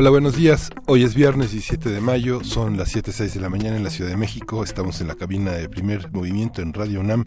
Hola, buenos días. Hoy es viernes 17 de mayo, son las 7.06 de la mañana en la Ciudad de México. Estamos en la cabina de primer movimiento en Radio UNAM.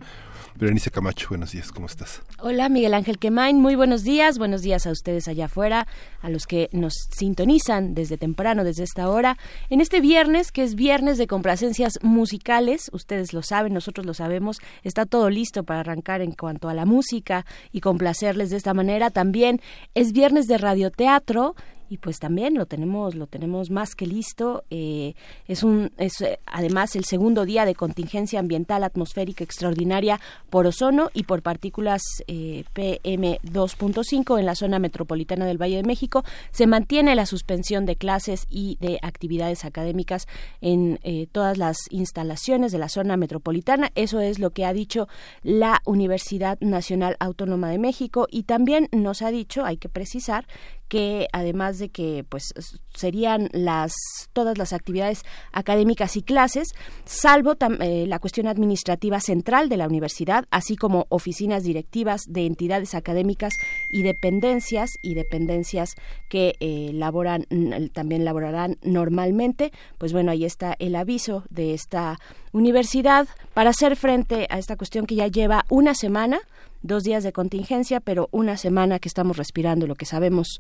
Berenice Camacho, buenos días, ¿cómo estás? Hola, Miguel Ángel Quemain, muy buenos días, buenos días a ustedes allá afuera, a los que nos sintonizan desde temprano, desde esta hora, en este viernes, que es viernes de complacencias musicales, ustedes lo saben, nosotros lo sabemos, está todo listo para arrancar en cuanto a la música y complacerles de esta manera. También es viernes de radioteatro, y pues también lo tenemos lo tenemos más que listo. Eh, es un es eh, además el segundo día de contingencia ambiental atmosférica extraordinaria por ozono y por partículas eh, PM 2.5 en la zona metropolitana del Valle de México. Se mantiene la suspensión de clases y de actividades académicas en todas las instalaciones de la zona metropolitana. Eso es lo que ha dicho la Universidad Nacional Autónoma de México. Y también nos ha dicho hay que precisar que además de que pues serían las todas las actividades académicas y clases, salvo eh, la cuestión administrativa central de la universidad, así como oficinas directivas de entidades académicas y dependencias y dependencias que eh, laboran también laborarán normalmente, pues bueno, ahí está el aviso de esta universidad para hacer frente a esta cuestión que ya lleva una semana dos días de contingencia, pero una semana que estamos respirando lo que sabemos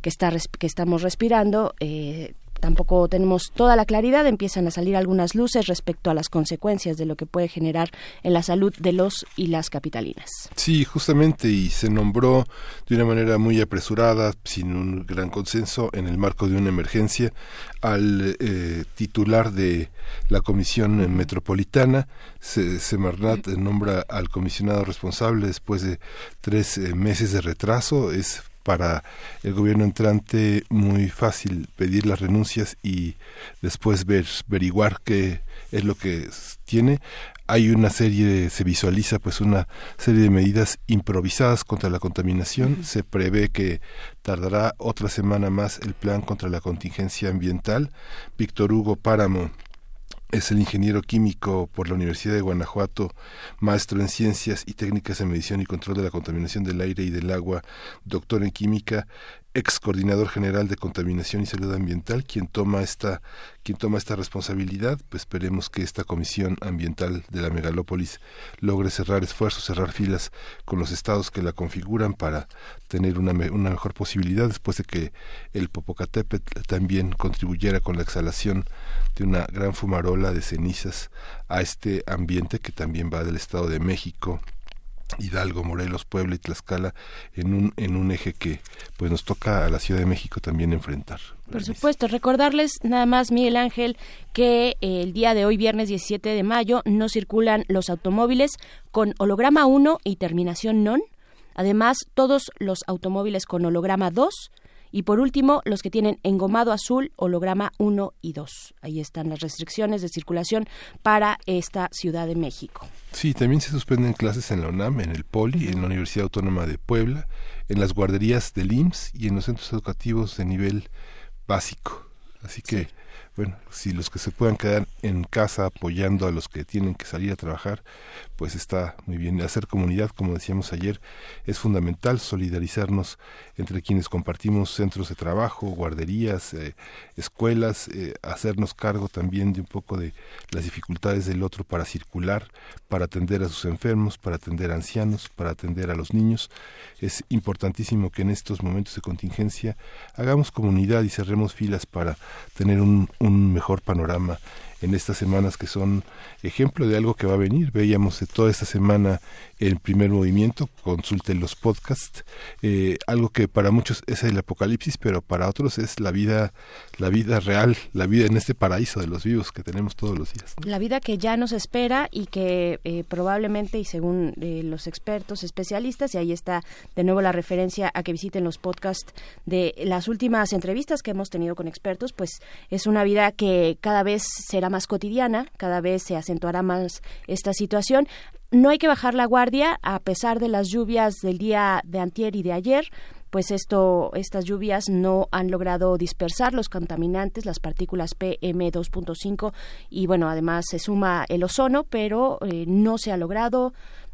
que, está, que estamos respirando. Eh, tampoco tenemos toda la claridad, empiezan a salir algunas luces respecto a las consecuencias de lo que puede generar en la salud de los y las capitalinas. Sí, justamente, y se nombró de una manera muy apresurada, sin un gran consenso, en el marco de una emergencia, al eh, titular de la Comisión Metropolitana. Semarnat nombra al comisionado responsable después de tres eh, meses de retraso. Es para el gobierno entrante muy fácil pedir las renuncias y después ver, averiguar qué es lo que tiene. Hay una serie, se visualiza pues una serie de medidas improvisadas contra la contaminación. Se prevé que tardará otra semana más el plan contra la contingencia ambiental. Víctor Hugo Páramo es el ingeniero químico por la Universidad de Guanajuato, maestro en ciencias y técnicas de medición y control de la contaminación del aire y del agua, doctor en química, ex coordinador general de contaminación y salud ambiental, quien toma esta, quien toma esta responsabilidad, pues esperemos que esta comisión ambiental de la megalópolis logre cerrar esfuerzos, cerrar filas con los estados que la configuran para tener una, una mejor posibilidad después de que el Popocatépetl también contribuyera con la exhalación de una gran fumarola de cenizas a este ambiente que también va del Estado de México Hidalgo, Morelos, Puebla y Tlaxcala en un, en un eje que pues nos toca a la Ciudad de México también enfrentar. Por supuesto, recordarles nada más, Miguel Ángel, que eh, el día de hoy, viernes 17 de mayo, no circulan los automóviles con holograma 1 y terminación non. Además, todos los automóviles con holograma 2 y por último, los que tienen engomado azul, holograma 1 y 2. Ahí están las restricciones de circulación para esta Ciudad de México. Sí, también se suspenden clases en la UNAM, en el POLI, en la Universidad Autónoma de Puebla, en las guarderías del IMSS y en los centros educativos de nivel básico. Así que bueno, si los que se puedan quedar en casa apoyando a los que tienen que salir a trabajar, pues está muy bien. Hacer comunidad, como decíamos ayer, es fundamental, solidarizarnos entre quienes compartimos centros de trabajo, guarderías, eh, escuelas, eh, hacernos cargo también de un poco de las dificultades del otro para circular, para atender a sus enfermos, para atender a ancianos, para atender a los niños. Es importantísimo que en estos momentos de contingencia hagamos comunidad y cerremos filas para tener un, un mejor panorama en estas semanas que son ejemplo de algo que va a venir. Veíamos toda esta semana el primer movimiento, consulten los podcasts, eh, algo que para muchos es el apocalipsis, pero para otros es la vida, la vida real, la vida en este paraíso de los vivos que tenemos todos los días. La vida que ya nos espera y que eh, probablemente, y según eh, los expertos, especialistas, y ahí está de nuevo la referencia a que visiten los podcasts de las últimas entrevistas que hemos tenido con expertos, pues es una vida que cada vez será más cotidiana, cada vez se acentuará más esta situación. No hay que bajar la guardia a pesar de las lluvias del día de antier y de ayer pues esto, estas lluvias no han logrado dispersar los contaminantes, las partículas PM2.5 y bueno, además se suma el ozono, pero eh, no se ha logrado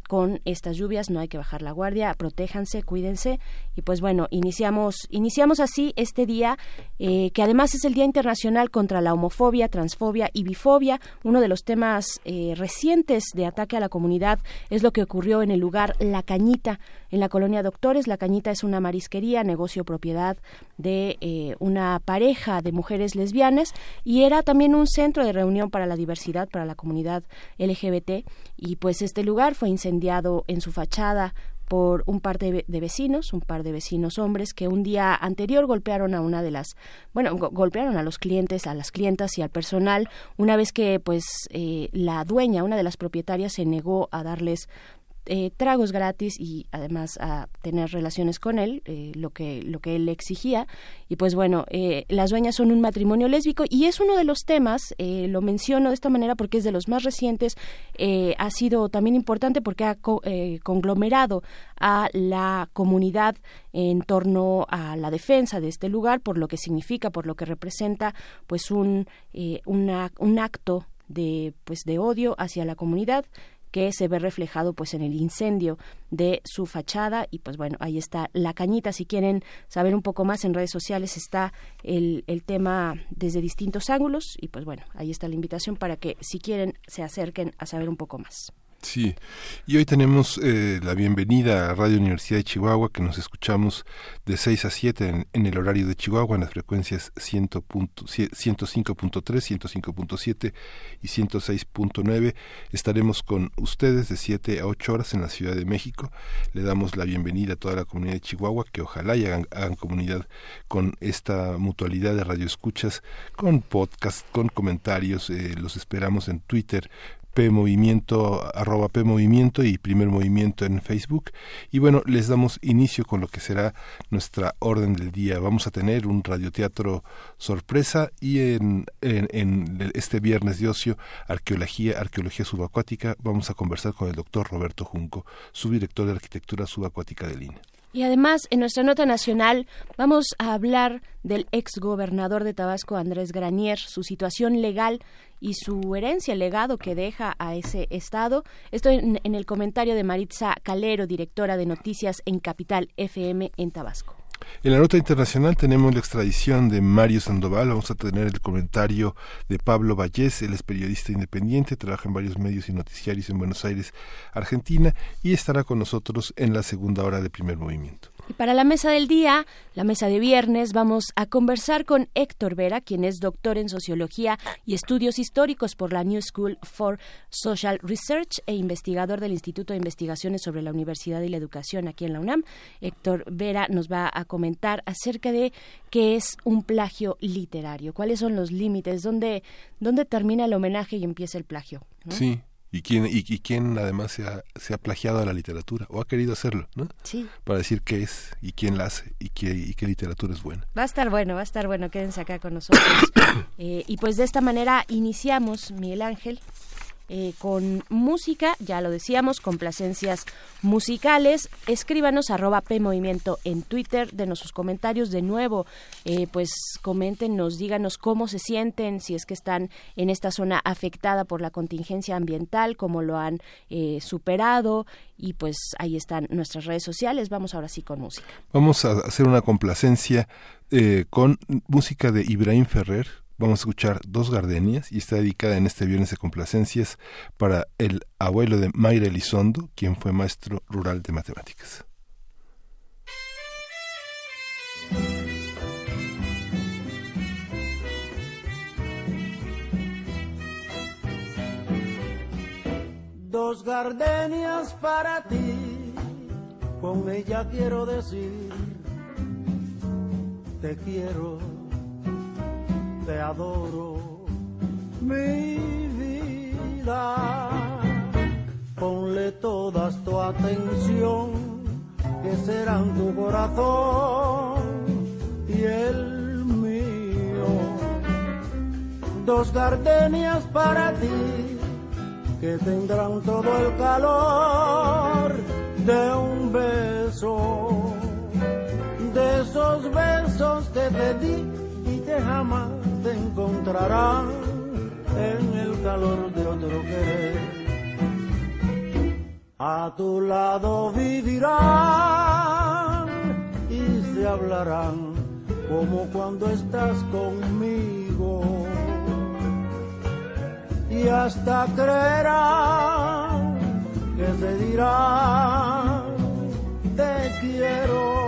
con estas lluvias, no hay que bajar la guardia, protéjanse, cuídense y pues bueno, iniciamos, iniciamos así este día eh, que además es el Día Internacional contra la homofobia, transfobia y bifobia. Uno de los temas eh, recientes de ataque a la comunidad es lo que ocurrió en el lugar La Cañita, en la colonia Doctores. La Cañita es una marisquería, negocio propiedad de eh, una pareja de mujeres lesbianas y era también un centro de reunión para la diversidad, para la comunidad LGBT y pues este lugar fue incendiado en su fachada por un par de, vecinos, un par de vecinos hombres que un día anterior golpearon a una de las, bueno, golpearon a los clientes, a las clientas y al personal, una vez que pues eh, la dueña, una de las propietarias se negó a darles eh, tragos gratis y además a tener relaciones con él, eh, lo que lo que él exigía. Y pues bueno, eh, las dueñas son un matrimonio lésbico y es uno de los temas, lo menciono de esta manera porque es de los más recientes, ha sido también importante porque ha conglomerado a la comunidad en torno a la defensa de este lugar, por lo que significa, por lo que representa, pues un, un acto de pues de odio hacia la comunidad que se ve reflejado pues en el incendio de su fachada. Y pues bueno ahí está la cañita. Si quieren saber un poco más en redes sociales está el, el tema desde distintos ángulos. Y pues bueno ahí está la invitación para que si quieren se acerquen a saber un poco más Sí, y hoy tenemos eh, la bienvenida a Radio Universidad de Chihuahua, que nos escuchamos de 6 a 7 en, el horario de Chihuahua, en las frecuencias 105.3, 105.7 y 106.9. Estaremos con ustedes de 7 a 8 horas en la Ciudad de México. Le damos la bienvenida a toda la comunidad de Chihuahua, que ojalá hagan, comunidad con esta mutualidad de radioescuchas, con podcast, con comentarios. Eh, los esperamos en Twitter, P Movimiento, arroba y Primer Movimiento en Facebook. Y bueno, les damos inicio con lo que será nuestra orden del día. Vamos a tener un radioteatro sorpresa y en, en, este viernes de ocio, arqueología, arqueología subacuática, vamos a conversar con el doctor Roberto Junco, subdirector de arquitectura subacuática del INE. Y además, en nuestra nota nacional vamos a hablar del ex gobernador de Tabasco, Andrés Granier, su situación legal y su herencia, el legado que deja a ese estado. Esto en, en el comentario de Maritza Calero, directora de noticias en Capital FM en Tabasco. En la nota internacional tenemos la extradición de Mario Sandoval, vamos a tener el comentario de Pablo Vallés, él es periodista independiente, trabaja en varios medios y noticiarios en Buenos Aires, Argentina, y estará con nosotros en la segunda hora de primer movimiento. Y para la mesa del día, la mesa de viernes, vamos a conversar con Héctor Vera, quien es doctor en Sociología y Estudios Históricos por la New School for Social Research e investigador del Instituto de Investigaciones sobre la Universidad y la Educación aquí en la UNAM. Héctor Vera nos va a comentar acerca de qué es un plagio literario, cuáles son los límites, dónde, dónde termina el homenaje y empieza el plagio. Sí, y quién y, quién además se ha, se ha plagiado a la literatura o ha querido hacerlo, ¿no? Sí. Para decir qué es y quién la hace y qué, y qué literatura es buena. Va a estar bueno, va a estar bueno, quédense acá con nosotros. eh, y pues de esta manera iniciamos, Miguel Ángel, eh, con música, ya lo decíamos, complacencias musicales. Escríbanos arroba P Movimiento en Twitter, denos sus comentarios de nuevo, eh, pues coméntenos, díganos cómo se sienten, si es que están en esta zona afectada por la contingencia ambiental, cómo lo han eh, superado y pues ahí están nuestras redes sociales. Vamos ahora sí con música. Vamos a hacer una complacencia con música de Ibrahim Ferrer, Vamos a escuchar Dos Gardenias y está dedicada en este viernes de complacencias para el abuelo de Mayra Elizondo, quien fue maestro rural de matemáticas. Dos gardenias para ti, con ella quiero decir, te quiero te adoro, mi vida. Ponle toda tu atención, que serán tu corazón y el mío. Dos gardenias para ti que tendrán todo el calor de un beso, de esos besos que te di y que jamás te encontrarán en el calor de otro querer. A tu lado vivirán y se hablarán como cuando estás conmigo y hasta creerán que se dirán te quiero.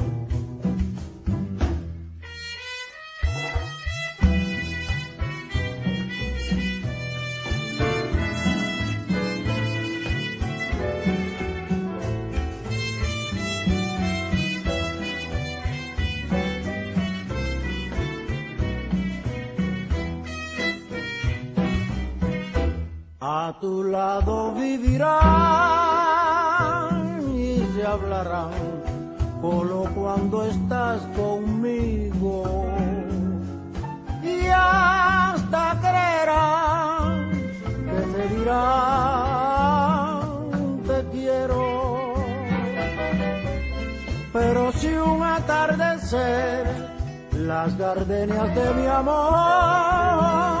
A tu lado vivirán y se hablarán, solo cuando estás conmigo. Y hasta creerán que se dirán te quiero. Pero si un atardecer las gardenias de mi amor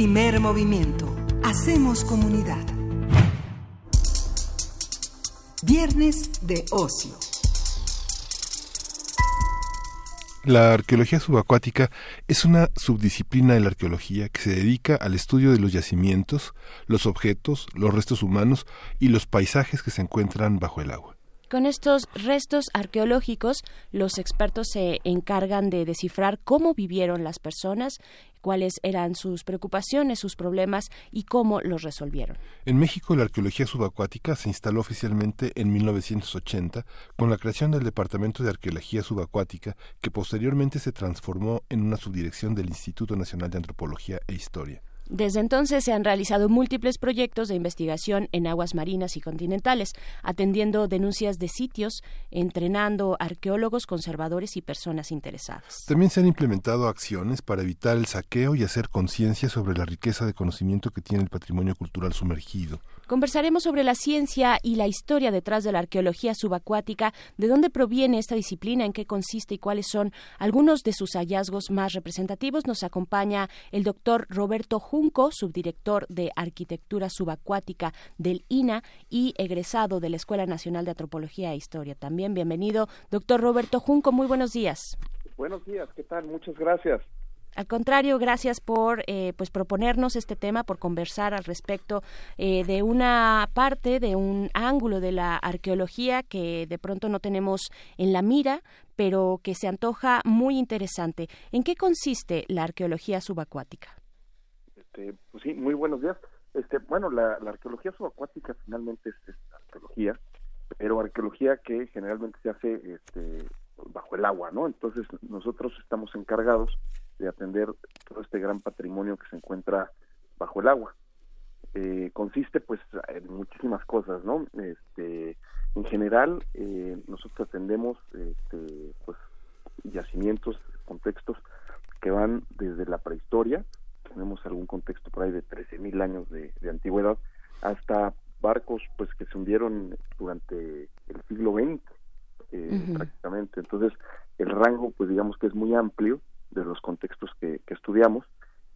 Primer movimiento. Hacemos comunidad. Viernes de ocio. La arqueología subacuática es una subdisciplina de la arqueología que se dedica al estudio de los yacimientos, los objetos, los restos humanos y los paisajes que se encuentran bajo el agua. Con estos restos arqueológicos, los expertos se encargan de descifrar cómo vivieron las personas, cuáles eran sus preocupaciones, sus problemas y cómo los resolvieron. En México, la arqueología subacuática se instaló oficialmente en 1980 con la creación del Departamento de Arqueología Subacuática, que posteriormente se transformó en una subdirección del Instituto Nacional de Antropología e Historia. Desde entonces se han realizado múltiples proyectos de investigación en aguas marinas y continentales, atendiendo denuncias de sitios, entrenando arqueólogos, conservadores y personas interesadas. También se han implementado acciones para evitar el saqueo y hacer conciencia sobre la riqueza de conocimiento que tiene el patrimonio cultural sumergido. Conversaremos sobre la ciencia y la historia detrás de la arqueología subacuática, de dónde proviene esta disciplina, en qué consiste y cuáles son algunos de sus hallazgos más representativos. Nos acompaña el doctor Roberto Junco, subdirector de Arquitectura Subacuática del INA y egresado de la Escuela Nacional de Antropología e Historia. También bienvenido, doctor Roberto Junco. Muy buenos días. Buenos días, ¿qué tal? Muchas gracias. Al contrario, gracias por eh, pues proponernos este tema, por conversar al respecto eh, de una parte, de un ángulo de la arqueología que de pronto no tenemos en la mira, pero que se antoja muy interesante. ¿En qué consiste la arqueología subacuática? Este, pues sí, muy buenos días. Este, bueno, la, arqueología subacuática finalmente es, arqueología, pero arqueología que generalmente se hace este, bajo el agua, ¿no? Entonces nosotros estamos encargados de atender todo este gran patrimonio que se encuentra bajo el agua. eh, consiste pues en muchísimas cosas, ¿no? Este, en general, eh, nosotros atendemos este, pues, yacimientos, contextos que van desde la prehistoria, tenemos algún contexto por ahí de 13.000 años de, antigüedad, hasta barcos pues que se hundieron durante el siglo XX eh, prácticamente. Entonces, el rango pues digamos que es muy amplio de los contextos que, que estudiamos.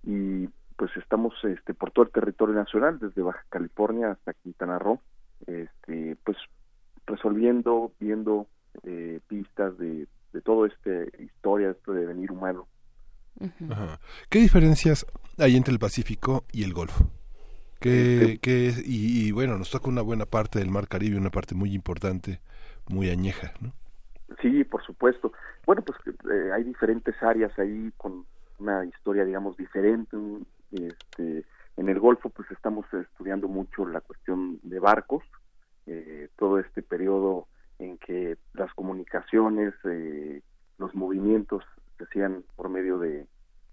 Y pues estamos este por todo el territorio nacional desde Baja California hasta Quintana Roo este pues resolviendo viendo eh, pistas de, de todo este historia esto de venir humano. ¿Qué diferencias hay entre el Pacífico y el Golfo? Que, este y, bueno, nos toca una buena parte del Mar Caribe, una parte muy importante, muy añeja, ¿no? Sí, por supuesto. Bueno, pues eh, hay diferentes áreas ahí con una historia, digamos, diferente. Este, en el Golfo, pues estamos estudiando mucho la cuestión de barcos, eh, todo este periodo en que las comunicaciones, eh, los movimientos se hacían por medio de,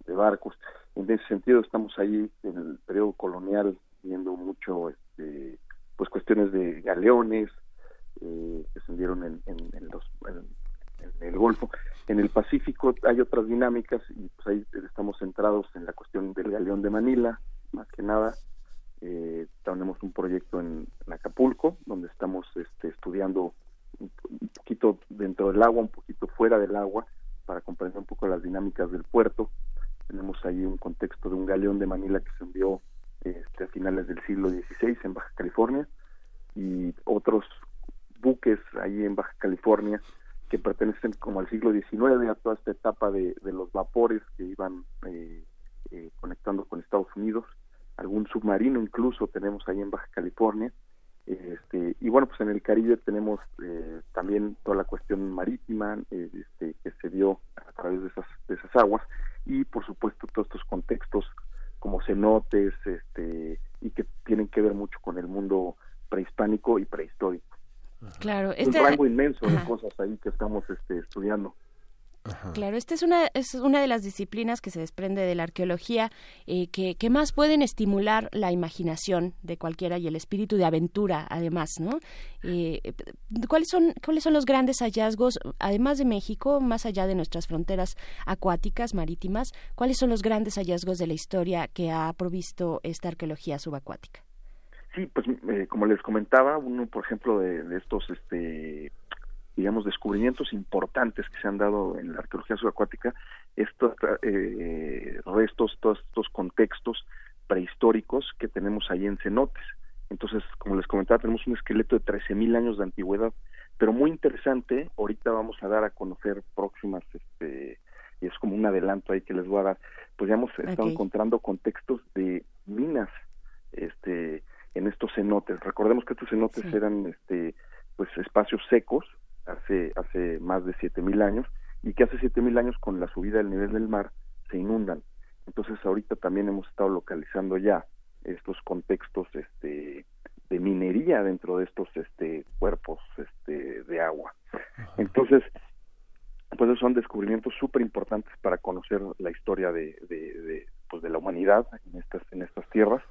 barcos. En ese sentido estamos ahí en el periodo colonial viendo mucho este, pues cuestiones de galeones eh, que se dieron en, los, en, el Golfo. En el Pacífico hay otras dinámicas y pues ahí estamos centrados en la cuestión del galeón de Manila, más que nada. Eh, tenemos un proyecto en, Acapulco donde estamos este, estudiando un, poquito dentro del agua, un poquito fuera del agua, para comprender un poco las dinámicas del puerto. Tenemos ahí un contexto de un galeón de Manila que se envió este, a finales del siglo XVI en Baja California y otros buques ahí en Baja California que pertenecen como al siglo XIX, a toda esta etapa de, los vapores que iban eh, eh, conectando con Estados Unidos, algún submarino incluso tenemos ahí en Baja California, este, y bueno, pues en el Caribe tenemos eh, también toda la cuestión marítima este, que se dio a través de esas, de esas aguas. Y por supuesto todos estos contextos como cenotes este, y que tienen que ver mucho con el mundo prehispánico y prehistórico. Claro, este... un rango inmenso de cosas ahí que estamos este, estudiando. Claro, esta es una, es una de las disciplinas que se desprende de la arqueología eh, que, que, más pueden estimular la imaginación de cualquiera y el espíritu de aventura, además, ¿no? Eh, ¿cuáles, son, ¿Cuáles son los grandes hallazgos, además de México, más allá de nuestras fronteras acuáticas, marítimas, cuáles son los grandes hallazgos de la historia que ha provisto esta arqueología subacuática? Sí, pues eh, como les comentaba, uno, por ejemplo, de, de estos este, digamos, descubrimientos importantes que se han dado en la arqueología subacuática, estos eh, restos, todos estos contextos prehistóricos que tenemos ahí en cenotes. Entonces, como les comentaba, tenemos un esqueleto de 13.000 años de antigüedad, pero muy interesante, ahorita vamos a dar a conocer próximas, este, y es como un adelanto ahí que les voy a dar, pues ya hemos estado encontrando contextos de minas, este, en estos cenotes. Recordemos que estos cenotes eran, este, pues espacios secos, hace, hace más de 7.000 años y que hace 7.000 años con la subida del nivel del mar se inundan. Entonces ahorita también hemos estado localizando ya estos contextos este, de minería dentro de estos este, cuerpos este, de agua. Entonces, pues son descubrimientos súper importantes para conocer la historia de, de, pues de la humanidad en estas, en estas tierras.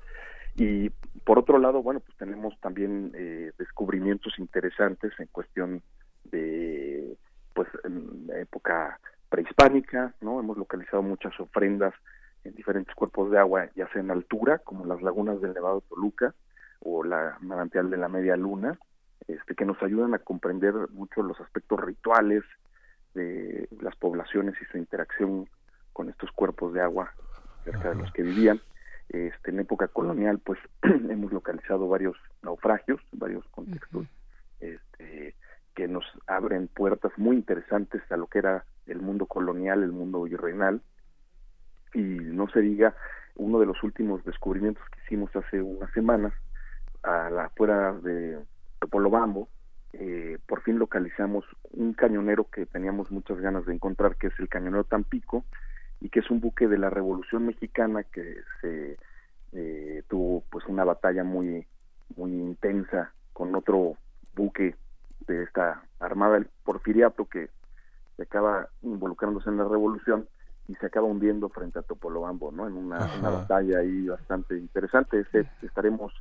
Y por otro lado, bueno, pues tenemos también eh, descubrimientos interesantes en cuestión de pues en época prehispánica, ¿no? Hemos localizado muchas ofrendas en diferentes cuerpos de agua, ya sea en altura, como las lagunas del Nevado Toluca o la manantial de la Media Luna, este, que nos ayudan a comprender mucho los aspectos rituales de las poblaciones y su interacción con estos cuerpos de agua cerca de los que vivían. Este, en época colonial, pues hemos localizado varios naufragios, varios contextos este, que nos abren puertas muy interesantes a lo que era el mundo colonial, el mundo virreinal. Y no se diga, uno de los últimos descubrimientos que hicimos hace unas semanas, a la afuera de Topolobambo, eh, por fin localizamos un cañonero que teníamos muchas ganas de encontrar, que es el cañonero Tampico, y que es un buque de la Revolución Mexicana que se eh, tuvo pues una batalla muy muy intensa con otro buque de esta armada, el Porfiriato, que se acaba involucrándose en la revolución y se acaba hundiendo frente a Topolobambo, ¿no? En una, batalla ahí bastante interesante. Ese, estaremos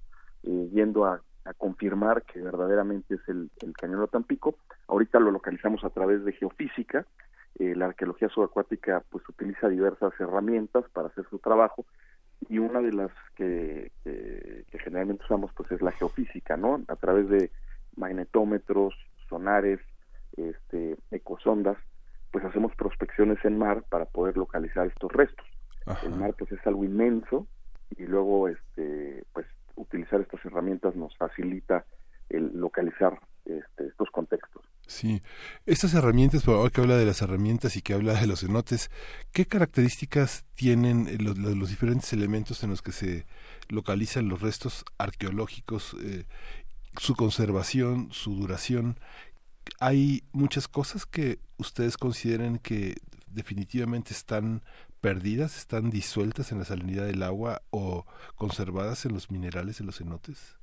eh, yendo a, confirmar que verdaderamente es el, el cañón de Tampico. Ahorita lo localizamos a través de geofísica. Eh, la arqueología subacuática pues utiliza diversas herramientas para hacer su trabajo y una de las que, que, que generalmente usamos pues es la geofísica, ¿no? A través de magnetómetros, sonares, este, ecosondas, pues hacemos prospecciones en mar para poder localizar estos restos. El mar pues es algo inmenso y luego este pues utilizar estas herramientas nos facilita el localizar este, estos contextos. Sí, estas herramientas, por ahora que habla de las herramientas y que habla de los cenotes, ¿qué características tienen los, los diferentes elementos en los que se localizan los restos arqueológicos, eh, su conservación, su duración? hay muchas cosas que ustedes consideren que definitivamente están perdidas, están disueltas en la salinidad del agua o conservadas en los minerales, en los cenotes?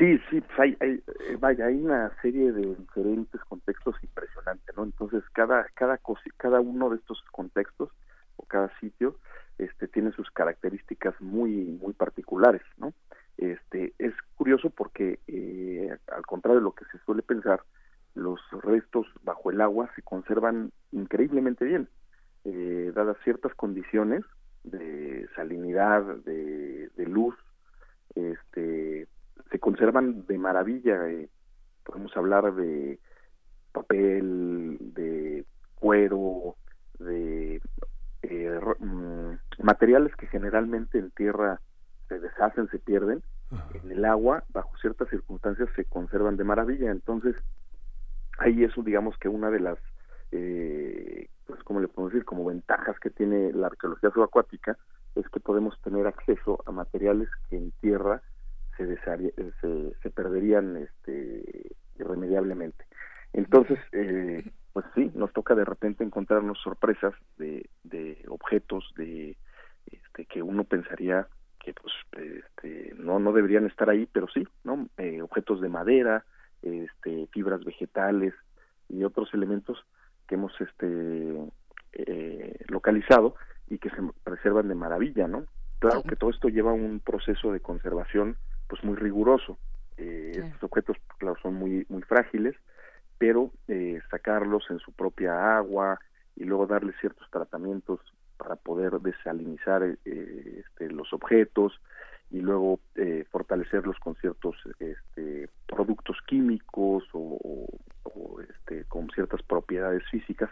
Sí, sí, pues hay, hay, eh, vaya, hay una serie de diferentes contextos impresionantes, ¿no? Entonces, cada, cada, cada uno de estos contextos o cada sitio este, tiene sus características muy, muy particulares, ¿no? Este, es curioso porque, eh, al contrario de lo que se suele pensar, los restos bajo el agua se conservan increíblemente bien, eh, dadas ciertas condiciones de salinidad, de, luz, este, se conservan de maravilla. Eh, podemos hablar de papel, de cuero, de mm, materiales que generalmente en tierra se deshacen, se pierden, en el agua, bajo ciertas circunstancias, se conservan de maravilla. Entonces, ahí eso, digamos que una de las, eh, pues, como le podemos decir, como ventajas que tiene la arqueología subacuática, es que podemos tener acceso a materiales que en tierra se, se, se perderían este, irremediablemente. Entonces, eh, pues sí, nos toca de repente encontrarnos sorpresas de, de objetos de este, que uno pensaría que pues este, no no deberían estar ahí pero sí no eh, objetos de madera este fibras vegetales y otros elementos que hemos este eh, localizado y que se preservan de maravilla no claro que todo esto lleva un proceso de conservación pues muy riguroso eh, estos objetos claro son muy muy frágiles pero eh, sacarlos en su propia agua y luego darles ciertos tratamientos para poder desalinizar eh, este, los objetos y luego eh, fortalecerlos con ciertos este, productos químicos o, este, con ciertas propiedades físicas,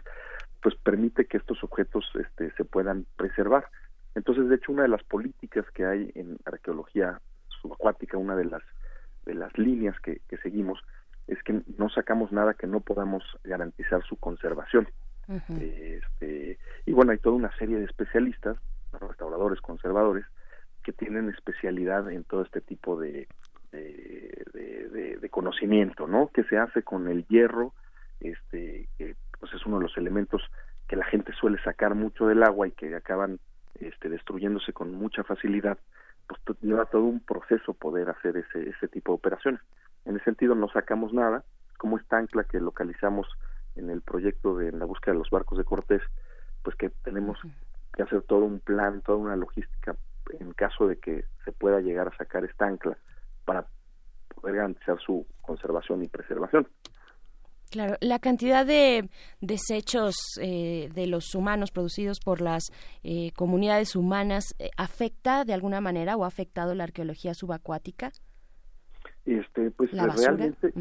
pues permite que estos objetos este, se puedan preservar. Entonces, de hecho, una de las políticas que hay en arqueología subacuática, una de las de las líneas que seguimos, es que no sacamos nada que no podamos garantizar su conservación este, y bueno, hay toda una serie de especialistas, restauradores, conservadores, que tienen especialidad en todo este tipo de, de, conocimiento, ¿no? Que se hace con el hierro, este, que pues es uno de los elementos que la gente suele sacar mucho del agua y que acaban este, destruyéndose con mucha facilidad, pues lleva todo un proceso poder hacer ese, ese tipo de operaciones. En ese sentido no sacamos nada, como esta ancla que localizamos en el proyecto de la búsqueda de los barcos de Cortés, pues que tenemos que hacer todo un plan, toda una logística en caso de que se pueda llegar a sacar esta ancla para poder garantizar su conservación y preservación. Claro, la cantidad de desechos eh, de los humanos producidos por las eh, comunidades humanas eh, afecta de alguna manera o ha afectado la arqueología subacuática. Este, pues realmente,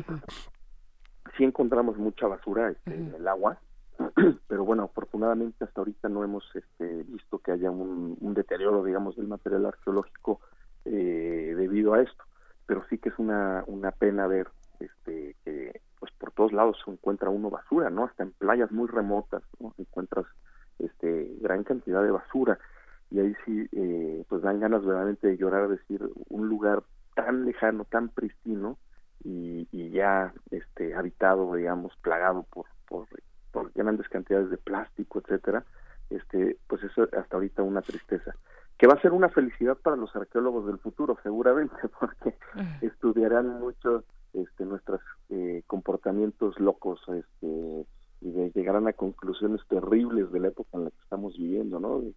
sí encontramos mucha basura este, en el agua, pero bueno, afortunadamente hasta ahorita no hemos este, visto que haya un, deterioro, digamos, del material arqueológico eh, debido a esto. Pero sí que es una, una pena ver este, que pues por todos lados se encuentra uno basura, ¿no? Hasta en playas muy remotas, ¿no? Encuentras este, gran cantidad de basura y ahí sí eh, pues dan ganas verdaderamente de llorar, decir, un lugar tan lejano, tan pristino, y, ya este habitado digamos plagado por, por, por grandes cantidades de plástico etcétera este pues eso hasta ahorita una tristeza que va a ser una felicidad para los arqueólogos del futuro seguramente porque estudiarán mucho este nuestros eh, comportamientos locos este y de llegar a conclusiones terribles de la época en la que estamos viviendo, ¿no? De,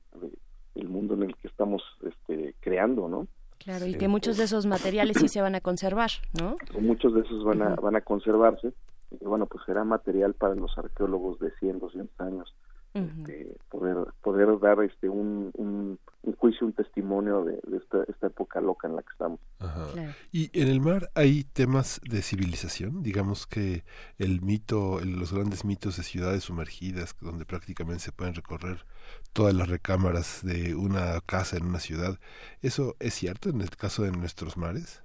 el mundo en el que estamos este, creando, ¿no? Claro, y que muchos de esos materiales sí se van a conservar, ¿no? Muchos de esos van a, van a conservarse, y bueno, pues será material para los arqueólogos de 100, 200 años este, poder poder dar este un, un, juicio un testimonio de, esta, esta, época loca en la que estamos. Y en el mar hay temas de civilización digamos que el mito los grandes mitos de ciudades sumergidas donde prácticamente se pueden recorrer todas las recámaras de una casa en una ciudad eso es cierto en el caso de nuestros mares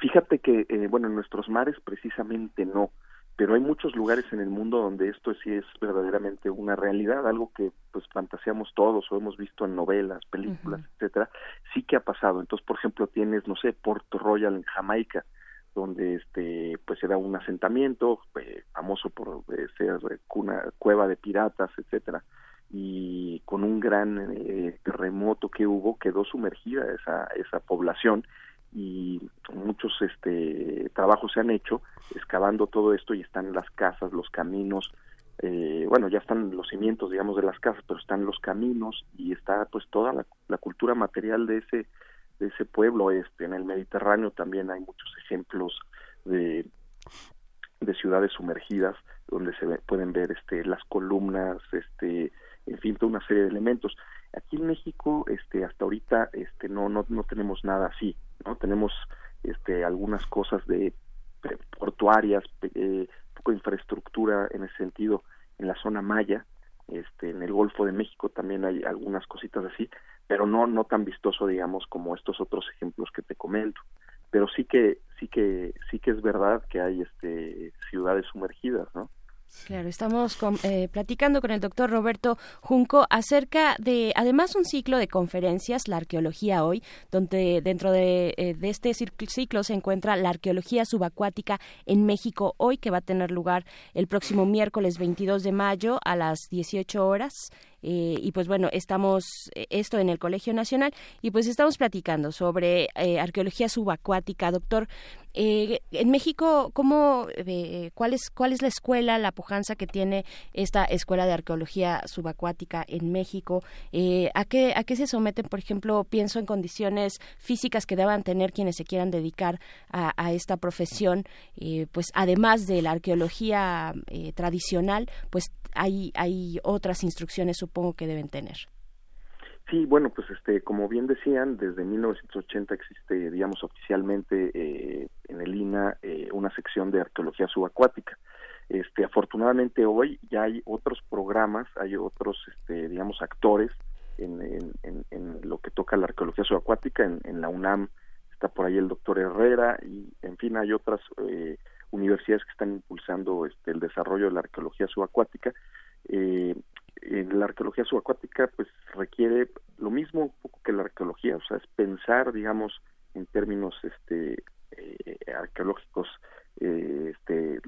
fíjate que eh, bueno en nuestros mares precisamente no pero hay muchos lugares en el mundo donde esto sí es verdaderamente una realidad, algo que pues fantaseamos todos o hemos visto en novelas, películas, etcétera, sí que ha pasado. Entonces, por ejemplo, tienes, no sé, Port Royal en Jamaica, donde este pues era un asentamiento eh, famoso por eh, ser una cueva de piratas, etcétera, y con un gran eh, terremoto que hubo quedó sumergida esa esa población y muchos este trabajos se han hecho excavando todo esto y están las casas, los caminos, eh, bueno, ya están los cimientos, digamos, de las casas, pero están los caminos y está pues toda la, cultura material de ese de ese pueblo este en el Mediterráneo también hay muchos ejemplos de de ciudades sumergidas donde se pueden ver este las columnas este en fin toda una serie de elementos aquí en México este hasta ahorita este no no no tenemos nada así no tenemos este algunas cosas de portuarias eh, poco infraestructura en ese sentido en la zona maya este en el Golfo de México también hay algunas cositas así pero no no tan vistoso digamos como estos otros ejemplos que te comento. Pero sí que sí que sí que es verdad que hay este ciudades sumergidas no Claro, estamos eh, platicando con el doctor Roberto Junco acerca de, además, un ciclo de conferencias, la arqueología hoy, donde dentro de, eh, de, este ciclo se encuentra la arqueología subacuática en México hoy, que va a tener lugar el próximo miércoles 22 de mayo a las 18 horas eh, y pues bueno, estamos eh, esto en el Colegio Nacional y pues estamos platicando sobre eh, arqueología subacuática. Doctor, en México, ¿cómo, cuál, es, ¿cuál es la escuela, la pujanza que tiene esta escuela de arqueología subacuática en México? ¿a, qué, ¿A qué se someten, por ejemplo, pienso en condiciones físicas que deban tener quienes se quieran dedicar a, a esta profesión? pues además de la arqueología tradicional, pues hay, hay otras instrucciones, supongo que deben tener. Sí, bueno, pues este, como bien decían, desde 1980 existe, digamos, oficialmente eh, en el INA eh, una sección de arqueología subacuática. Este, afortunadamente hoy ya hay otros programas, hay otros, este, digamos, actores en, lo que toca la arqueología subacuática. En, la UNAM está por ahí el doctor Herrera y, en fin, hay otras eh, universidades que están impulsando este, el desarrollo de la arqueología subacuática. Eh, en la arqueología subacuática pues requiere lo mismo poco que la arqueología, o sea, es pensar, digamos, en términos este, eh, arqueológicos eh, este,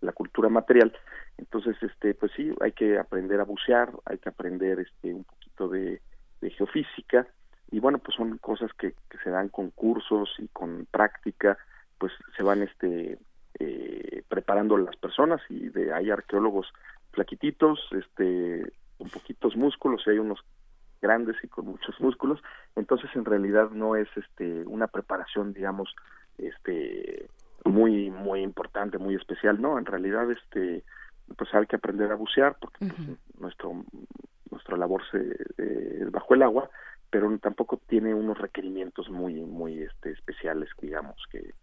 la cultura material. Entonces, este, pues sí, hay que aprender a bucear, hay que aprender este, un poquito de, de geofísica, y bueno, pues son cosas que, que se dan con cursos y con práctica, pues se van este eh, preparando las personas y de hay arqueólogos flaquititos, este, con poquitos músculos y hay unos grandes y con muchos músculos, entonces en realidad no es este una preparación, digamos, este muy muy importante, muy especial, no, en realidad este pues hay que aprender a bucear porque pues, nuestro nuestra labor se eh, es bajo el agua, pero tampoco tiene unos requerimientos muy muy este especiales, digamos que,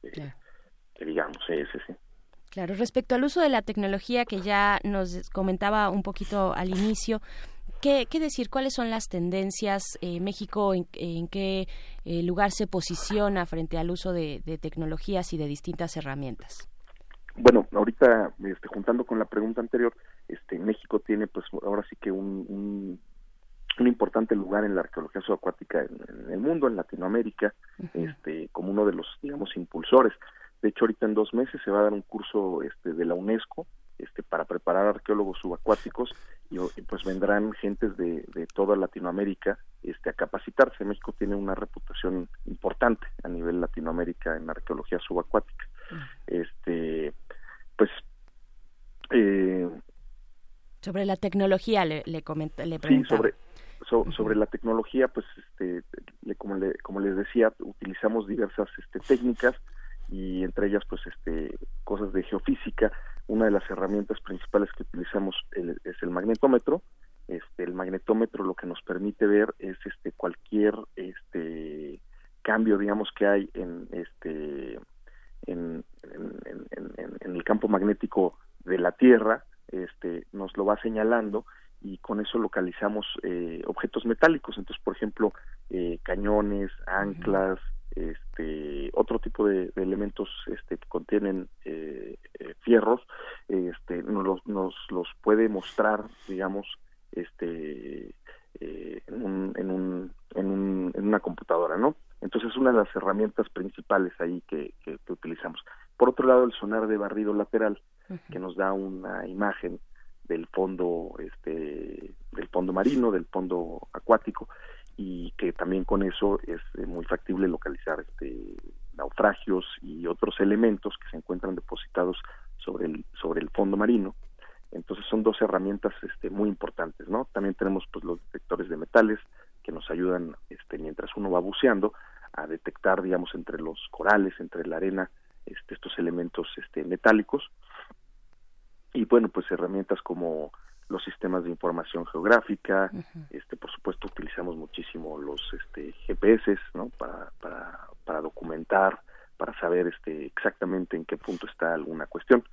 digamos, ese sí. Claro, respecto al uso de la tecnología que ya nos comentaba un poquito al inicio, ¿qué, qué decir? ¿Cuáles son las tendencias? Eh, ¿México en, qué eh, lugar se posiciona frente al uso de, tecnologías y de distintas herramientas? Bueno, ahorita, este, juntando con la pregunta anterior, este, México tiene pues ahora sí que un, un, importante lugar en la arqueología subacuática en, el mundo, en Latinoamérica, este, como uno de los, digamos, impulsores. De hecho, ahorita en dos meses se va a dar un curso este, de la UNESCO este, para preparar arqueólogos subacuáticos y, pues vendrán gentes de, toda Latinoamérica este, a capacitarse. México tiene una reputación importante a nivel Latinoamérica en arqueología subacuática. Este, pues eh, Sobre la tecnología le, le, le Sí, sobre, sobre la tecnología, pues este, como, le, como les decía, utilizamos diversas este, técnicas y entre ellas pues este cosas de geofísica. Una de las herramientas principales que utilizamos es el magnetómetro. Este el magnetómetro lo que nos permite ver es este cualquier este cambio digamos que hay en este en, en, el campo magnético de la Tierra este nos lo va señalando y con eso localizamos eh, objetos metálicos. Entonces por ejemplo eh, cañones anclas este otro tipo de, elementos este que contienen eh, eh, fierros este nos los, nos los puede mostrar digamos este eh, en, un, en, un, en, un, en una computadora no entonces es una de las herramientas principales ahí que, que, utilizamos. Por otro lado el sonar de barrido lateral que nos da una imagen del fondo este del fondo marino del fondo acuático y que también con eso es eh, muy factible localizar este naufragios y otros elementos que se encuentran depositados sobre el sobre el fondo marino. Entonces son dos herramientas este muy importantes no también tenemos pues los detectores de metales que nos ayudan este mientras uno va buceando a detectar digamos entre los corales entre la arena este estos elementos este metálicos. Y bueno pues herramientas como los sistemas de información geográfica, este por supuesto utilizamos muchísimo los este GPS, ¿no? para, para, para documentar, para saber este exactamente en qué punto está alguna cuestión.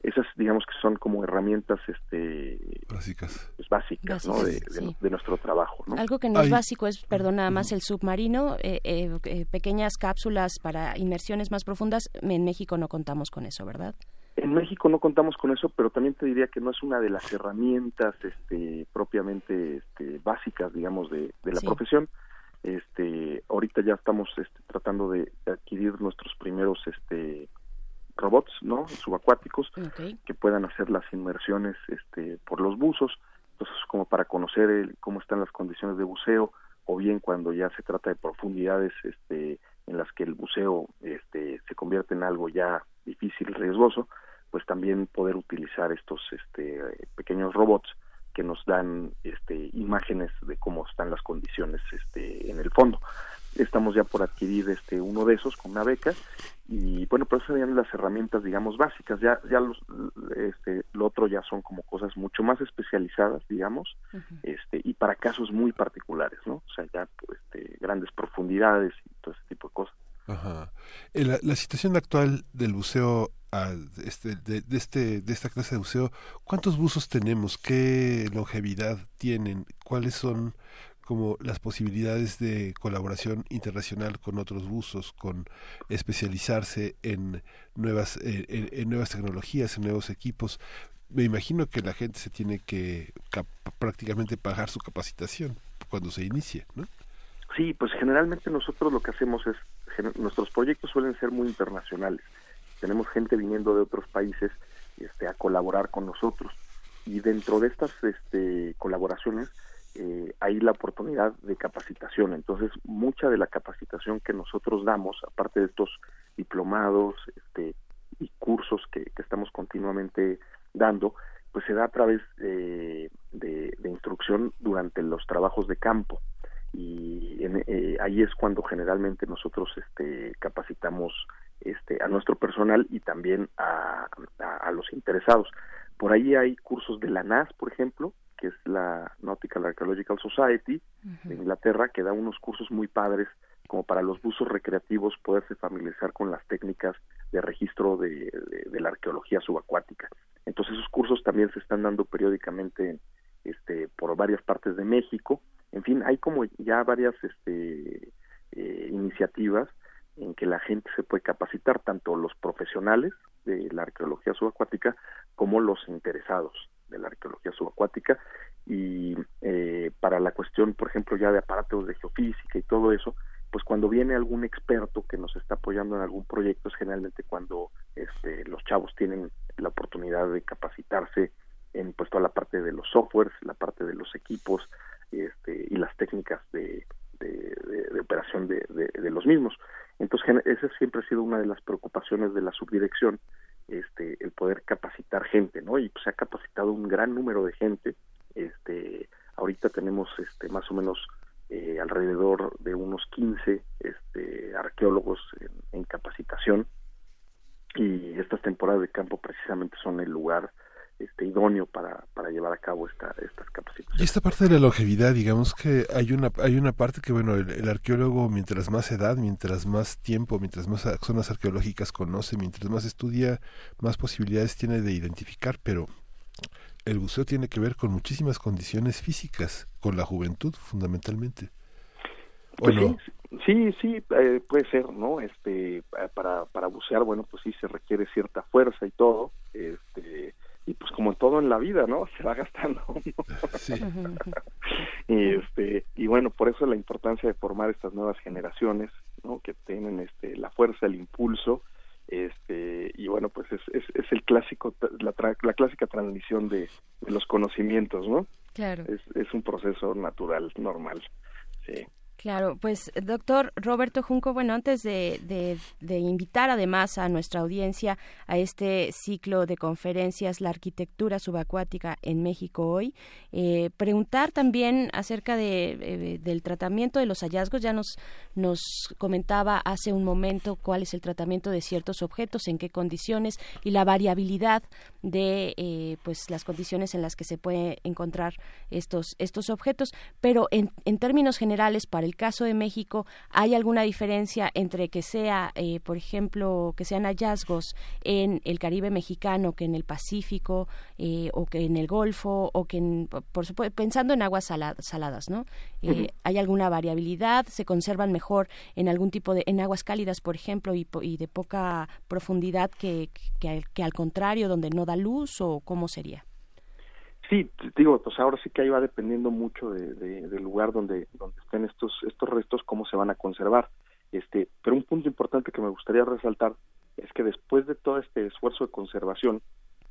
Esas digamos que son como herramientas este básicas, pues, básicas, ¿no? de, de, nuestro trabajo. ¿no? Algo que no es básico es, perdón, nada más el submarino, eh, eh, eh, pequeñas cápsulas para inmersiones más profundas. En México no contamos con eso, ¿verdad? En México no contamos con eso, pero también te diría que no es una de las herramientas este, propiamente este, básicas, digamos, de, la profesión. Este, ahorita ya estamos este, tratando de adquirir nuestros primeros este, robots, ¿no? Subacuáticos que puedan hacer las inmersiones este, por los buzos, entonces como para conocer cómo están las condiciones de buceo o bien cuando ya se trata de profundidades este, en las que el buceo este, se convierte en algo ya difícil, riesgoso, pues también poder utilizar estos este, pequeños robots que nos dan este, imágenes de cómo están las condiciones este, en el fondo. Estamos ya por adquirir este uno de esos con una beca y bueno, pues serían las herramientas digamos básicas. Ya ya los este lo otro ya son como cosas mucho más especializadas, digamos, este y para casos muy particulares, ¿no? O sea, ya este, grandes profundidades y todo ese tipo de cosas. Ajá. Eh, la, la situación actual del buceo este, de, este, de esta clase de buceo, ¿cuántos buzos tenemos? ¿Qué longevidad tienen? ¿Cuáles son como las posibilidades de colaboración internacional con otros buzos, con especializarse en nuevas, eh, en, nuevas tecnologías, en nuevos equipos? Me imagino que la gente se tiene que prácticamente pagar su capacitación cuando se inicie, ¿no? Sí, pues generalmente nosotros lo que hacemos es, nuestros proyectos suelen ser muy internacionales tenemos gente viniendo de otros países este, a colaborar con nosotros y dentro de estas este, colaboraciones eh, hay la oportunidad de capacitación. Entonces, mucha de la capacitación que nosotros damos, aparte de estos diplomados este, y cursos que, estamos continuamente dando, pues se da a través de, instrucción durante los trabajos de campo. Y eh, ahí es cuando generalmente nosotros este, capacitamos este, a nuestro personal y también a, a, los interesados. Por ahí hay cursos de la NAS, por ejemplo, que es la Nautical Archaeological Society de Inglaterra, que da unos cursos muy padres como para los buzos recreativos poderse familiarizar con las técnicas de registro de, de, la arqueología subacuática. Entonces esos cursos también se están dando periódicamente este, por varias partes de México. En fin, hay como ya varias este, eh, iniciativas en que la gente se puede capacitar, tanto los profesionales de la arqueología subacuática como los interesados de la arqueología subacuática y eh, para la cuestión, por ejemplo, ya de aparatos de geofísica y todo eso, pues cuando viene algún experto que nos está apoyando en algún proyecto es generalmente cuando este, los chavos tienen la oportunidad de capacitarse en pues toda la parte de los softwares, la parte de los equipos este, y las técnicas de, de, operación de, de, los mismos. Entonces, esa siempre ha sido una de las preocupaciones de la subdirección, este, el poder capacitar gente, ¿no? Y pues, se ha capacitado un gran número de gente. Este, ahorita tenemos este, más o menos eh, alrededor de unos 15 este, arqueólogos en, capacitación y estas temporadas de campo precisamente son el lugar este, idóneo para, para llevar a cabo esta, estas capacitaciones. Y esta parte de la longevidad, digamos que hay una, hay una parte que, bueno, el, arqueólogo mientras más edad, mientras más tiempo, mientras más zonas arqueológicas conoce, mientras más estudia, más posibilidades tiene de identificar, pero el buceo tiene que ver con muchísimas condiciones físicas, con la juventud fundamentalmente. Pues sí, sí, eh, puede ser, ¿no? Este, para, para bucear, bueno, pues sí se requiere cierta fuerza y todo, este, y pues como todo en la vida, ¿no? Se va gastando. y este y bueno, por eso la importancia de formar estas nuevas generaciones, ¿no? Que tienen este la fuerza, el impulso, este y bueno, pues es, es, es el clásico la, la clásica transmisión de, de, los conocimientos, ¿no? Claro. Es, es un proceso natural, normal. Sí. Claro, pues doctor Roberto Junco, bueno, antes de, de, invitar además a nuestra audiencia a este ciclo de conferencias, la arquitectura subacuática en México hoy, eh, preguntar también acerca de, eh, del tratamiento de los hallazgos. Ya nos, nos comentaba hace un momento cuál es el tratamiento de ciertos objetos, en qué condiciones y la variabilidad de eh, pues las condiciones en las que se puede encontrar estos, estos objetos, pero en, en términos generales para el caso de México, ¿hay alguna diferencia entre que sea, eh, por ejemplo, que sean hallazgos en el Caribe mexicano que en el Pacífico eh, o que en el Golfo o que, en, por supuesto, pensando en aguas saladas, ¿no? Eh, ¿Hay alguna variabilidad? ¿Se conservan mejor en algún tipo de, en aguas cálidas, por ejemplo, y, de poca profundidad que, que, que al contrario, donde no da luz o cómo sería? Sí, digo, pues ahora sí que ahí va dependiendo mucho de, del lugar donde, donde estén estos, estos restos, cómo se van a conservar. Este, pero un punto importante que me gustaría resaltar es que después de todo este esfuerzo de conservación,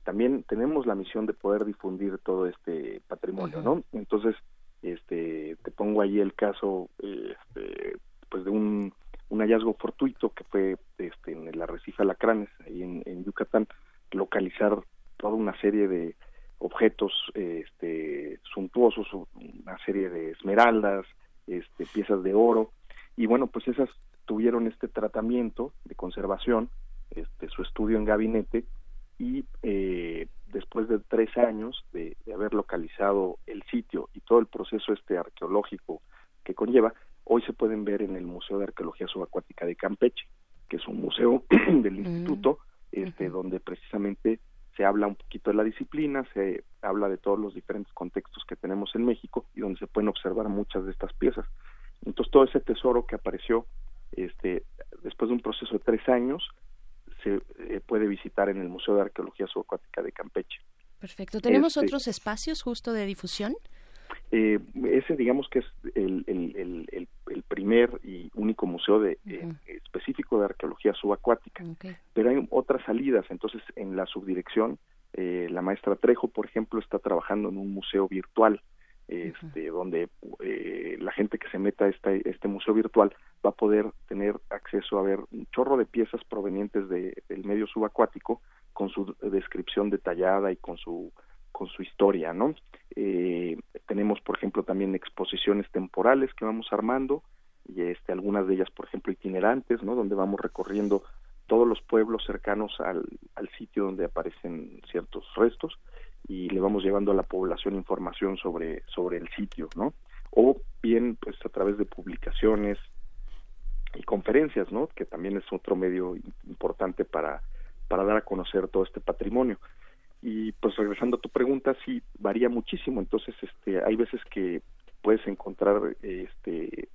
también tenemos la misión de poder difundir todo este patrimonio, ¿no? Entonces, este, te pongo ahí el caso, este, pues de un, un hallazgo fortuito que fue este, en el arrecife Alacranes, ahí en, en Yucatán, localizar toda una serie de objetos este, suntuosos, una serie de esmeraldas, este, piezas de oro, y bueno, pues esas tuvieron este tratamiento de conservación, este, su estudio en gabinete, y eh, después de tres años de, haber localizado el sitio y todo el proceso este arqueológico que conlleva, hoy se pueden ver en el Museo de Arqueología Subacuática de Campeche, que es un museo del mm. instituto, este, donde precisamente se habla un poquito de la disciplina, se habla de todos los diferentes contextos que tenemos en México y donde se pueden observar muchas de estas piezas. Entonces todo ese tesoro que apareció este, después de un proceso de tres años se eh, puede visitar en el Museo de Arqueología Subacuática de Campeche. Perfecto. ¿Tenemos este otros espacios justo de difusión? Eh, ese digamos que es el, primer y único museo de, eh, específico de arqueología subacuática, pero hay otras salidas, entonces en la subdirección eh, la maestra Trejo, por ejemplo, está trabajando en un museo virtual, este, donde la gente que se meta a este, este museo virtual va a poder tener acceso a ver un chorro de piezas provenientes de, del medio subacuático con su descripción detallada y con su con su historia, ¿no? Eh, tenemos, por ejemplo, también exposiciones temporales que vamos armando y este, algunas de ellas, por ejemplo, itinerantes, ¿no? Donde vamos recorriendo todos los pueblos cercanos al, al sitio donde aparecen ciertos restos y le vamos llevando a la población información sobre, sobre el sitio, ¿no? O bien, pues a través de publicaciones y conferencias, ¿no? Que también es otro medio importante para, para dar a conocer todo este patrimonio y pues regresando a tu pregunta sí varía muchísimo. Entonces este hay veces que puedes encontrar este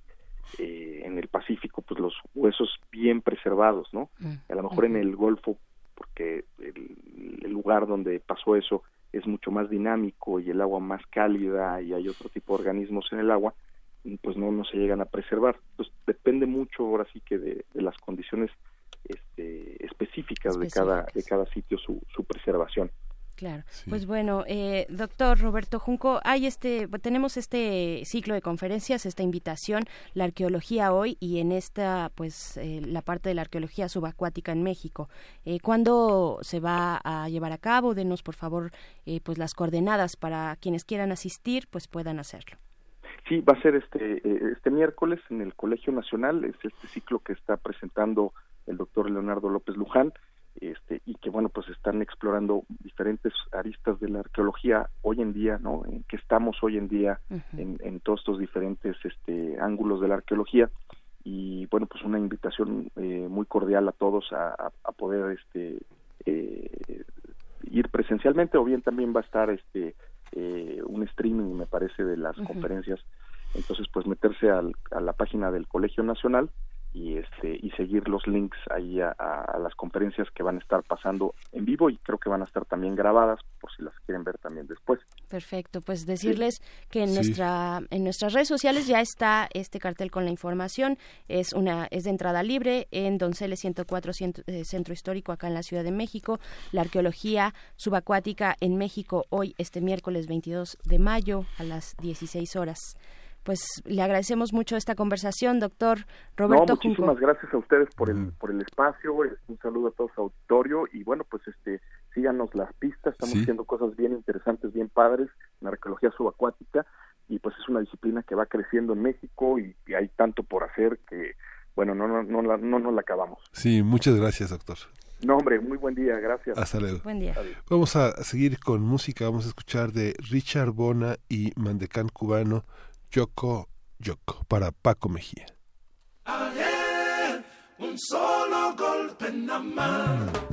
eh, en el Pacífico pues los huesos bien preservados no mm, a lo mejor en el Golfo porque el, el, lugar donde pasó eso es mucho más dinámico y el agua más cálida y hay otro tipo de organismos en el agua pues no no se llegan a preservar. Pues depende mucho ahora sí que de, de las condiciones este, específicas, de cada de cada sitio su, su preservación Claro. Pues bueno, eh, doctor Roberto Junco, hay este, tenemos este ciclo de conferencias, esta invitación, la arqueología hoy y en esta, pues, eh, la parte de la arqueología subacuática en México. Eh, ¿Cuándo se va a llevar a cabo? Denos, por favor, eh, pues las coordenadas para quienes quieran asistir, pues puedan hacerlo. Sí, va a ser este este miércoles en el Colegio Nacional, es este ciclo que está presentando el doctor Leonardo López Luján este, y que bueno pues están explorando diferentes aristas de la arqueología hoy en día no en que estamos hoy en día en, en, todos estos diferentes este ángulos de la arqueología. Y bueno pues una invitación eh, muy cordial a todos a, a, poder este eh, ir presencialmente o bien también va a estar este eh, un streaming me parece de las conferencias. Entonces pues meterse al, a la página del Colegio Nacional y este y seguir los links ahí a, a, las conferencias que van a estar pasando en vivo y creo que van a estar también grabadas por si las quieren ver también después. Perfecto, pues decirles que en sí. nuestra en nuestras redes sociales ya está este cartel con la información, es una es de entrada libre en Donceles 104 Centro, eh, Centro Histórico acá en la Ciudad de México, la arqueología subacuática en México hoy este miércoles 22 de mayo a las 16 horas pues le agradecemos mucho esta conversación, doctor Roberto. No, muchísimas Junco. gracias a ustedes por el por el espacio, un saludo a todo su auditorio y bueno, pues este síganos las pistas, estamos sí. haciendo cosas bien interesantes, bien padres en la arqueología subacuática y pues es una disciplina que va creciendo en México y, y hay tanto por hacer que bueno, no no no no, no nos la acabamos. Sí, muchas gracias, doctor. No, hombre, muy buen día, gracias. Hasta luego. Buen día. Adiós. Vamos a seguir con música, vamos a escuchar de Richard Bona y Mandecán Cubano, Yoko Yoko para Paco Mejía. Ayer, un solo golpe en la mano.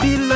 bila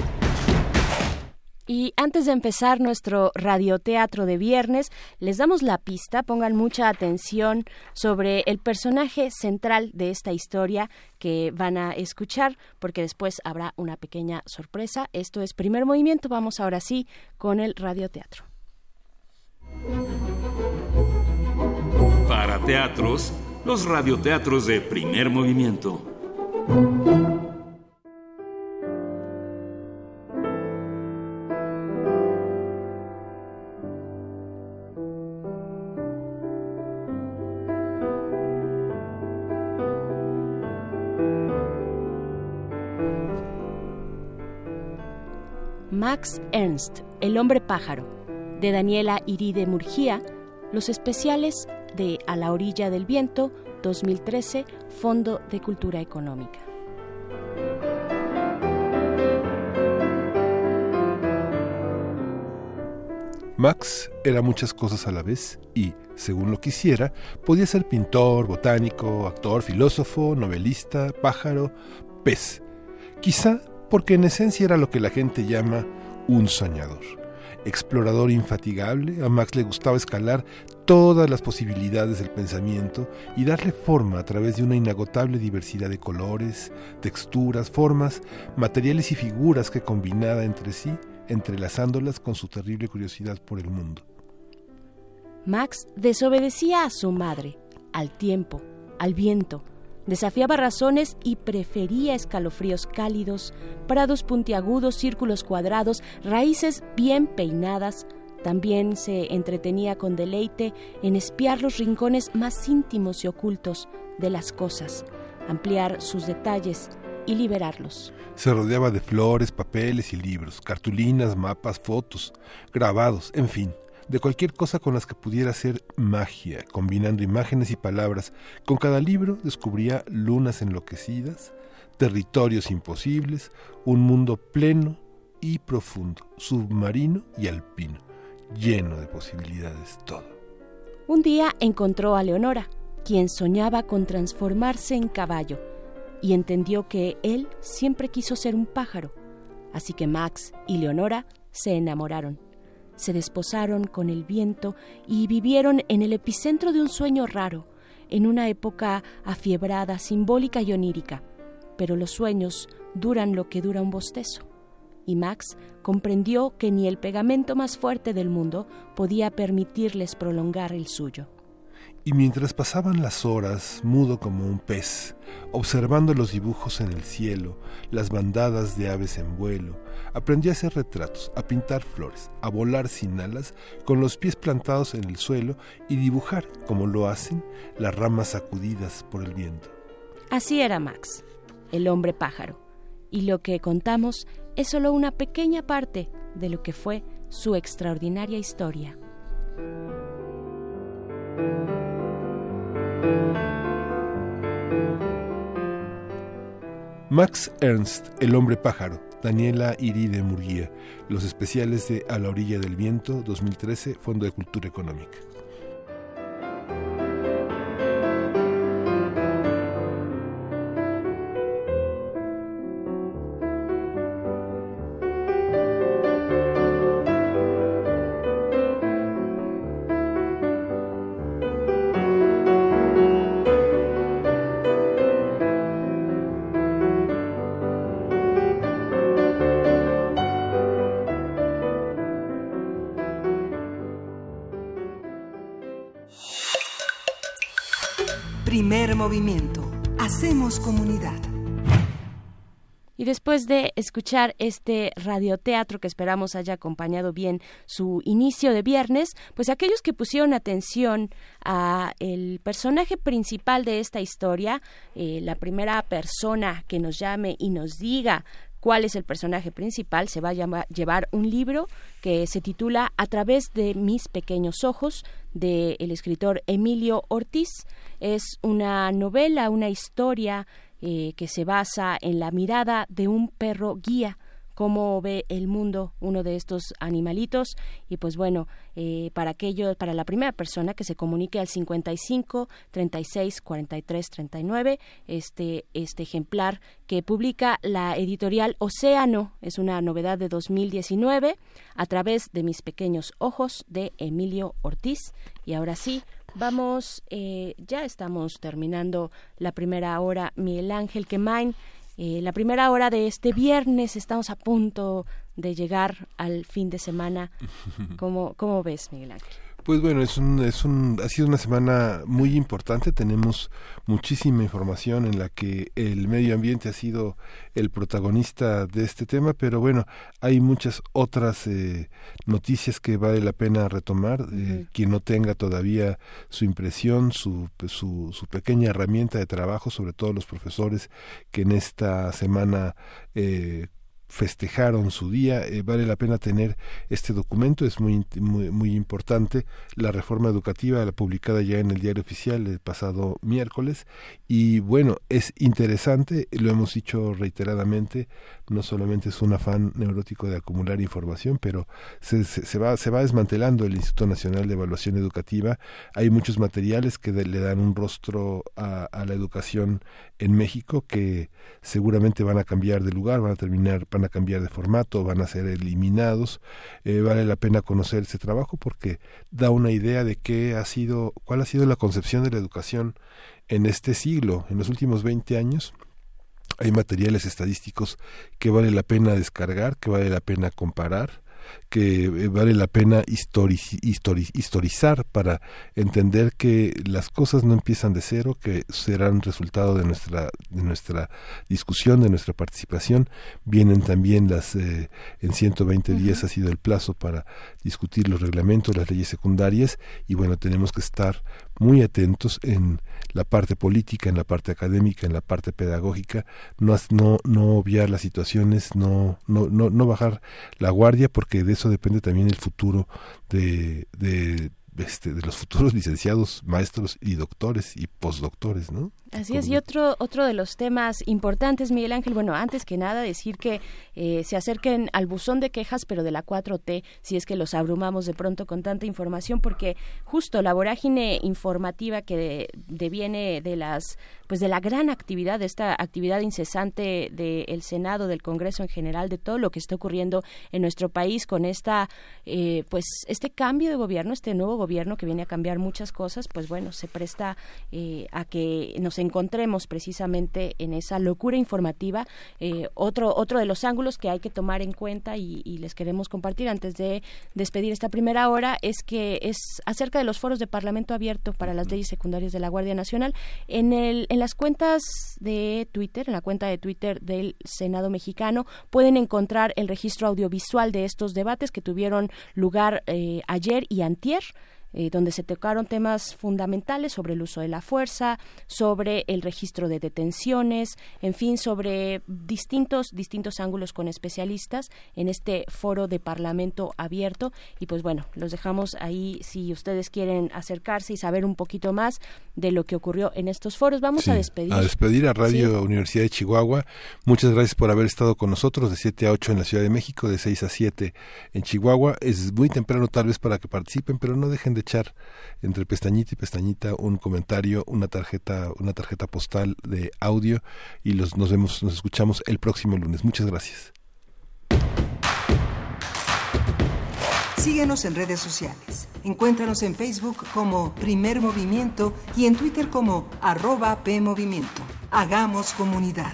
Y antes de empezar nuestro radioteatro de viernes, les damos la pista, pongan mucha atención sobre el personaje central de esta historia que van a escuchar, porque después habrá una pequeña sorpresa. Esto es primer movimiento, vamos ahora sí con el radioteatro. Para teatros, los radioteatros de primer movimiento. Max Ernst, El hombre pájaro, de Daniela Iride Murgía, los especiales de A la orilla del viento, 2013, Fondo de Cultura Económica. Max era muchas cosas a la vez y, según lo quisiera, podía ser pintor, botánico, actor, filósofo, novelista, pájaro, pez. Quizá porque en esencia era lo que la gente llama un soñador. Explorador infatigable, a Max le gustaba escalar todas las posibilidades del pensamiento y darle forma a través de una inagotable diversidad de colores, texturas, formas, materiales y figuras que combinaba entre sí, entrelazándolas con su terrible curiosidad por el mundo. Max desobedecía a su madre, al tiempo, al viento, desafiaba razones y prefería escalofríos cálidos, prados puntiagudos, círculos cuadrados, raíces bien peinadas. También se entretenía con deleite en espiar los rincones más íntimos y ocultos de las cosas, ampliar sus detalles y liberarlos. Se rodeaba de flores, papeles y libros, cartulinas, mapas, fotos, grabados, en fin, de cualquier cosa con las que pudiera hacer magia, combinando imágenes y palabras. Con cada libro descubría lunas enloquecidas, territorios imposibles, un mundo pleno y profundo, submarino y alpino, lleno de posibilidades todo. Un día encontró a Leonora, quien soñaba con transformarse en caballo, y entendió que él siempre quiso ser un pájaro. Así que Max y Leonora se enamoraron se desposaron con el viento y vivieron en el epicentro de un sueño raro, en una época afiebrada, simbólica y onírica. Pero los sueños duran lo que dura un bostezo. Y Max comprendió que ni el pegamento más fuerte del mundo podía permitirles prolongar el suyo. Y mientras pasaban las horas, mudo como un pez, observando los dibujos en el cielo, las bandadas de aves en vuelo, aprendí a hacer retratos, a pintar flores, a volar sin alas, con los pies plantados en el suelo y dibujar, como lo hacen, las ramas sacudidas por el viento. Así era Max, el hombre pájaro, y lo que contamos es solo una pequeña parte de lo que fue su extraordinaria historia. Max Ernst, El hombre pájaro, Daniela Iride Murguía, Los especiales de A la orilla del viento, 2013, Fondo de Cultura Económica. Escuchar este radioteatro que esperamos haya acompañado bien su inicio de viernes, pues aquellos que pusieron atención a el personaje principal de esta historia, eh, la primera persona que nos llame y nos diga cuál es el personaje principal, se va a llevar un libro que se titula A través de mis pequeños ojos, del escritor Emilio Ortiz. Es una novela, una historia eh, que se basa en la mirada de un perro guía. Cómo ve el mundo uno de estos animalitos y pues bueno eh, para aquello para la primera persona que se comunique al 55 36 43 39 este este ejemplar que publica la editorial Océano es una novedad de 2019 a través de mis pequeños ojos de Emilio Ortiz. Y ahora sí vamos eh, ya estamos terminando la primera hora Miguel Ángel Quemain eh, la primera hora de este viernes estamos a punto de llegar al fin de semana. ¿Cómo, cómo ves, Miguel Ángel? Pues bueno, es un, es un, ha sido una semana muy importante. Tenemos muchísima información en la que el medio ambiente ha sido el protagonista de este tema, pero bueno, hay muchas otras eh, noticias que vale la pena retomar. Eh, quien no tenga todavía su impresión, su, su, su pequeña herramienta de trabajo, sobre todo los profesores que en esta semana eh, festejaron su día. Eh, vale la pena tener este documento, es muy, muy, importante. La reforma educativa, la publicada ya en el diario oficial el pasado miércoles. Y bueno, es interesante, lo hemos dicho reiteradamente, no solamente es un afán neurótico de acumular información, pero se, se, va, se va desmantelando el Instituto Nacional de Evaluación Educativa. Hay muchos materiales que le dan un rostro a, la educación en México que seguramente van a cambiar de lugar, van a terminar, a cambiar de formato, van a ser eliminados. Eh, vale la pena conocer ese trabajo porque da una idea de qué ha sido, cuál ha sido la concepción de la educación en este siglo, en los últimos 20 años. Hay materiales estadísticos que vale la pena descargar, que vale la pena comparar que vale la pena historiz, historiz, historizar para entender que las cosas no empiezan de cero, que serán resultado de nuestra, de nuestra discusión, de nuestra participación. Vienen también las, eh, en 120 días ha sido el plazo para discutir los reglamentos, las leyes secundarias y bueno, tenemos que estar muy atentos en la parte política, en la parte académica, en la parte pedagógica, no, no, no obviar las situaciones, no, no, no, no bajar la guardia, porque de eso depende también el futuro de, de, este, de los futuros licenciados, maestros y doctores y postdoctores, ¿no? Así es, y otro, otro de los temas importantes, Miguel Ángel, bueno, antes que nada decir que eh, se acerquen al buzón de quejas, pero de la 4T, si es que los abrumamos de pronto con tanta información, porque justo la vorágine informativa que deviene de las, pues de la gran actividad, de esta actividad incesante del Senado, del Congreso en general, de todo lo que está ocurriendo en nuestro país con esta, eh, pues este cambio de gobierno, este nuevo gobierno que viene a cambiar muchas cosas, pues bueno, se presta eh, a que nos encontremos precisamente en esa locura informativa. Eh, otro, otro de los ángulos que hay que tomar en cuenta y, les queremos compartir antes de despedir esta primera hora es que es acerca de los foros de Parlamento abierto para las leyes secundarias de la Guardia Nacional. En, el, en las cuentas de Twitter, en la cuenta de Twitter del Senado mexicano, pueden encontrar el registro audiovisual de estos debates que tuvieron lugar eh, ayer y antier. Eh, donde se tocaron temas fundamentales sobre el uso de la fuerza, sobre el registro de detenciones, en fin, sobre distintos, distintos ángulos con especialistas en este foro de Parlamento abierto. Y pues bueno, los dejamos ahí si ustedes quieren acercarse y saber un poquito más de lo que ocurrió en estos foros. Vamos a despedir. A despedir a Radio Universidad de Chihuahua. Muchas gracias por haber estado con nosotros de 7 a 8 en la Ciudad de México, de 6 a 7 en Chihuahua. Es muy temprano tal vez para que participen, pero no dejen de echar entre pestañita y pestañita un comentario, una tarjeta, una tarjeta postal de audio y los, nos vemos, nos escuchamos el próximo lunes. Muchas gracias. Síguenos en redes sociales. Encuéntranos en Facebook como Primer Movimiento y en Twitter como arroba PMovimiento. Hagamos comunidad.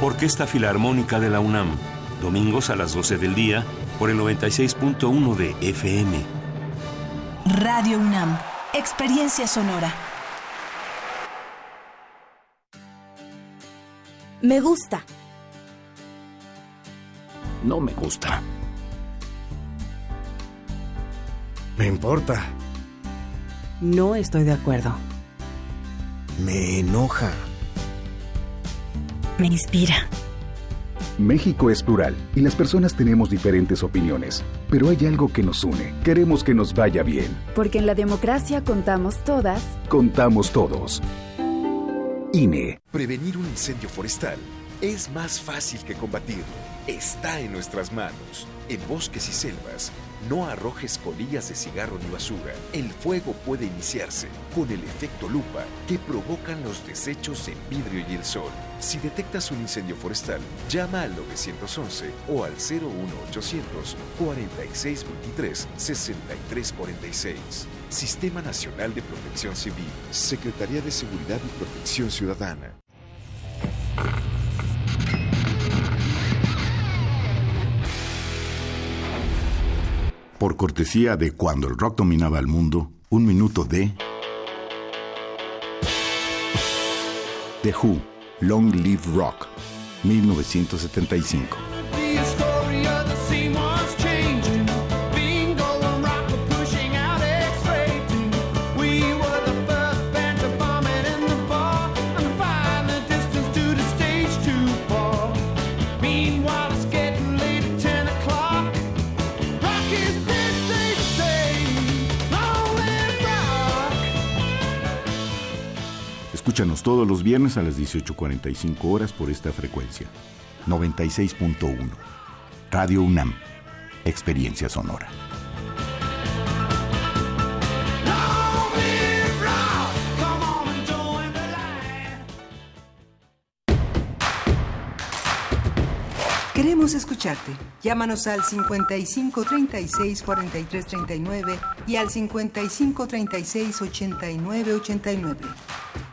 Orquesta Filarmónica de la UNAM, domingos a las 12 del día por el 96.1 de FM. Radio UNAM, experiencia sonora. Me gusta. No me gusta. Me importa. No estoy de acuerdo. Me enoja me inspira. México es plural y las personas tenemos diferentes opiniones, pero hay algo que nos une. Queremos que nos vaya bien. Porque en la democracia contamos todas. Contamos todos. INE. Prevenir un incendio forestal es más fácil que combatirlo. Está en nuestras manos. En bosques y selvas, no arrojes colillas de cigarro ni basura. El fuego puede iniciarse con el efecto lupa que provocan los desechos en vidrio y el sol. Si detectas un incendio forestal, llama al 911 o al 01800 4623 6346. Sistema Nacional de Protección Civil, Secretaría de Seguridad y Protección Ciudadana. Por cortesía de cuando el rock dominaba el mundo, un minuto de... The Who, Long Live Rock, 1975. Escúchanos todos los viernes a las 18.45 horas por esta frecuencia. 96.1. Radio UNAM. Experiencia sonora. Queremos escucharte. Llámanos al 55 36 43 39 y al 55 36 89 89.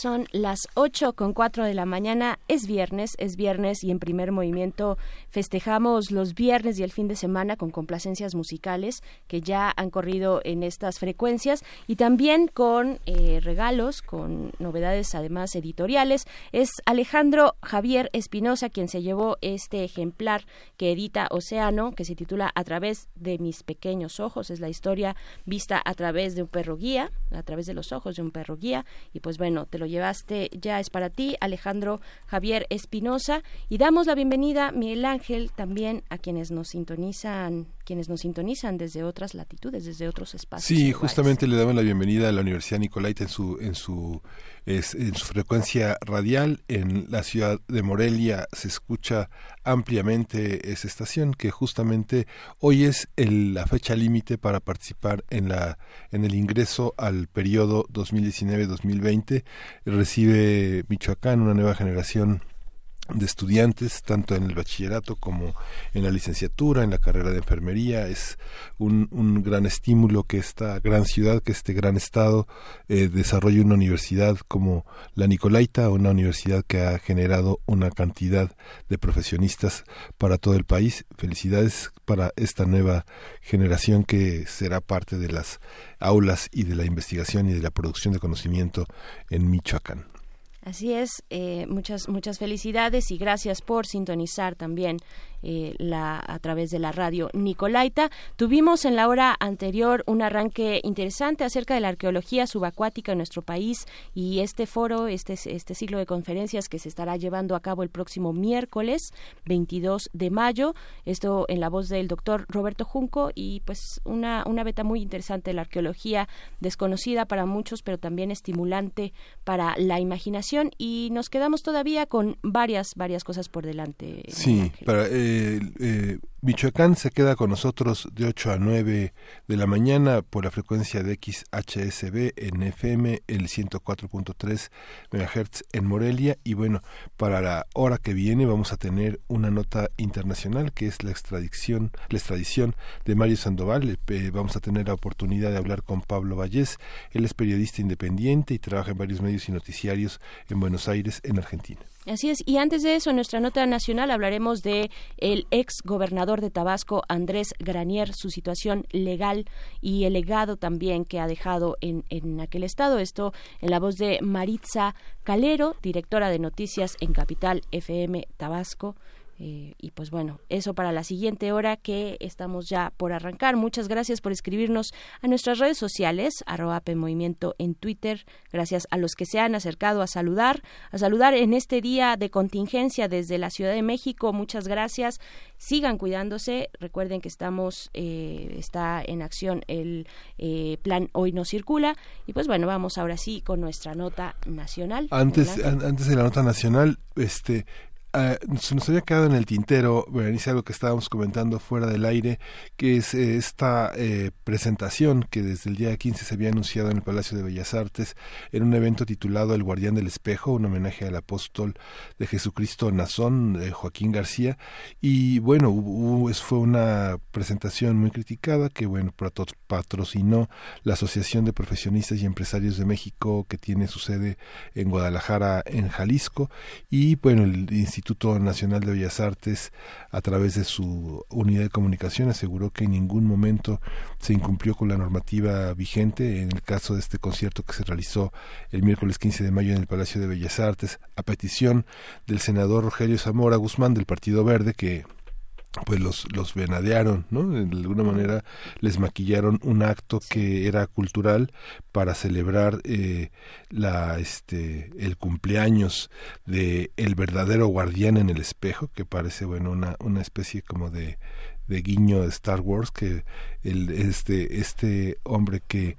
Son las 8 con 4 de la mañana. Es viernes, es viernes y en primer movimiento festejamos los viernes y el fin de semana con complacencias musicales que ya han corrido en estas frecuencias y también con eh, regalos, con novedades además editoriales. Es Alejandro Javier Espinosa quien se llevó este ejemplar que edita Océano, que se titula A través de mis pequeños ojos. Es la historia vista a través de un perro guía, a través de los ojos de un perro guía. Y pues bueno, te lo llevaste, ya es para ti, Alejandro Javier Espinosa. Y damos la bienvenida, Miguel Ángel, también a quienes nos sintonizan, quienes nos sintonizan desde otras latitudes, desde otros espacios. Sí, justamente le damos la bienvenida a la Universidad Nicolaita en su, en su es, en su frecuencia radial en la ciudad de Morelia se escucha ampliamente esa estación que justamente hoy es el, la fecha límite para participar en la en el ingreso al periodo 2019-2020 recibe Michoacán una nueva generación de estudiantes, tanto en el bachillerato como en la licenciatura, en la carrera de enfermería. Es un, un gran estímulo que esta gran ciudad, que este gran estado eh, desarrolle una universidad como la Nicolaita, una universidad que ha generado una cantidad de profesionistas para todo el país. Felicidades para esta nueva generación que será parte de las aulas y de la investigación y de la producción de conocimiento en Michoacán. Así es, eh, muchas muchas felicidades y gracias por sintonizar también eh, la, a través de la radio Nicolaita. Tuvimos en la hora anterior un arranque interesante acerca de la arqueología subacuática en nuestro país y este foro, este, este ciclo de conferencias que se estará llevando a cabo el próximo miércoles 22 de mayo. Esto en la voz del doctor Roberto Junco y pues una, una beta muy interesante de la arqueología desconocida para muchos pero también estimulante para la imaginación y nos quedamos todavía con varias, varias cosas por delante. Sí, para, eh, Michoacán se queda con nosotros de 8 a 9 de la mañana por la frecuencia de XHSB en FM, el 104.3 MHz en Morelia. Y bueno, para la hora que viene vamos a tener una nota internacional que es la extradición, la extradición de Mario Sandoval. Eh, vamos a tener la oportunidad de hablar con Pablo Vallés. Él es periodista independiente y trabaja en varios medios y noticiarios en Buenos Aires, en Argentina. Así es. Y antes de eso, en nuestra nota nacional hablaremos de el ex gobernador de Tabasco, Andrés Granier, su situación legal y el legado también que ha dejado en, en aquel estado. Esto en la voz de Maritza Calero, directora de noticias en Capital FM Tabasco. Eh, y pues bueno, eso para la siguiente hora que estamos ya por arrancar. Muchas gracias por escribirnos a nuestras redes sociales, arroba Movimiento en Twitter. Gracias a los que se han acercado a saludar, a saludar en este día de contingencia desde la Ciudad de México. Muchas gracias. Sigan cuidándose. Recuerden que estamos, eh, está en acción el eh, plan Hoy no circula. Y pues bueno, vamos ahora sí con nuestra nota nacional. Antes, antes de la nota nacional, este, Uh, se nos había quedado en el tintero, Berenice, algo que estábamos comentando fuera del aire, que es eh, esta eh, presentación que desde el día 15 se había anunciado en el Palacio de Bellas Artes, en un evento titulado El Guardián del Espejo, un homenaje al apóstol de Jesucristo Nazón, Joaquín García, y bueno, hubo, fue una presentación muy criticada que, bueno, patrocinó la Asociación de Profesionistas y Empresarios de México, que tiene su sede en Guadalajara, en Jalisco, y bueno, el Instituto Nacional de Bellas Artes, a través de su unidad de comunicación, aseguró que en ningún momento se incumplió con la normativa vigente. En el caso de este concierto que se realizó el miércoles 15 de mayo en el Palacio de Bellas Artes, a petición del senador Rogelio Zamora Guzmán del Partido Verde, que pues los, los venadearon, ¿no? De alguna manera les maquillaron un acto que era cultural para celebrar eh, la, este, el cumpleaños de el verdadero guardián en el espejo, que parece, bueno, una, una especie como de, de guiño de Star Wars, que el, este, este hombre que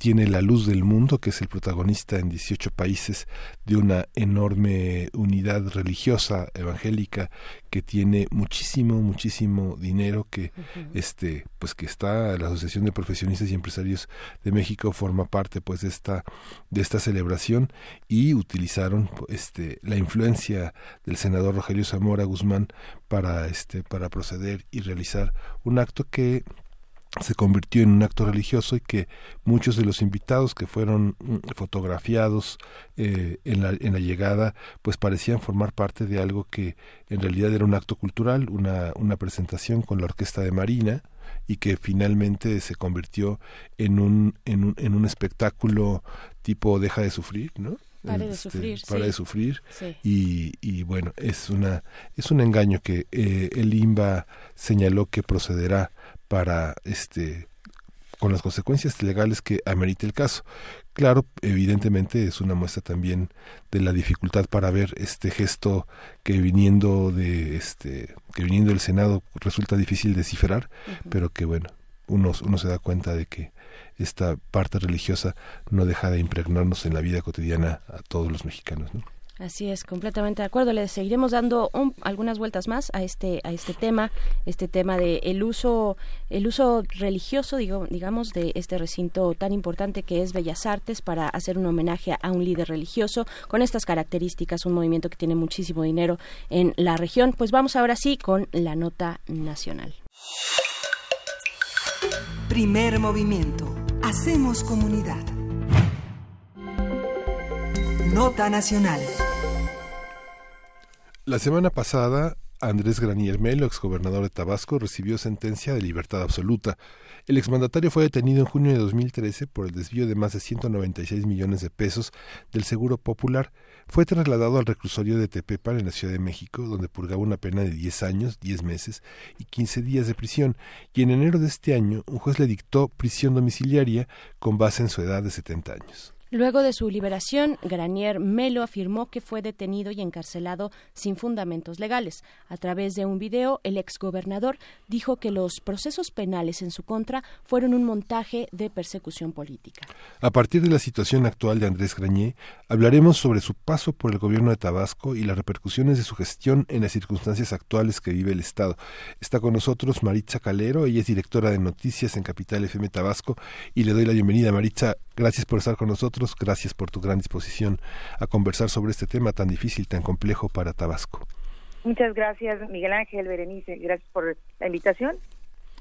tiene La Luz del Mundo, que es el protagonista en 18 países de una enorme unidad religiosa evangélica que tiene muchísimo, muchísimo dinero que este, pues que está la Asociación de Profesionistas y Empresarios de México forma parte pues de esta de esta celebración y utilizaron este la influencia del senador Rogelio Zamora Guzmán para este para proceder y realizar un acto que se convirtió en un acto religioso y que muchos de los invitados que fueron mm, fotografiados eh, en, la, en la llegada pues parecían formar parte de algo que en realidad era un acto cultural, una, una presentación con la orquesta de Marina y que finalmente se convirtió en un, en un, en un espectáculo tipo Deja de sufrir, ¿no? Pare de Este, sufrir, Pare sí. de sufrir Sí. y, y bueno es una es un engaño que eh, el INBA señaló que procederá para este con las consecuencias legales que amerite el caso. Claro, evidentemente es una muestra también de la dificultad para ver este gesto que viniendo de este que viniendo del Senado resulta difícil descifrar, pero que bueno, uno, uno se da cuenta de que esta parte religiosa no deja de impregnarnos en la vida cotidiana a todos los mexicanos. ¿no? Así es, completamente de acuerdo. Le seguiremos dando un- algunas vueltas más a este a este tema, este tema de el uso el uso religioso, digo, digamos, de este recinto tan importante que es Bellas Artes para hacer un homenaje a un líder religioso con estas características, un movimiento que tiene muchísimo dinero en la región. Pues vamos ahora sí con la nota nacional. Primer movimiento. Hacemos comunidad. Nota nacional. La semana pasada, Andrés Granier Melo, exgobernador de Tabasco, recibió sentencia de libertad absoluta. El exmandatario fue detenido en junio de 2013 por el desvío de más de 196 millones de pesos del Seguro Popular. Fue trasladado al reclusorio de Tepepan en la Ciudad de México, donde purgaba una pena de 10 años, 10 meses y 15 días de prisión. Y en enero de este año, un juez le dictó prisión domiciliaria con base en su edad de 70 años. Luego de su liberación, Granier Melo afirmó que fue detenido y encarcelado sin fundamentos legales. A través de un video, el exgobernador dijo que los procesos penales en su contra fueron un montaje de persecución política. A partir de la situación actual de Andrés Grañé, hablaremos sobre su paso por el gobierno de Tabasco y las repercusiones de su gestión en las circunstancias actuales que vive el Estado. Está con nosotros Maritza Calero, ella es directora de noticias en Capital FM Tabasco y le doy la bienvenida. Maritza, gracias por estar con nosotros, gracias por tu gran disposición a conversar sobre este tema tan difícil, tan complejo para Tabasco. Muchas gracias, Miguel Ángel, Berenice. Gracias por la invitación.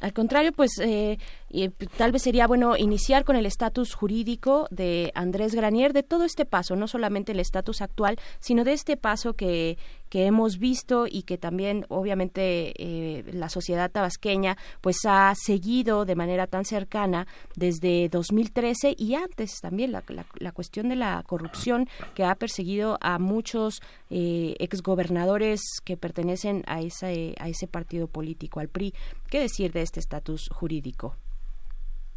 Al contrario, pues eh, y, p- tal vez sería bueno iniciar con el estatus jurídico de Andrés Granier, de todo este paso, no solamente el estatus actual, sino de este paso que, que hemos visto y que también, obviamente, eh, la sociedad tabasqueña pues ha seguido de manera tan cercana desde 2013 y antes también la, la- la cuestión de la corrupción que ha perseguido a muchos eh, exgobernadores que pertenecen a ese, a ese partido político, al PRI. ¿Qué decir de este estatus jurídico?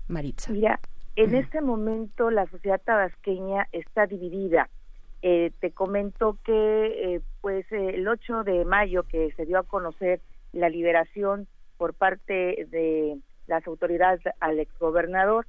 Maritza. Mira, en este momento la sociedad tabasqueña está dividida. Eh, te comento que eh, pues eh, el 8 de mayo que se dio a conocer la liberación por parte de las autoridades al exgobernador,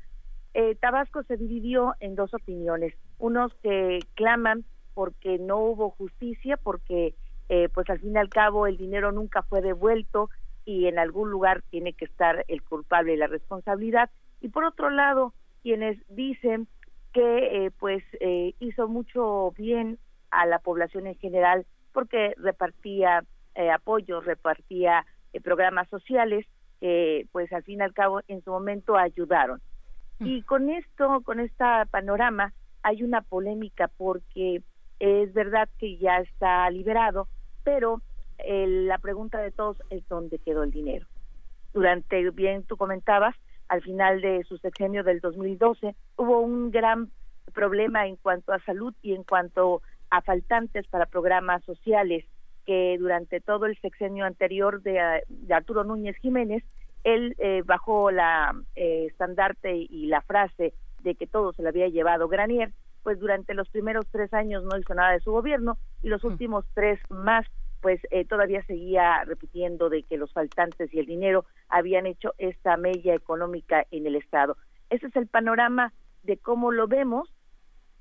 eh, Tabasco se dividió en dos opiniones. Unos que claman porque no hubo justicia, porque eh, pues al fin y al cabo el dinero nunca fue devuelto y en algún lugar tiene que estar el culpable y la responsabilidad. Y por otro lado, quienes dicen que eh, pues eh, hizo mucho bien a la población en general porque repartía eh, apoyos, repartía eh, programas sociales pues al fin y al cabo en su momento ayudaron. Y con esto, con esta panorama, hay una polémica porque es verdad que ya está liberado, pero eh, la pregunta de todos es dónde quedó el dinero. Durante, bien tú comentabas, al final de su sexenio del 2012 hubo un gran problema en cuanto a salud y en cuanto a faltantes para programas sociales que durante todo el sexenio anterior de, de Arturo Núñez Jiménez él eh, bajó la eh, estandarte y la frase de que todo se lo había llevado Granier, pues durante los primeros tres años no hizo nada de su gobierno y los últimos tres más, pues eh, todavía seguía repitiendo de que los faltantes y el dinero habían hecho esta mella económica en el Estado. Ese es el panorama de cómo lo vemos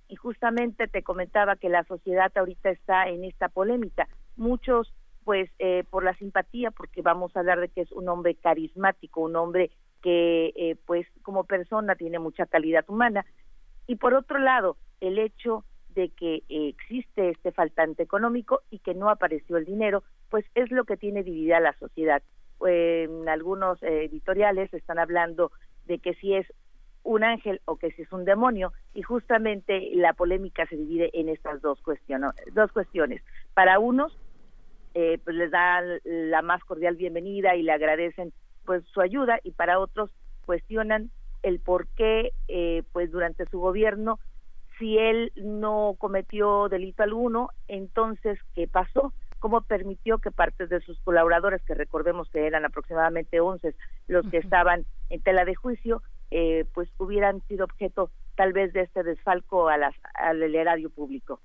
y justamente te comentaba que la sociedad ahorita está en esta polémica. Muchos pues eh, por la simpatía, porque vamos a hablar de que es un hombre carismático, un hombre que eh, pues como persona tiene mucha calidad humana. Y por otro lado, el hecho de que eh, existe este faltante económico y que no apareció el dinero, pues es lo que tiene dividida la sociedad. en algunos eh, editoriales están hablando de que si es un ángel o que si es un demonio y justamente la polémica se divide en estas dos dos cuestiones para unos eh, pues les dan la más cordial bienvenida y le agradecen pues su ayuda y para otros cuestionan el por qué eh, pues durante su gobierno si él no cometió delito alguno entonces qué pasó cómo permitió que parte de sus colaboradores, que recordemos que eran aproximadamente 11 los que estaban en tela de juicio, eh, pues hubieran sido objeto tal vez de este desfalco a las, al erario público.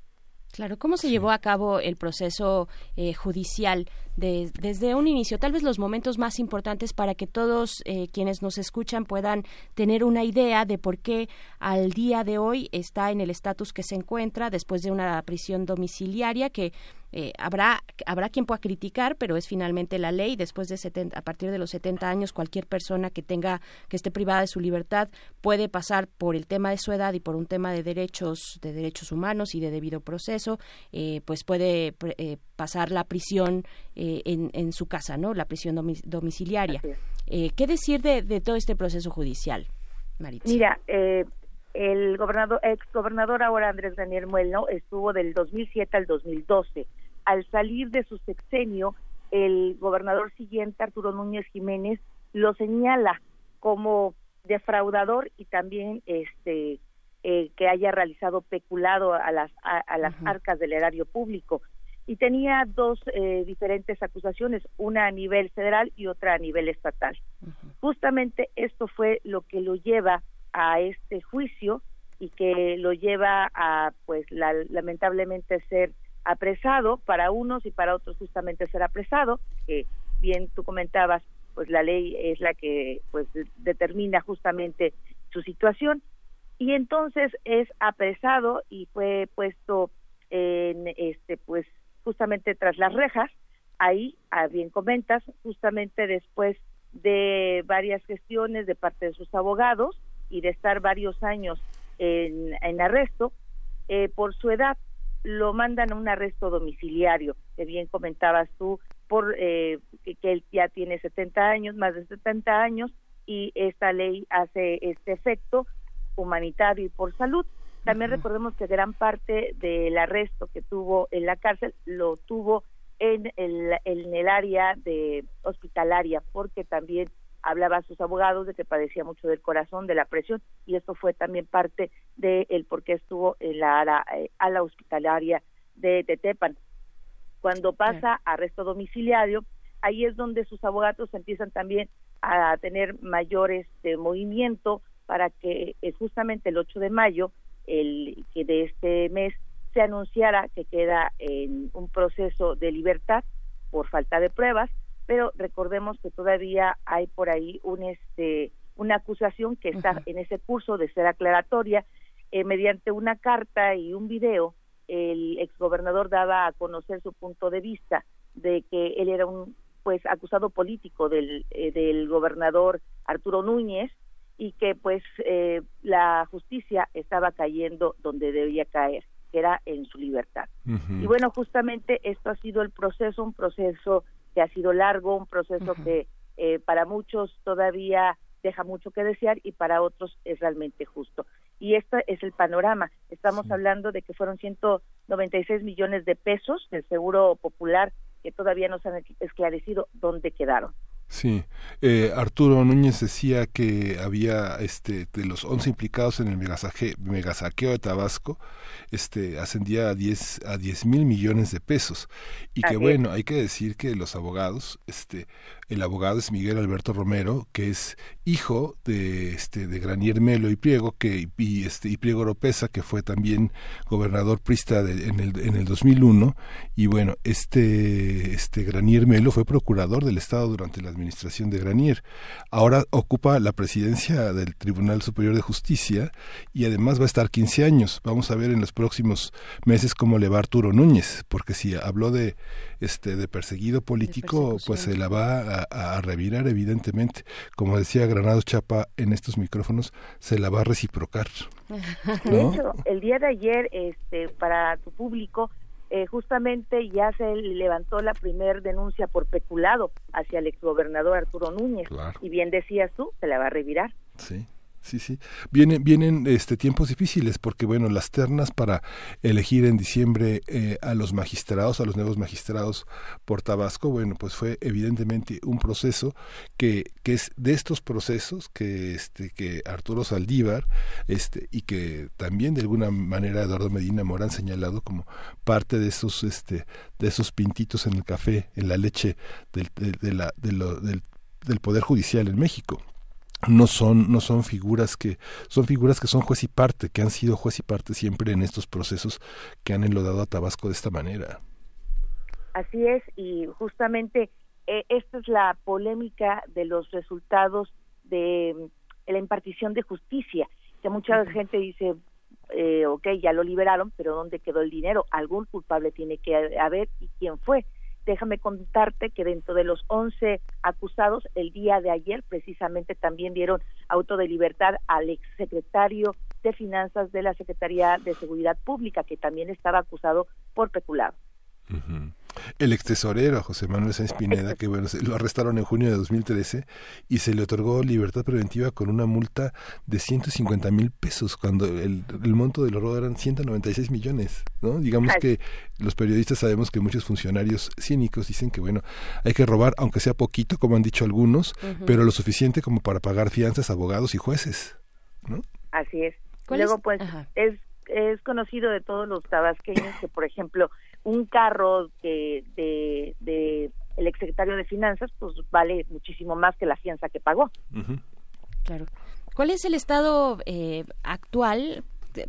Claro, ¿cómo se llevó a cabo el proceso eh, judicial de- desde un inicio? Tal vez los momentos más importantes para que todos eh, quienes nos escuchan puedan tener una idea de por qué al día de hoy está en el estatus que se encuentra después de una prisión domiciliaria que eh, habrá habrá quien pueda criticar, pero es finalmente la ley. Después de 70, a partir de los 70 años, cualquier persona que tenga que esté privada de su libertad puede pasar por el tema de su edad y por un tema de derechos de derechos humanos y de debido proceso, eh, pues puede eh, pasar la prisión eh, en, en su casa, ¿no? La prisión domi- domiciliaria. Eh, ¿Qué decir de, de todo este proceso judicial, Maritza? Mira, eh, el gobernador, ex gobernador ahora Andrés Daniel Muelno estuvo del 2007 al 2012. Al salir de su sexenio, el gobernador siguiente, Arturo Núñez Jiménez, lo señala como defraudador y también este eh, que haya realizado peculado a las a, a las arcas del erario público y tenía dos eh, diferentes acusaciones, una a nivel federal y otra a nivel estatal. Justamente esto fue lo que lo lleva a este juicio y que lo lleva a, pues, la- lamentablemente ser apresado para unos y para otros justamente ser apresado, que bien tú comentabas, pues la ley es la que pues de- determina justamente su situación y entonces es apresado y fue puesto en este pues justamente tras las rejas ahí a bien comentas justamente después de varias gestiones de parte de sus abogados y de estar varios años en, arresto eh, por su edad lo mandan a un arresto domiciliario que bien comentabas tú por eh, que él ya tiene 70 años más de 70 años y esta ley hace este efecto humanitario y por salud. También recordemos que gran parte del arresto que tuvo en la cárcel lo tuvo en el, en el área de hospitalaria, porque también hablaba a sus abogados de que padecía mucho del corazón, de la presión, y esto fue también parte del por qué estuvo en la ala, eh, ala hospitalaria de Tetepan. Cuando pasa a arresto domiciliario, ahí es donde sus abogados empiezan también a tener mayores de movimiento para que eh, justamente el 8 de mayo, el que de este mes se anunciara que queda en un proceso de libertad por falta de pruebas, pero recordemos que todavía hay por ahí un este una acusación que está en ese curso de ser aclaratoria. Eh, mediante una carta y un video el exgobernador daba a conocer su punto de vista de que él era un pues acusado político del eh, del gobernador Arturo Núñez y que pues eh, la justicia estaba cayendo donde debía caer que era en su libertad. Y bueno justamente esto ha sido el proceso un proceso que ha sido largo un proceso que eh, para muchos todavía deja mucho que desear y para otros es realmente justo. Y este es el panorama. Estamos hablando de que fueron 196 millones de pesos del seguro popular que todavía no se han esclarecido dónde quedaron Sí, eh, Arturo Núñez decía que había, este, de los 11 implicados en el megasaqueo de Tabasco, este, ascendía a 10 a 10 mil millones de pesos. Y que Así bueno, hay que decir que los abogados, este, el abogado es Miguel Alberto Romero, que es hijo de, este, de Granier Melo y Priego, que y este y Priego Oropesa, que fue también gobernador prista de- en el en el 2001 y bueno, este este Granier Melo fue procurador del estado durante la administración de Granier. Ahora ocupa la presidencia del Tribunal Superior de Justicia y además va a estar 15 años. Vamos a ver en los próximos meses cómo le va a Arturo Núñez, porque si habló de este de perseguido político, pues se la va a, a revirar evidentemente. Como decía Granado Chapa en estos micrófonos, se la va a reciprocar. De hecho, el día de ayer, este, para tu público, eh, justamente ya se levantó la primer denuncia por peculado hacia el exgobernador Arturo Núñez. Y bien decías tú, se la va a revirar. Sí. Sí, sí. Vienen, vienen este, tiempos difíciles porque, bueno, las ternas para elegir en diciembre eh, a los magistrados, a los nuevos magistrados por Tabasco, bueno, pues fue evidentemente un proceso que, que es de estos procesos que, este, que Arturo Saldívar este, y que también de alguna manera Eduardo Medina Mora han señalado como parte de esos, este, de esos pintitos en el café, en la leche del, del Poder Judicial en México no son no son figuras que son figuras que son juez y parte que han sido juez y parte siempre en estos procesos que han enlodado a Tabasco de esta manera. Así es y justamente eh, esta es la polémica de los resultados de mm, la impartición de justicia que mucha gente dice eh, ok ya lo liberaron pero dónde quedó el dinero algún culpable tiene que haber y quién fue déjame contarte que dentro de los 11 acusados, el día de ayer precisamente también dieron auto de libertad al exsecretario de Finanzas de la Secretaría de Seguridad Pública, que también estaba acusado por peculado. El ex tesorero José Manuel Sáenz Pineda, que bueno, lo arrestaron en junio de 2013 y se le otorgó libertad preventiva con una multa de 150 mil pesos, cuando el, monto del robo eran 196 millones, ¿no? Digamos que los periodistas sabemos que muchos funcionarios cínicos dicen que, bueno, hay que robar, aunque sea poquito, como han dicho algunos, pero lo suficiente como para pagar fianzas, abogados y jueces, ¿no? Así es. Luego, pues, es, es conocido de todos los tabasqueños que, por ejemplo, un carro que de, de el exsecretario de Finanzas, pues vale muchísimo más que la fianza que pagó. Claro. ¿Cuál es el estado eh, actual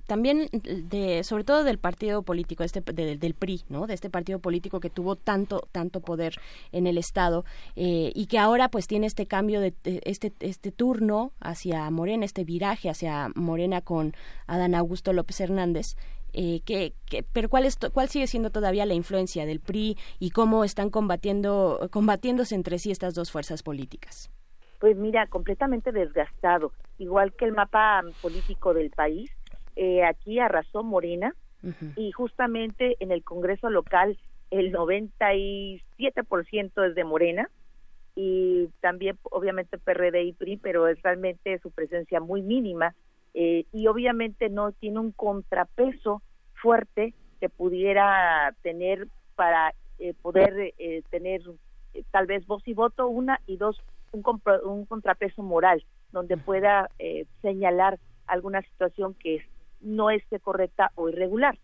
también de sobre todo del partido político este del PRI no de este partido político que tuvo tanto tanto poder en el estado eh, y que ahora pues tiene este cambio de, este este turno hacia Morena este viraje hacia Morena con Adán Augusto López Hernández eh, que, pero cuál es cuál sigue siendo todavía la influencia del PRI y cómo están combatiendo combatiéndose entre sí estas dos fuerzas políticas pues mira completamente desgastado. Igual que el mapa político del país eh, aquí arrasó Morena y justamente en el Congreso local el 97% es de Morena y también obviamente PRD y PRI, pero es realmente su presencia muy mínima eh, y obviamente no tiene un contrapeso fuerte que pudiera tener para eh, poder eh, tener tal vez voz y voto, una y dos, un, un contrapeso moral, donde pueda señalar alguna situación que no esté correcta o irregular.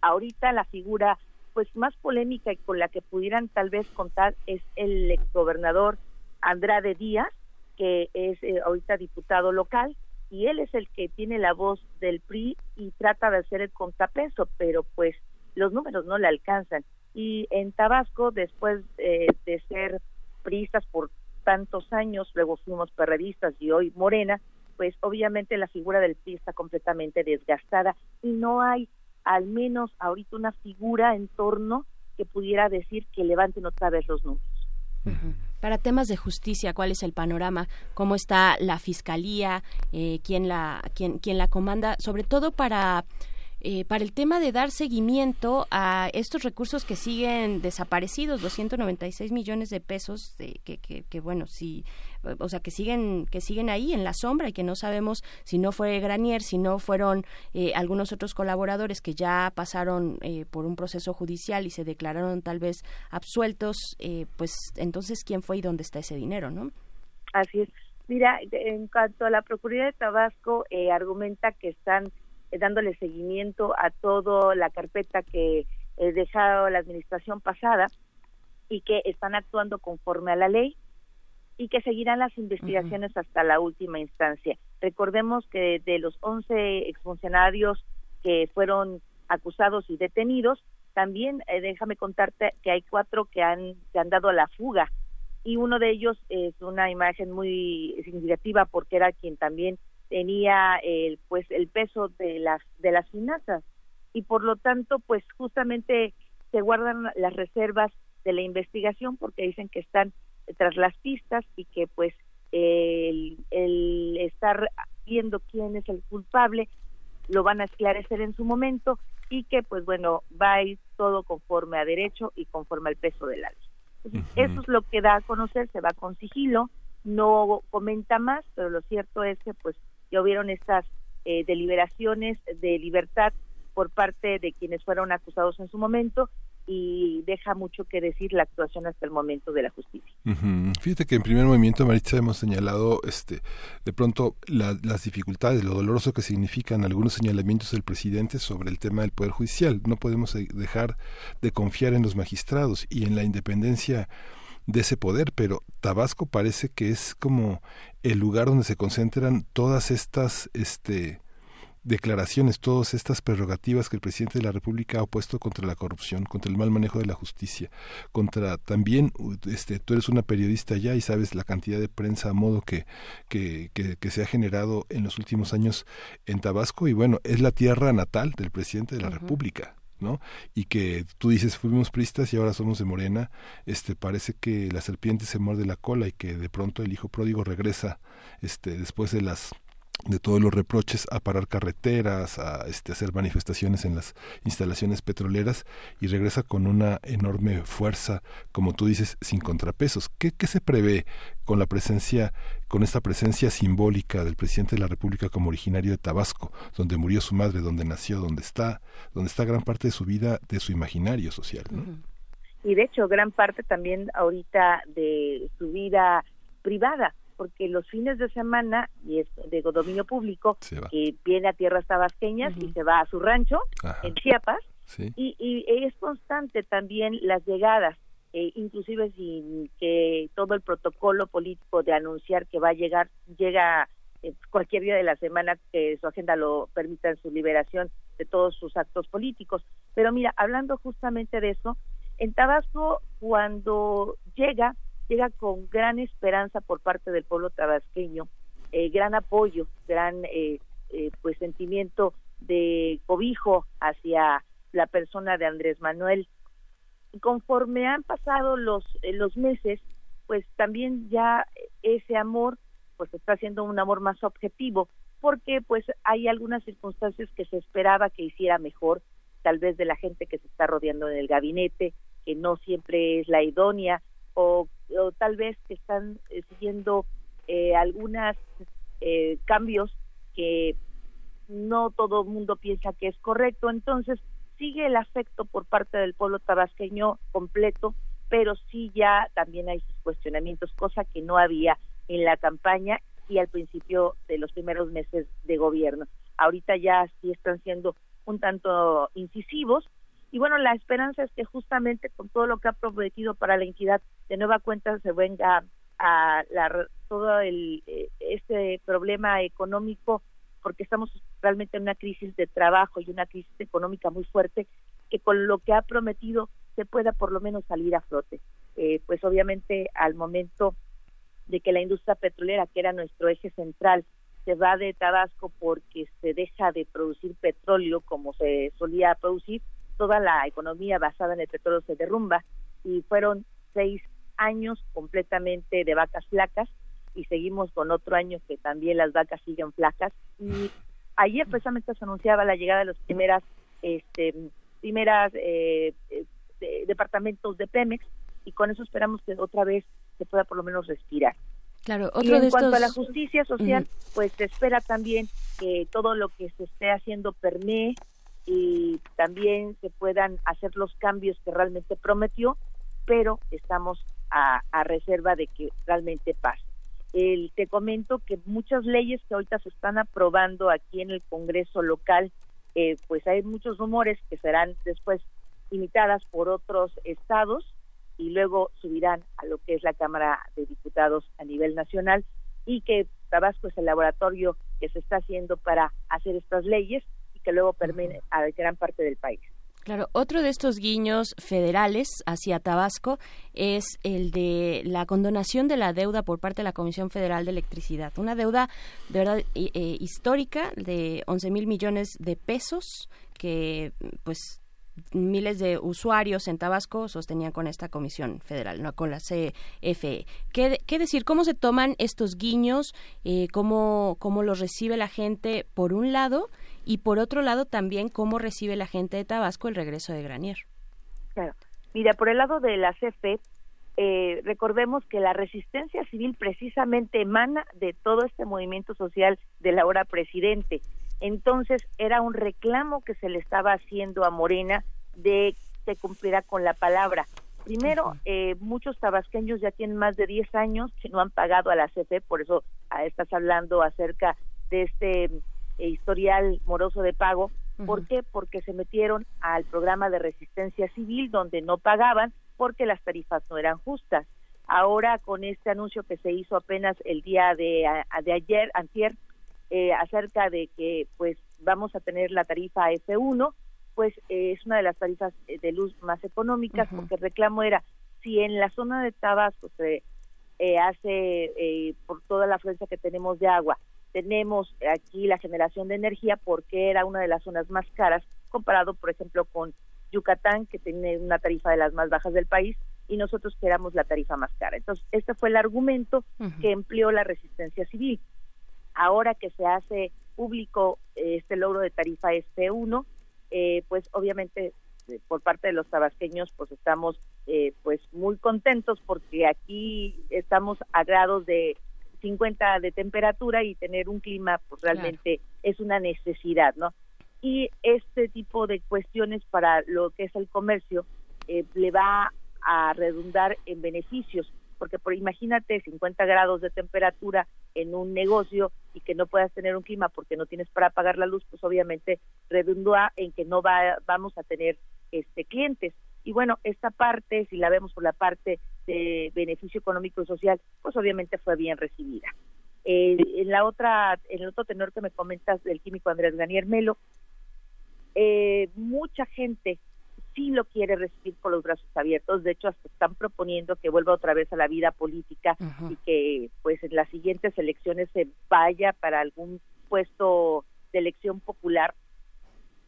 Ahorita la figura pues más polémica y con la que pudieran tal vez contar es el exgobernador Andrade Díaz, que es ahorita diputado local, y él es el que tiene la voz del PRI y trata de hacer el contrapeso, pero pues los números no le alcanzan. Y en Tabasco, después eh, de ser priistas por tantos años, luego fuimos perredistas y hoy Morena, pues obviamente la figura del PRI está completamente desgastada y no hay al menos ahorita una figura en torno que pudiera decir que levanten otra vez los números. Para temas de justicia, ¿cuál es el panorama? ¿Cómo está la fiscalía? Eh, ¿quién, la, quién, quién la comanda? Sobre todo para eh, para el tema de dar seguimiento a estos recursos que siguen desaparecidos, 296 millones de pesos, que, que, bueno, si, o sea, que siguen, que siguen ahí en la sombra y que no sabemos si no fue Granier, si no fueron eh, algunos otros colaboradores que ya pasaron eh, por un proceso judicial y se declararon tal vez absueltos, pues entonces, ¿quién fue y dónde está ese dinero, no? Así es. Mira, en cuanto a la Procuraduría de Tabasco, argumenta que están eh, dándole seguimiento a toda la carpeta que he dejado la administración pasada y que están actuando conforme a la ley y que seguirán las investigaciones hasta la última instancia. Recordemos que de los 11 exfuncionarios que fueron acusados y detenidos, también eh, déjame contarte que hay cuatro que han, que han dado la fuga y uno de ellos es una imagen muy significativa porque era quien también tenía el pues el peso de las de las finanzas y por lo tanto pues justamente se guardan las reservas de la investigación porque dicen que están tras las pistas y que pues el, el estar viendo quién es el culpable lo van a esclarecer en su momento y que pues bueno, va a ir todo conforme a derecho y conforme al peso del ley. Eso es lo que da a conocer, se va con sigilo, no comenta más, pero lo cierto es que pues ya hubieron estas eh, deliberaciones de libertad por parte de quienes fueron acusados en su momento y deja mucho que decir la actuación hasta el momento de la justicia. Fíjate que en primer movimiento, Maritza, hemos señalado este, de pronto las dificultades, lo doloroso que significan algunos señalamientos del presidente sobre el tema del Poder Judicial. No podemos eh, dejar de confiar en los magistrados y en la independencia de ese poder, pero Tabasco parece que es como el lugar donde se concentran todas estas este declaraciones, todas estas prerrogativas que el presidente de la República ha opuesto contra la corrupción, contra el mal manejo de la justicia, contra también, este, tú eres una periodista ya y sabes la cantidad de prensa a modo que, que, que, se ha generado en los últimos años en Tabasco y bueno, es la tierra natal del presidente de la República. ¿no? Y que tú dices fuimos pristas y ahora somos de Morena, este parece que la serpiente se muerde la cola y que de pronto el hijo pródigo regresa este después de las de todos los reproches a parar carreteras, a este, hacer manifestaciones en las instalaciones petroleras y regresa con una enorme fuerza, como tú dices, sin contrapesos. ¿Qué, qué se prevé con la presencia, con esta presencia simbólica del presidente de la República como originario de Tabasco, donde murió su madre, donde nació, donde está, donde está gran parte de su vida, de su imaginario social? Y de hecho, gran parte también ahorita de su vida privada porque los fines de semana, y es de dominio público, que viene a tierras tabasqueñas y se va a su rancho en Chiapas, y, y, es constante también las llegadas, eh, inclusive sin que todo el protocolo político de anunciar que va a llegar, llega eh, cualquier día de la semana que su agenda lo permita en su liberación de todos sus actos políticos. Pero mira, hablando justamente de eso, en Tabasco cuando llega llega con gran esperanza por parte del pueblo tabasqueño, eh, gran apoyo, gran eh, eh, pues sentimiento de cobijo hacia la persona de Andrés Manuel. Y conforme han pasado los los meses, pues también ya ese amor pues está siendo un amor más objetivo, porque pues hay algunas circunstancias que se esperaba que hiciera mejor, tal vez de la gente que se está rodeando en el gabinete, que no siempre es la idónea, o, tal vez que están eh, siguiendo eh, algunos eh, cambios que no todo el mundo piensa que es correcto. Entonces, sigue el afecto por parte del pueblo tabasqueño completo, pero sí ya también hay sus cuestionamientos, cosa que no había en la campaña y al principio de los primeros meses de gobierno. Ahorita ya sí están siendo un tanto incisivos, y bueno, la esperanza es que justamente con todo lo que ha prometido para la entidad, de nueva cuenta se venga a la, todo el, eh, este problema económico, porque estamos realmente en una crisis de trabajo y una crisis económica muy fuerte, que con lo que ha prometido se pueda por lo menos salir a flote. Eh, pues obviamente al momento de que la industria petrolera, que era nuestro eje central, se va de Tabasco porque se deja de producir petróleo como se solía producir, toda la economía basada en el petróleo se derrumba y fueron seis años completamente de vacas flacas y seguimos con otro año que también las vacas siguen flacas y ayer precisamente se anunciaba la llegada de los primeras este primeras eh, departamentos de Pemex y con eso esperamos que otra vez se pueda por lo menos respirar. Claro, otro y en de cuanto a la justicia social, pues se espera también que todo lo que se esté haciendo permee y también se puedan hacer los cambios que realmente prometió, pero estamos a, reserva de que realmente pase. El, te comento que muchas leyes que ahorita se están aprobando aquí en el Congreso local, eh, pues hay muchos rumores que serán después imitadas por otros estados y luego subirán a lo que es la Cámara de Diputados a nivel nacional y que Tabasco es el laboratorio que se está haciendo para hacer estas leyes que luego permite a gran parte del país. Claro, otro de estos guiños federales hacia Tabasco es el de la condonación de la deuda por parte de la Comisión Federal de Electricidad. Una deuda de verdad eh, histórica de 11 mil millones de pesos que pues miles de usuarios en Tabasco sostenían con esta comisión federal, no con la CFE. ¿Qué, qué decir? ¿Cómo se toman estos guiños? Eh, ¿cómo, ¿Cómo los recibe la gente por un lado? Y por otro lado también cómo recibe la gente de Tabasco el regreso de Granier. Claro. Mira, por el lado de la CFE, eh, recordemos que la resistencia civil precisamente emana de todo este movimiento social del ahora presidente. Entonces era un reclamo que se le estaba haciendo a Morena de que cumpliera con la palabra. Primero, eh, muchos tabasqueños ya tienen más de 10 años que no han pagado a la CFE, por eso ah, estás hablando acerca de este eh, historial moroso de pago. ¿Por qué? Porque se metieron al programa de resistencia civil donde no pagaban porque las tarifas no eran justas. Ahora con este anuncio que se hizo apenas el día de, de ayer, antier, eh, acerca de que pues vamos a tener la tarifa F1, pues eh, es una de las tarifas eh, de luz más económicas porque el reclamo era si en la zona de Tabasco se hace por toda la afluencia que tenemos de agua tenemos aquí la generación de energía porque era una de las zonas más caras comparado, por ejemplo, con Yucatán, que tiene una tarifa de las más bajas del país, y nosotros que éramos la tarifa más cara. Entonces, este fue el argumento que empleó la resistencia civil. Ahora que se hace público eh, este logro de tarifa este 1 eh, pues obviamente eh, por parte de los tabasqueños pues estamos pues muy contentos porque aquí estamos a grados de 50 de temperatura y tener un clima pues realmente es una necesidad, ¿no? Y este tipo de cuestiones para lo que es el comercio eh, le va a redundar en beneficios, porque por imagínate 50 grados de temperatura en un negocio y que no puedas tener un clima porque no tienes para pagar la luz, pues obviamente redunda en que no va, vamos a tener este clientes. Y bueno, esta parte, si la vemos por la parte de beneficio económico y social, pues obviamente fue bien recibida. Eh, en la otra, en el otro tenor que me comentas del químico Andrés Ganier Melo, eh, mucha gente sí lo quiere recibir con los brazos abiertos, de hecho hasta están proponiendo que vuelva otra vez a la vida política y que pues en las siguientes elecciones se vaya para algún puesto de elección popular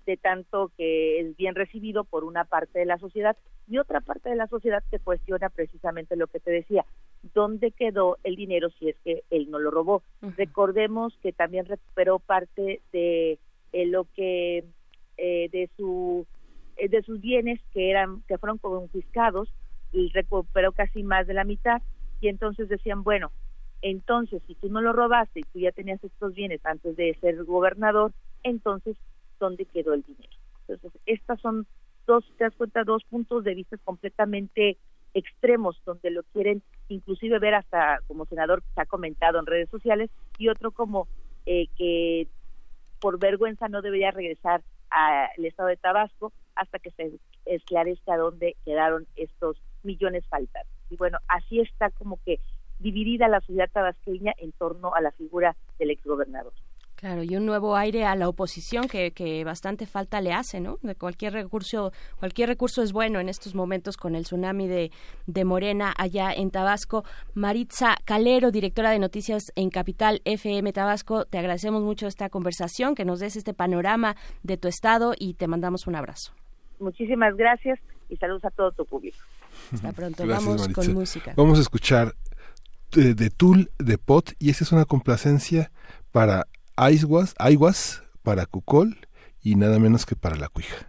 de tanto que es bien recibido por una parte de la sociedad y otra parte de la sociedad que cuestiona precisamente lo que te decía, ¿dónde quedó el dinero si es que él no lo robó? Recordemos que también recuperó parte de eh, lo que eh, de su eh, de sus bienes que eran que fueron confiscados y recuperó casi más de la mitad y entonces decían, bueno, entonces si tú no lo robaste y tú ya tenías estos bienes antes de ser gobernador, entonces dónde quedó el dinero. Entonces, estas son dos, te das cuenta, dos puntos de vista completamente extremos, donde lo quieren inclusive ver hasta como senador que se ha comentado en redes sociales, y otro como eh, que por vergüenza no debería regresar al estado de Tabasco hasta que se esclarezca dónde quedaron estos millones faltantes. Y bueno, así está como que dividida la sociedad tabasqueña en torno a la figura del exgobernador. Claro, y un nuevo aire a la oposición que, que bastante falta le hace, ¿no? De cualquier recurso, cualquier recurso es bueno en estos momentos con el tsunami de, de Morena allá en Tabasco. Maritza Calero, directora de noticias en Capital FM Tabasco, te agradecemos mucho esta conversación, que nos des este panorama de tu estado y te mandamos un abrazo. Muchísimas gracias y saludos a todo tu público. Hasta pronto, vamos con música. Vamos a escuchar de, de Tool de Pot y esta es una complacencia para Aiguas para Cucol y nada menos que para la Cuija.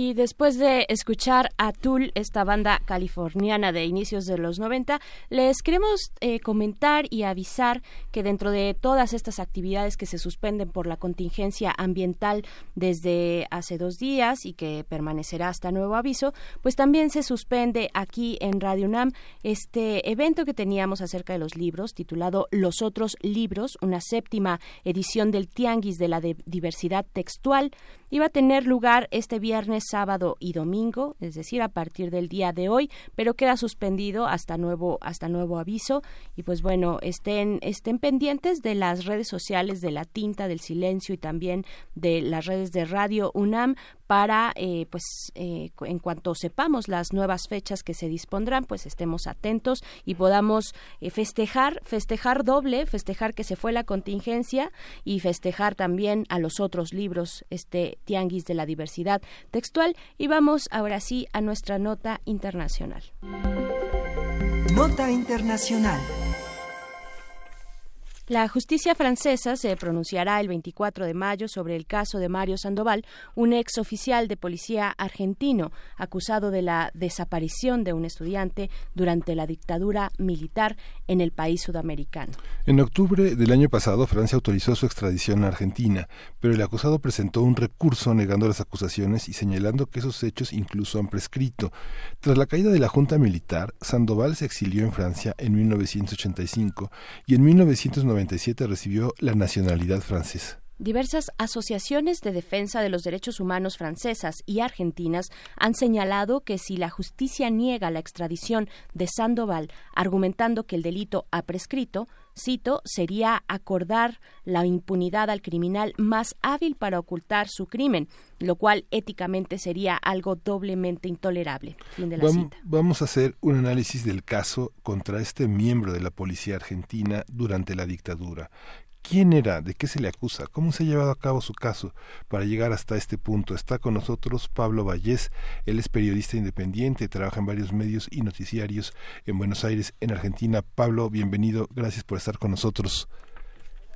Y después de escuchar a Tool, esta banda californiana de inicios de los 90, les queremos eh, comentar y avisar que dentro de todas estas actividades que se suspenden por la contingencia ambiental desde hace dos días y que permanecerá hasta nuevo aviso, pues también se suspende aquí en Radio UNAM este evento que teníamos acerca de los libros, titulado Los otros libros, una séptima edición del Tianguis de la Diversidad Textual. Iba a tener lugar este viernes, sábado y domingo, es decir, a partir del día de hoy, pero queda suspendido hasta nuevo hasta nuevo aviso. Y pues bueno, estén estén pendientes de las redes sociales de La Tinta del Silencio y también de las redes de Radio UNAM para eh, pues eh, en cuanto sepamos las nuevas fechas que se dispondrán pues estemos atentos y podamos eh, festejar festejar doble festejar que se fue la contingencia y festejar también a los otros libros este tianguis de la diversidad textual. Y vamos ahora sí a nuestra nota internacional. Nota internacional la justicia francesa se pronunciará el 24 de mayo sobre el caso de Mario Sandoval, un ex oficial de policía argentino acusado de la desaparición de un estudiante durante la dictadura militar en el país sudamericano. En octubre del año pasado, Francia autorizó su extradición a Argentina, pero el acusado presentó un recurso negando las acusaciones y señalando que esos hechos incluso han prescrito. Tras la caída de la Junta Militar, Sandoval se exilió en Francia en 1985 y en 1990 recibió la nacionalidad francesa. Diversas asociaciones de defensa de los derechos humanos francesas y argentinas han señalado que si la justicia niega la extradición de Sandoval, argumentando que el delito ha prescrito, cito, sería acordar la impunidad al criminal más hábil para ocultar su crimen, lo cual éticamente sería algo doblemente intolerable. vamos, vamos a hacer un análisis del caso contra este miembro de la policía argentina durante la dictadura ¿Quién era? ¿De qué se le acusa? ¿Cómo se ha llevado a cabo su caso para llegar hasta este punto? Está con nosotros Pablo Vallés, él es periodista independiente, trabaja en varios medios y noticiarios en Buenos Aires, en Argentina. Pablo, bienvenido, gracias por estar con nosotros.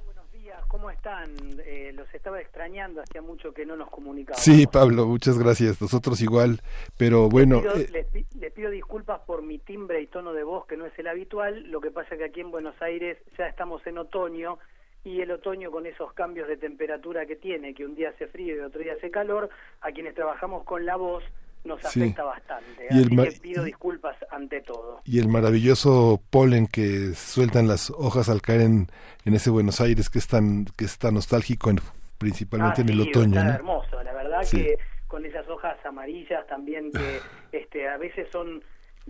buenos días, ¿cómo están? Eh, los estaba extrañando, hacía mucho que no nos comunicábamos. Sí, Pablo, muchas gracias, nosotros igual, pero bueno... Les pido, eh, les pido disculpas por mi timbre y tono de voz que no es el habitual, lo que pasa es que aquí en Buenos Aires ya estamos en otoño y el otoño con esos cambios de temperatura que tiene, que un día hace frío y otro día hace calor, a quienes trabajamos con la voz nos afecta bastante. Y Así que pido disculpas ante todo. Y el maravilloso polen que sueltan las hojas al caer en, en ese Buenos Aires que es tan, que es nostálgico, principalmente en el otoño. Está hermoso, la verdad que con esas hojas amarillas también que este, a veces son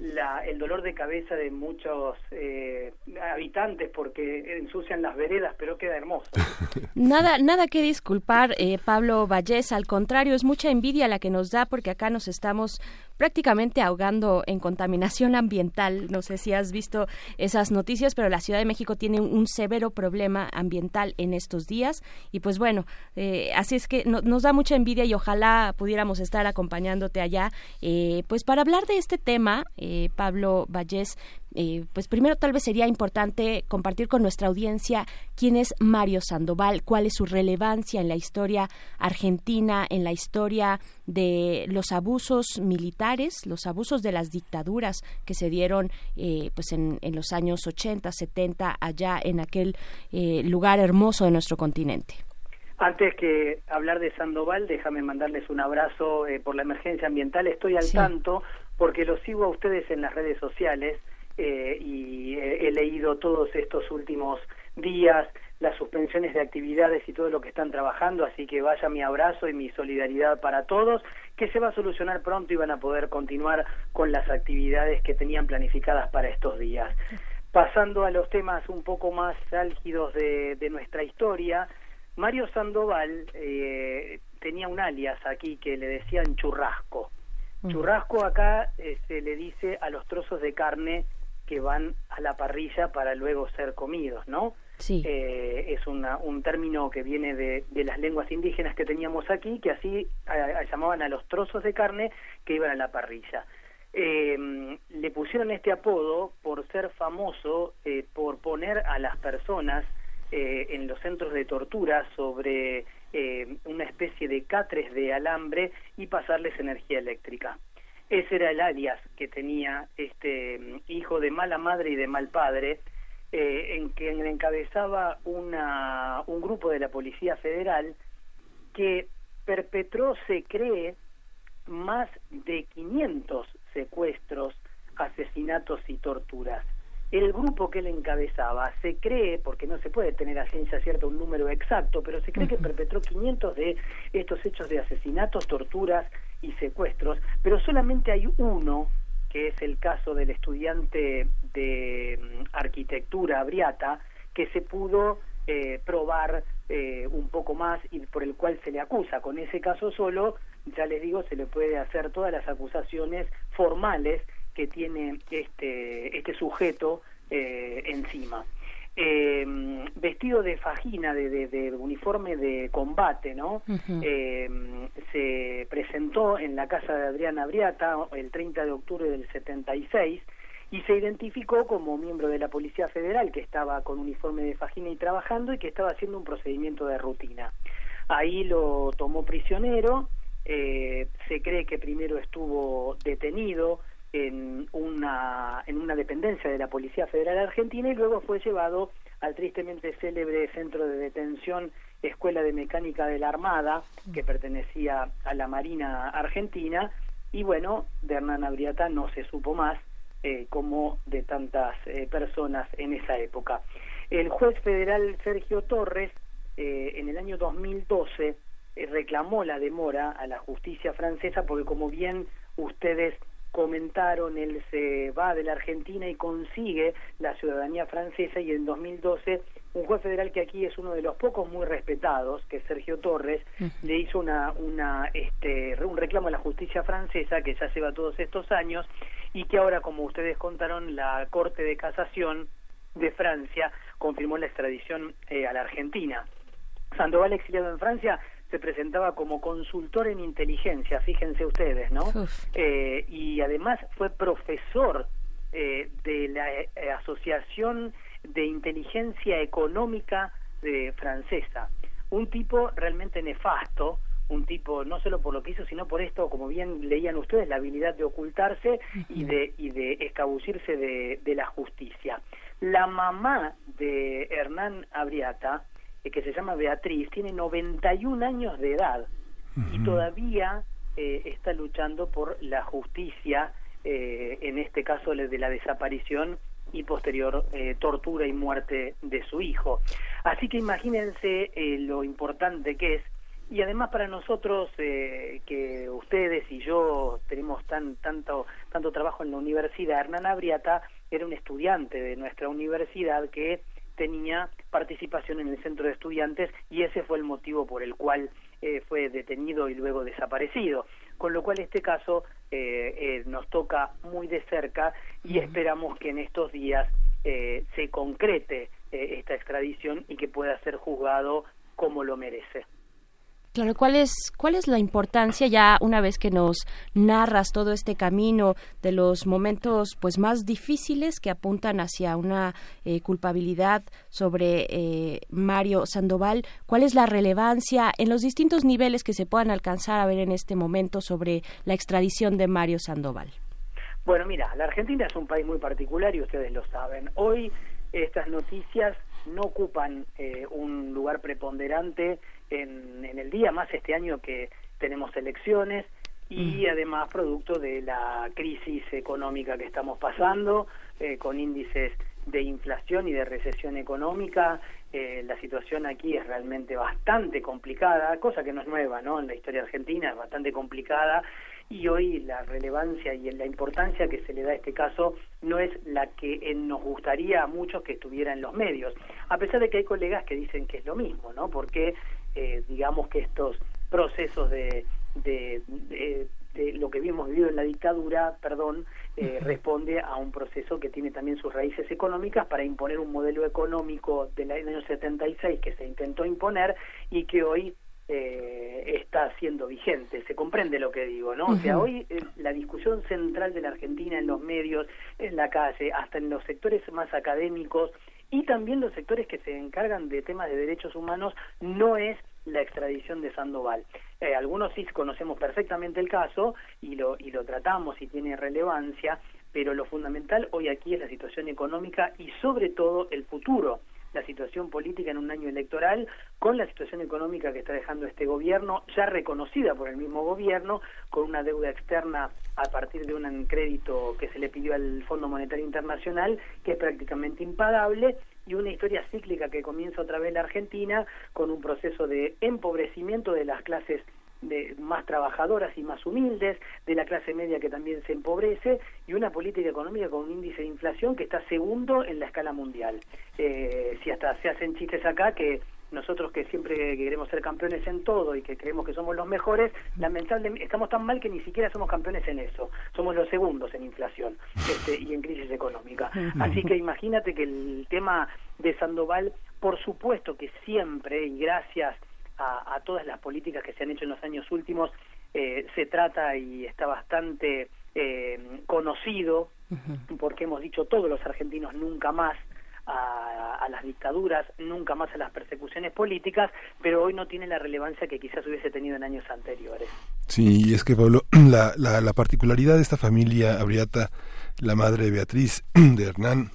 la, el dolor de cabeza de muchos eh, habitantes porque ensucian las veredas, pero queda hermoso. Nada, nada que disculpar, eh, Pablo Vallés, al contrario, es mucha envidia la que nos da porque acá nos estamos prácticamente ahogando en contaminación ambiental. No sé si has visto esas noticias, pero la Ciudad de México tiene un, severo problema ambiental en estos días. Y pues bueno, eh, así es que nos da mucha envidia y ojalá pudiéramos estar acompañándote allá. Eh, pues para hablar de este tema, Pablo Vallés, eh, pues primero tal vez sería importante compartir con nuestra audiencia quién es Mario Sandoval, cuál es su relevancia en la historia argentina, en la historia de los abusos militares, los abusos de las dictaduras que se dieron eh, pues en, los años 80, 70 allá en aquel eh, lugar hermoso de nuestro continente. Antes que hablar de Sandoval, déjame mandarles un abrazo por la emergencia ambiental. Estoy al tanto porque lo sigo a ustedes en las redes sociales eh, y he, leído todos estos últimos días las suspensiones de actividades y todo lo que están trabajando, así que vaya mi abrazo y mi solidaridad para todos, que se va a solucionar pronto y van a poder continuar con las actividades que tenían planificadas para estos días. Pasando a los temas un poco más álgidos de, nuestra historia, Mario Sandoval eh, tenía un alias aquí que le decían churrasco. Churrasco acá eh, se le dice a los trozos de carne que van a la parrilla para luego ser comidos, ¿no? Sí. Eh, es una, un término que viene de, de, las lenguas indígenas que teníamos aquí, que así llamaban a los trozos de carne que iban a la parrilla. Eh, le pusieron este apodo por ser famoso, eh, por poner a las personas eh, en los centros de tortura sobre eh, una especie de catres de alambre y pasarles energía eléctrica. Ese era el alias que tenía este mm, hijo de mala madre y de mal padre, eh, en que encabezaba una, un grupo de la Policía Federal que perpetró, se cree, más de 500 secuestros, asesinatos y torturas. El grupo que él encabezaba se cree, porque no se puede tener a ciencia cierta un número exacto, pero se cree que perpetró 500 de estos hechos de asesinatos, torturas y secuestros, pero solamente hay uno, que es el caso del estudiante de mm, arquitectura Abriata, que se pudo eh, probar eh, un poco más y por el cual se le acusa. Con ese caso solo, ya les digo, se le puede hacer todas las acusaciones formales que tiene este, este sujeto eh, encima. Eh, vestido de fajina, de, de, uniforme de combate, ¿no? eh, se presentó en la casa de Adriana Briata el 30 de octubre del 76 y se identificó como miembro de la Policía Federal que estaba con uniforme de fajina y trabajando y que estaba haciendo un procedimiento de rutina. Ahí lo tomó prisionero, eh, se cree que primero estuvo detenido, en una, en una dependencia de la Policía Federal Argentina y luego fue llevado al tristemente célebre centro de detención Escuela de Mecánica de la Armada, que pertenecía a la Marina Argentina, y bueno, de Hernán Abriata no se supo más eh, como de tantas eh, personas en esa época. El juez federal Sergio Torres, eh, en el año 2012, eh, reclamó la demora a la justicia francesa porque como bien ustedes comentaron, él se va de la Argentina y consigue la ciudadanía francesa y en 2012 un juez federal que aquí es uno de los pocos muy respetados, que es Sergio Torres, le hizo una, una, este, un reclamo a la justicia francesa que ya lleva todos estos años y que ahora, como ustedes contaron, la Corte de Casación de Francia confirmó la extradición eh, a la Argentina. Sandoval, exiliado en Francia, se presentaba como consultor en inteligencia, fíjense ustedes, ¿no? Eh, y además fue profesor eh, de la eh, Asociación de Inteligencia Económica de francesa. Un tipo realmente nefasto, un tipo no solo por lo que hizo, sino por esto, como bien leían ustedes, la habilidad de ocultarse y de, y de escabucirse de, de la justicia. La mamá de Hernán Abriata, eh, que se llama Beatriz, tiene 91 años de edad y todavía eh, está luchando por la justicia, eh, en este caso de la desaparición y posterior eh, tortura y muerte de su hijo. Así que imagínense eh, lo importante que es y además para nosotros eh, que ustedes y yo tenemos tan tanto tanto trabajo en la universidad Hernán Abriata era un estudiante de nuestra universidad que tenía participación en el centro de estudiantes y ese fue el motivo por el cual eh, fue detenido y luego desaparecido. Con lo cual este caso eh, eh, nos toca muy de cerca y esperamos que en estos días eh, se concrete eh, esta extradición y que pueda ser juzgado como lo merece. Claro, ¿cuál es, ¿cuál es la importancia ya una vez que nos narras todo este camino de los momentos pues más difíciles que apuntan hacia una eh, culpabilidad sobre eh, Mario Sandoval? ¿Cuál es la relevancia en los distintos niveles que se puedan alcanzar a ver en este momento sobre la extradición de Mario Sandoval? Bueno, mira, la Argentina es un país muy particular y ustedes lo saben. Hoy estas noticias no ocupan eh, un lugar preponderante en, en, el día, más este año que tenemos elecciones y además producto de la crisis económica que estamos pasando, eh, con índices de inflación y de recesión económica, eh, la situación aquí es realmente bastante complicada, cosa que no es nueva, ¿no? En la historia argentina es bastante complicada y hoy la relevancia y la importancia que se le da a este caso no es la que eh, nos gustaría a muchos que estuviera en los medios, a pesar de que hay colegas que dicen que es lo mismo, ¿no? Porque eh, digamos que estos procesos de, de, de, de, lo que hemos vivido en la dictadura, perdón, eh, responde a un proceso que tiene también sus raíces económicas para imponer un modelo económico del año 76 que se intentó imponer y que hoy eh, está siendo vigente. Se comprende lo que digo, ¿no? O sea, hoy eh, la discusión central de la Argentina en los medios, en la calle, hasta en los sectores más académicos y también los sectores que se encargan de temas de derechos humanos no es la extradición de Sandoval. Eh, algunos sí conocemos perfectamente el caso y lo, y lo tratamos y tiene relevancia, pero lo fundamental hoy aquí es la situación económica y sobre todo el futuro la situación política en un año electoral con la situación económica que está dejando este gobierno, ya reconocida por el mismo gobierno, con una deuda externa a partir de un crédito que se le pidió al Fondo Monetario Internacional, que es prácticamente impagable, y una historia cíclica que comienza otra vez la Argentina con un proceso de empobrecimiento de las clases de más trabajadoras y más humildes, de la clase media que también se empobrece y una política económica con un índice de inflación que está segundo en la escala mundial. Eh, si hasta se hacen chistes acá que nosotros que siempre queremos ser campeones en todo y que creemos que somos los mejores, lamentablemente estamos tan mal que ni siquiera somos campeones en eso. Somos los segundos en inflación este, y en crisis económica. Así que imagínate que el tema de Sandoval, por supuesto que siempre y gracias a, todas las políticas que se han hecho en los años últimos, eh, se trata y está bastante eh, conocido, porque hemos dicho todos los argentinos nunca más a, a, las dictaduras, nunca más a las persecuciones políticas, pero hoy no tiene la relevancia que quizás hubiese tenido en años anteriores. Sí, y es que Pablo, la, la, la particularidad de esta familia Abriata, la madre de Beatriz, de Hernán,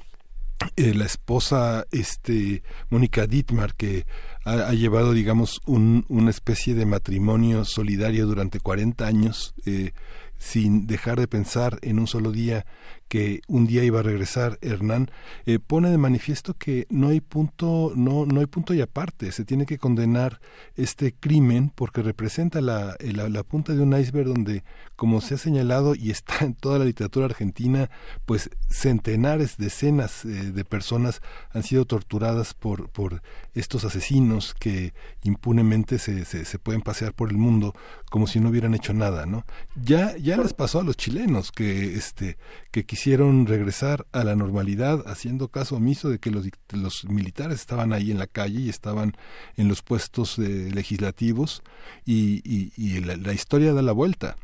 eh, la esposa este Mónica Dittmar que ha, llevado digamos un, una especie de matrimonio solidario durante 40 años eh, sin dejar de pensar en un solo día que un día iba a regresar Hernán, eh, pone de manifiesto que no hay punto, no, no hay punto y aparte, se tiene que condenar este crimen porque representa la, la, la, punta de un iceberg donde, como se ha señalado y está en toda la literatura argentina, pues centenares, decenas eh, de personas han sido torturadas por, por estos asesinos que impunemente se, se, se, pueden pasear por el mundo como si no hubieran hecho nada, ¿no? Ya, ya les pasó a los chilenos que, este, que quisieron regresar a la normalidad haciendo caso omiso de que los, los militares estaban ahí en la calle y estaban en los puestos eh, legislativos y, y, la, la, historia da la vuelta.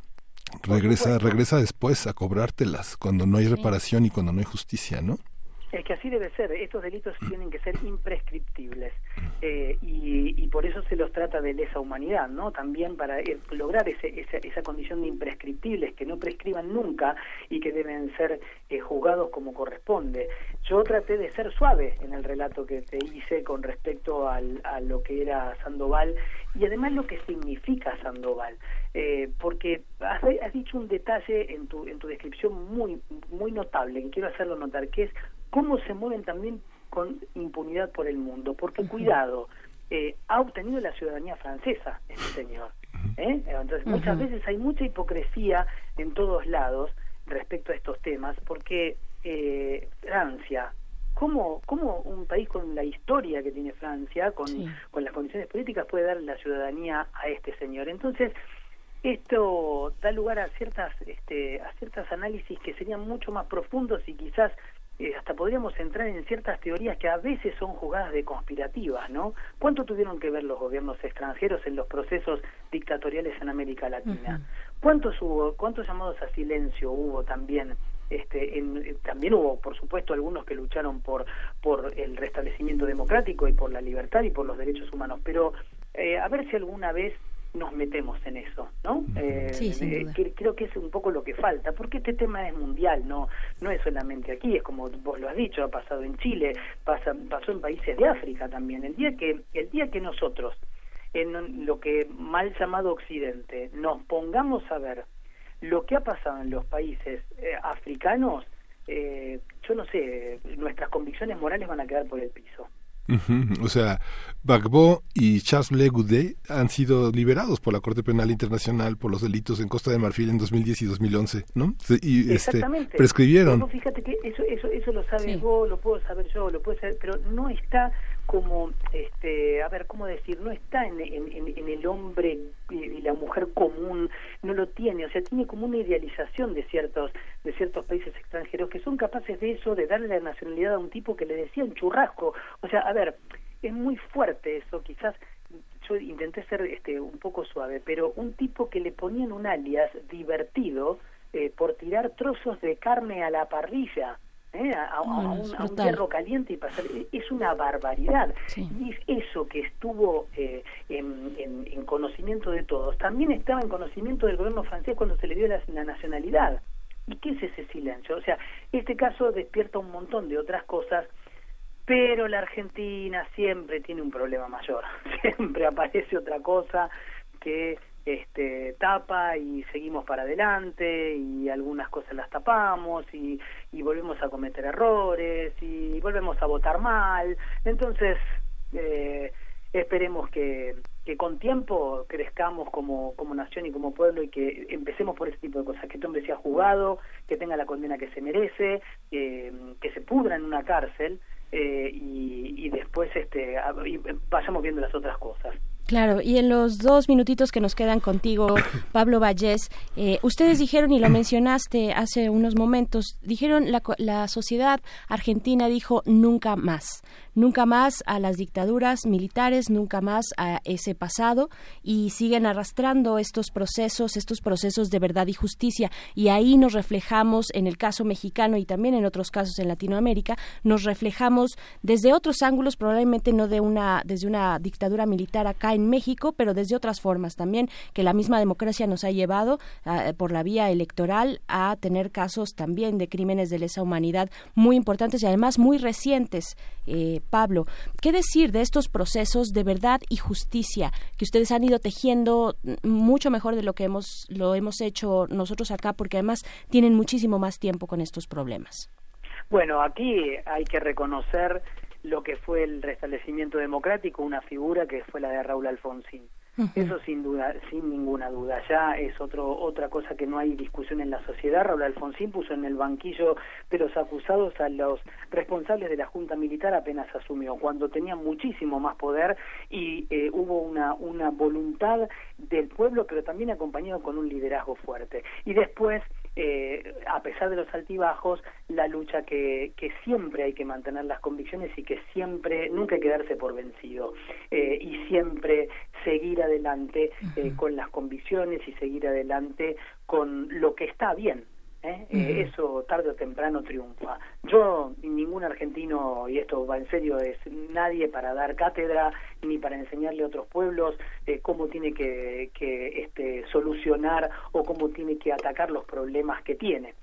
Regresa, regresa después a cobrártelas cuando no hay reparación y cuando no hay justicia, ¿no? Es que así debe ser, estos delitos tienen que ser imprescriptibles eh, y, y, por eso se los trata de lesa humanidad, ¿no? También para eh, lograr ese, esa, esa, condición de imprescriptibles, que no prescriban nunca y que deben ser eh, juzgados como corresponde. Yo traté de ser suave en el relato que te hice con respecto al, a lo que era Sandoval y además lo que significa Sandoval. Porque has, has, dicho un detalle en tu, en tu descripción muy, muy notable, que quiero hacerlo notar, que es cómo se mueven también con impunidad por el mundo, porque cuidado, eh, ha obtenido la ciudadanía francesa este señor. ¿eh? Entonces muchas veces hay mucha hipocresía en todos lados respecto a estos temas, porque eh, Francia, ¿cómo, ¿cómo un país con la historia que tiene Francia, con, con las condiciones políticas, puede dar la ciudadanía a este señor? Entonces, esto da lugar a ciertas este, a ciertas análisis que serían mucho más profundos y quizás eh, hasta podríamos entrar en ciertas teorías que a veces son jugadas de conspirativas, ¿no? ¿Cuánto tuvieron que ver los gobiernos extranjeros en los procesos dictatoriales en América Latina? ¿Cuántos hubo, cuántos llamados a silencio hubo también? Este, en, eh, también hubo, por supuesto, algunos que lucharon por, por el restablecimiento democrático y por la libertad y por los derechos humanos, pero eh, a ver si alguna vez nos metemos en eso, ¿no? Eh, eh, creo que es un poco lo que falta, porque este tema es mundial, no no es solamente aquí, es como vos lo has dicho, ha pasado en Chile, pasa, pasó en países de África también. El día que el día que nosotros en lo que mal llamado Occidente nos pongamos a ver lo que ha pasado en los países eh, africanos, yo no sé, nuestras convicciones morales van a quedar por el piso. O sea, Bagbo y Charles Ble Goudet han sido liberados por la Corte Penal Internacional por los delitos en Costa de Marfil en 2010 y 2011, ¿no? Y este, prescribieron. fíjate que eso, eso, eso lo sabes vos, lo puedo saber yo, lo puedo saber, pero no está como, este, a ver, ¿cómo decir? No está en, en, el hombre y la mujer común, no lo tiene, o sea, tiene como una idealización de ciertos, de ciertos países extranjeros que son capaces de eso, de darle la nacionalidad a un tipo que le decían churrasco. O sea, a ver, es muy fuerte eso, quizás yo intenté ser este, un poco suave, pero un tipo que le ponían un alias divertido eh, por tirar trozos de carne a la parrilla ¿eh? a, No, un, a un hierro caliente y pasar. e, Es una barbaridad. Y es eso que estuvo eh, en, en- en conocimiento de todos, también estaba en conocimiento del gobierno francés cuando se le dio la, la nacionalidad. ¿Y qué es ese silencio? O sea, este caso despierta un montón de otras cosas, pero la Argentina siempre tiene un problema mayor. Siempre aparece otra cosa que este tapa y seguimos para adelante y algunas cosas las tapamos y, y volvemos a cometer errores y volvemos a votar mal. Entonces, eh, esperemos que, que con tiempo crezcamos como, como nación y como pueblo y que empecemos por ese tipo de cosas, que este hombre sea juzgado, que tenga la condena que se merece, eh, que se pudra en una cárcel eh, y, y después este y vayamos viendo las otras cosas. Claro, y en los dos minutitos que nos quedan contigo, Pablo Vallés, eh, ustedes dijeron, y lo mencionaste hace unos momentos, dijeron, la, la sociedad argentina dijo nunca más, nunca más a las dictaduras militares, nunca más a ese pasado, y siguen arrastrando estos procesos, estos procesos de verdad y justicia, y ahí nos reflejamos en el caso mexicano y también en otros casos en Latinoamérica, nos reflejamos desde otros ángulos, probablemente no de una, desde una dictadura militar acá en México, pero desde otras formas también, que la misma democracia nos ha llevado ah, por la vía electoral a tener casos también de crímenes de lesa humanidad muy importantes y además muy recientes. Eh, Pablo, ¿qué decir de estos procesos de verdad y justicia que ustedes han ido tejiendo mucho mejor de lo que hemos, lo hemos hecho nosotros acá, porque además tienen muchísimo más tiempo con estos problemas? Bueno, aquí hay que reconocer lo que fue el restablecimiento democrático, una figura que fue la de Raúl Alfonsín. Eso sin duda, sin ninguna duda. Ya es otro, otra cosa que no hay discusión en la sociedad. Raúl Alfonsín puso en el banquillo de los acusados a los responsables de la Junta Militar apenas asumió, cuando tenía muchísimo más poder y eh, hubo una, una voluntad del pueblo, pero también acompañado con un liderazgo fuerte. Y después, eh, a pesar de los altibajos, la lucha que, que siempre hay que mantener las convicciones y que siempre, nunca hay que darse por vencido. Eh, y siempre seguir adelante eh, con las convicciones y seguir adelante con lo que está bien. ¿Eh? Eh, eso tarde o temprano triunfa. Yo, ningún argentino, y esto va en serio, es nadie para dar cátedra ni para enseñarle a otros pueblos eh, cómo tiene que, que este, solucionar o cómo tiene que atacar los problemas que tiene.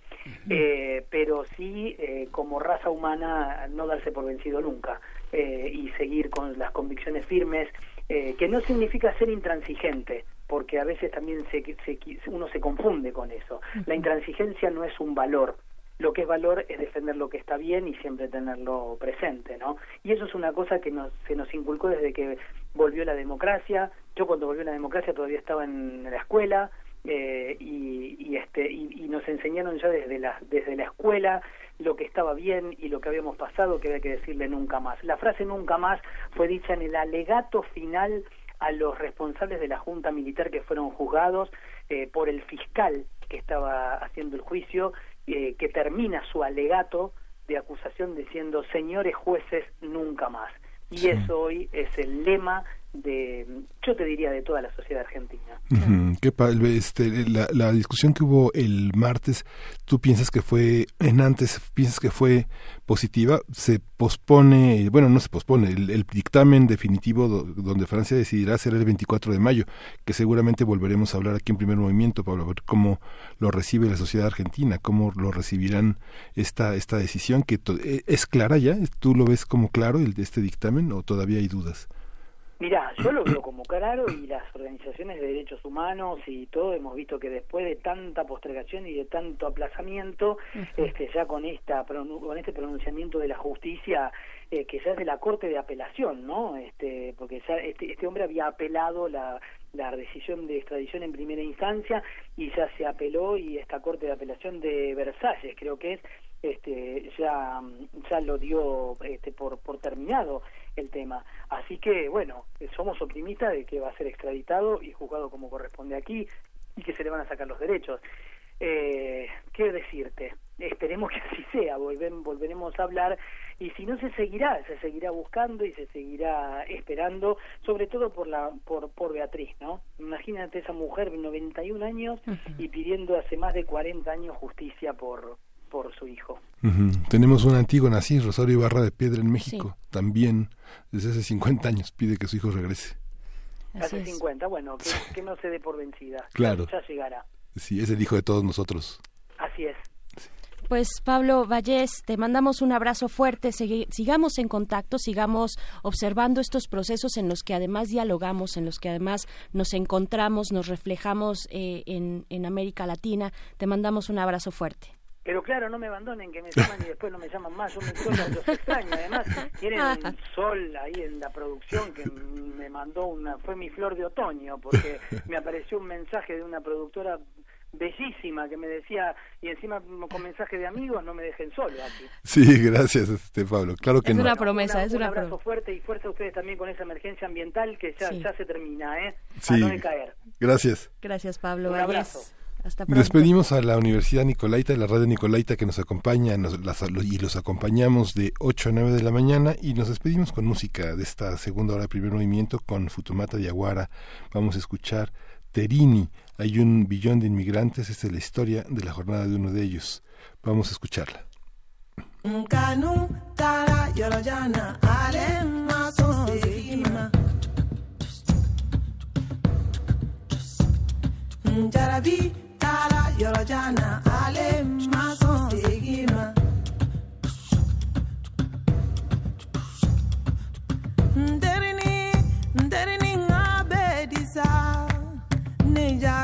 Eh, pero sí, eh, como raza humana, no darse por vencido nunca eh, y seguir con las convicciones firmes, eh, que no significa ser intransigente, porque a veces también se, se- uno se confunde con eso. La intransigencia no es un valor. Lo que es valor es defender lo que está bien y siempre tenerlo presente, ¿no? Y eso es una cosa que nos, se nos inculcó desde que volvió la democracia. Yo cuando volvió la democracia todavía estaba en la escuela, eh, y, y este y, y nos enseñaron ya desde la desde la escuela lo que estaba bien y lo que habíamos pasado que había que decirle nunca más. La frase nunca más fue dicha en el alegato final a los responsables de la junta militar que fueron juzgados eh, por el fiscal que estaba haciendo el juicio eh, que termina su alegato de acusación diciendo señores jueces nunca más y eso hoy es el lema de yo te diría de toda la sociedad argentina qué pa- este, la, la discusión que hubo el martes, ¿tú piensas que fue, en antes, piensas que fue positiva? Se pospone, bueno, no se pospone, el, el dictamen definitivo do- donde Francia decidirá será el 24 de mayo, que seguramente volveremos a hablar aquí en primer movimiento, Pablo, a ver cómo lo recibe la sociedad argentina, cómo lo recibirán esta, esta decisión, que eh, es clara ya, ¿tú lo ves como claro el de este dictamen o todavía hay dudas? Mira, yo lo veo como claro y las organizaciones de derechos humanos y todo hemos visto que después de tanta postergación y de tanto aplazamiento, este, ya con esta con este pronunciamiento de la justicia eh, que ya es de la corte de apelación, ¿no? Este, porque ya este, este hombre había apelado la la decisión de extradición en primera instancia y ya se apeló y esta corte de apelación de Versalles creo que es este ya ya lo dio este por por terminado el tema. Así que bueno somos optimistas de que va a ser extraditado y juzgado como corresponde aquí y que se le van a sacar los derechos. Eh, qué decirte esperemos que así sea. Volven, volveremos a hablar y si no se seguirá se seguirá buscando y se seguirá esperando sobre todo por la por por Beatriz no imagínate esa mujer de 91 años y pidiendo hace más de 40 años justicia por por su hijo. Tenemos una antigua así, Rosario Ibarra de Piedra en México. También, desde hace 50 años, pide que su hijo regrese. Hace 50, bueno, que, que no se dé por vencida. Claro. Ya llegará. Sí, es el hijo de todos nosotros. Pues Pablo Vallés, te mandamos un abrazo fuerte, sigamos en contacto, sigamos observando estos procesos en los que además dialogamos, en los que además nos encontramos, nos reflejamos eh, en, en América Latina. Te mandamos un abrazo fuerte. Pero claro, no me abandonen, que me llaman y después no me llaman más. Yo me solo los extraño. Además, tienen un sol ahí en la producción que me mandó una. Fue mi flor de otoño, porque me apareció un mensaje de una productora bellísima que me decía, y encima con mensaje de amigos, no me dejen solo aquí. Sí, gracias, este Pablo. Claro que Es no. una promesa, Una- es un una abrazo promesa. fuerte y fuerza a ustedes también con esa emergencia ambiental que ya, Sí. ya se termina, ¿eh? Sí. A no decaer. Gracias. Gracias Pablo Un abrazo. Hasta pronto. Despedimos a la Universidad Nicolaita, la radio Nicolaita que nos acompaña nos- las- y los acompañamos de 8 a 9 de la mañana y nos despedimos con música de esta segunda hora de primer movimiento con Futumata Yaguara. Vamos a escuchar Terini. Hay un billón de inmigrantes, esta es la historia de la jornada de uno de ellos. Vamos a escucharla.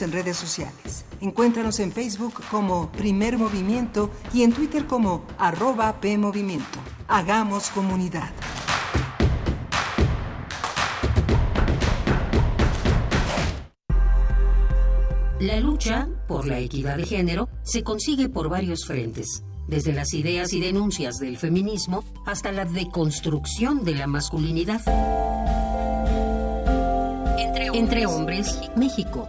En redes sociales. Encuéntranos en Facebook como Primer Movimiento y en Twitter como arroba PMovimiento. Hagamos comunidad. La lucha por la equidad de género se consigue por varios frentes, desde las ideas y denuncias del feminismo hasta la deconstrucción de la masculinidad. Entre hombres, México,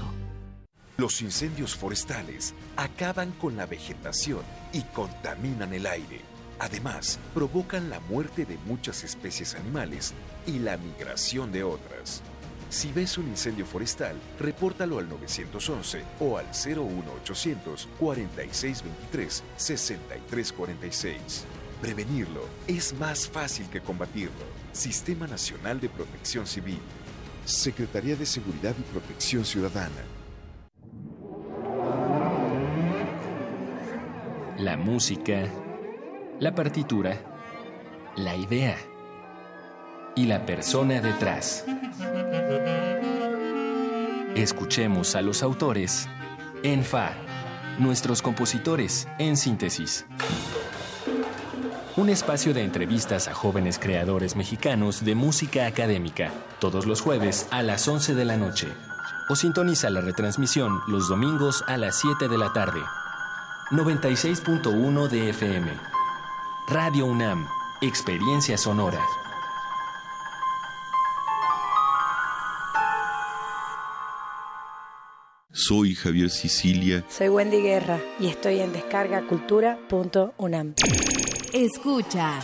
Los incendios forestales acaban con la vegetación y contaminan el aire. Además, provocan la muerte de muchas especies animales y la migración de otras. Si ves un incendio forestal, repórtalo al 911 o al 01800 4623 6346. Prevenirlo es más fácil que combatirlo. Sistema Nacional de Protección Civil. Secretaría de Seguridad y Protección Ciudadana. La música, la partitura, la idea y la persona detrás. Escuchemos a los autores en Fa, nuestros compositores en síntesis. Un espacio de entrevistas a jóvenes creadores mexicanos de música académica, todos los jueves a las 11 de la noche. O sintoniza la retransmisión los domingos a las 7 de la tarde. 96.1 de FM. Radio UNAM, Experiencia Sonora. Soy Javier Sicilia. Soy Wendy Guerra y estoy en descargacultura.unam. Escucha.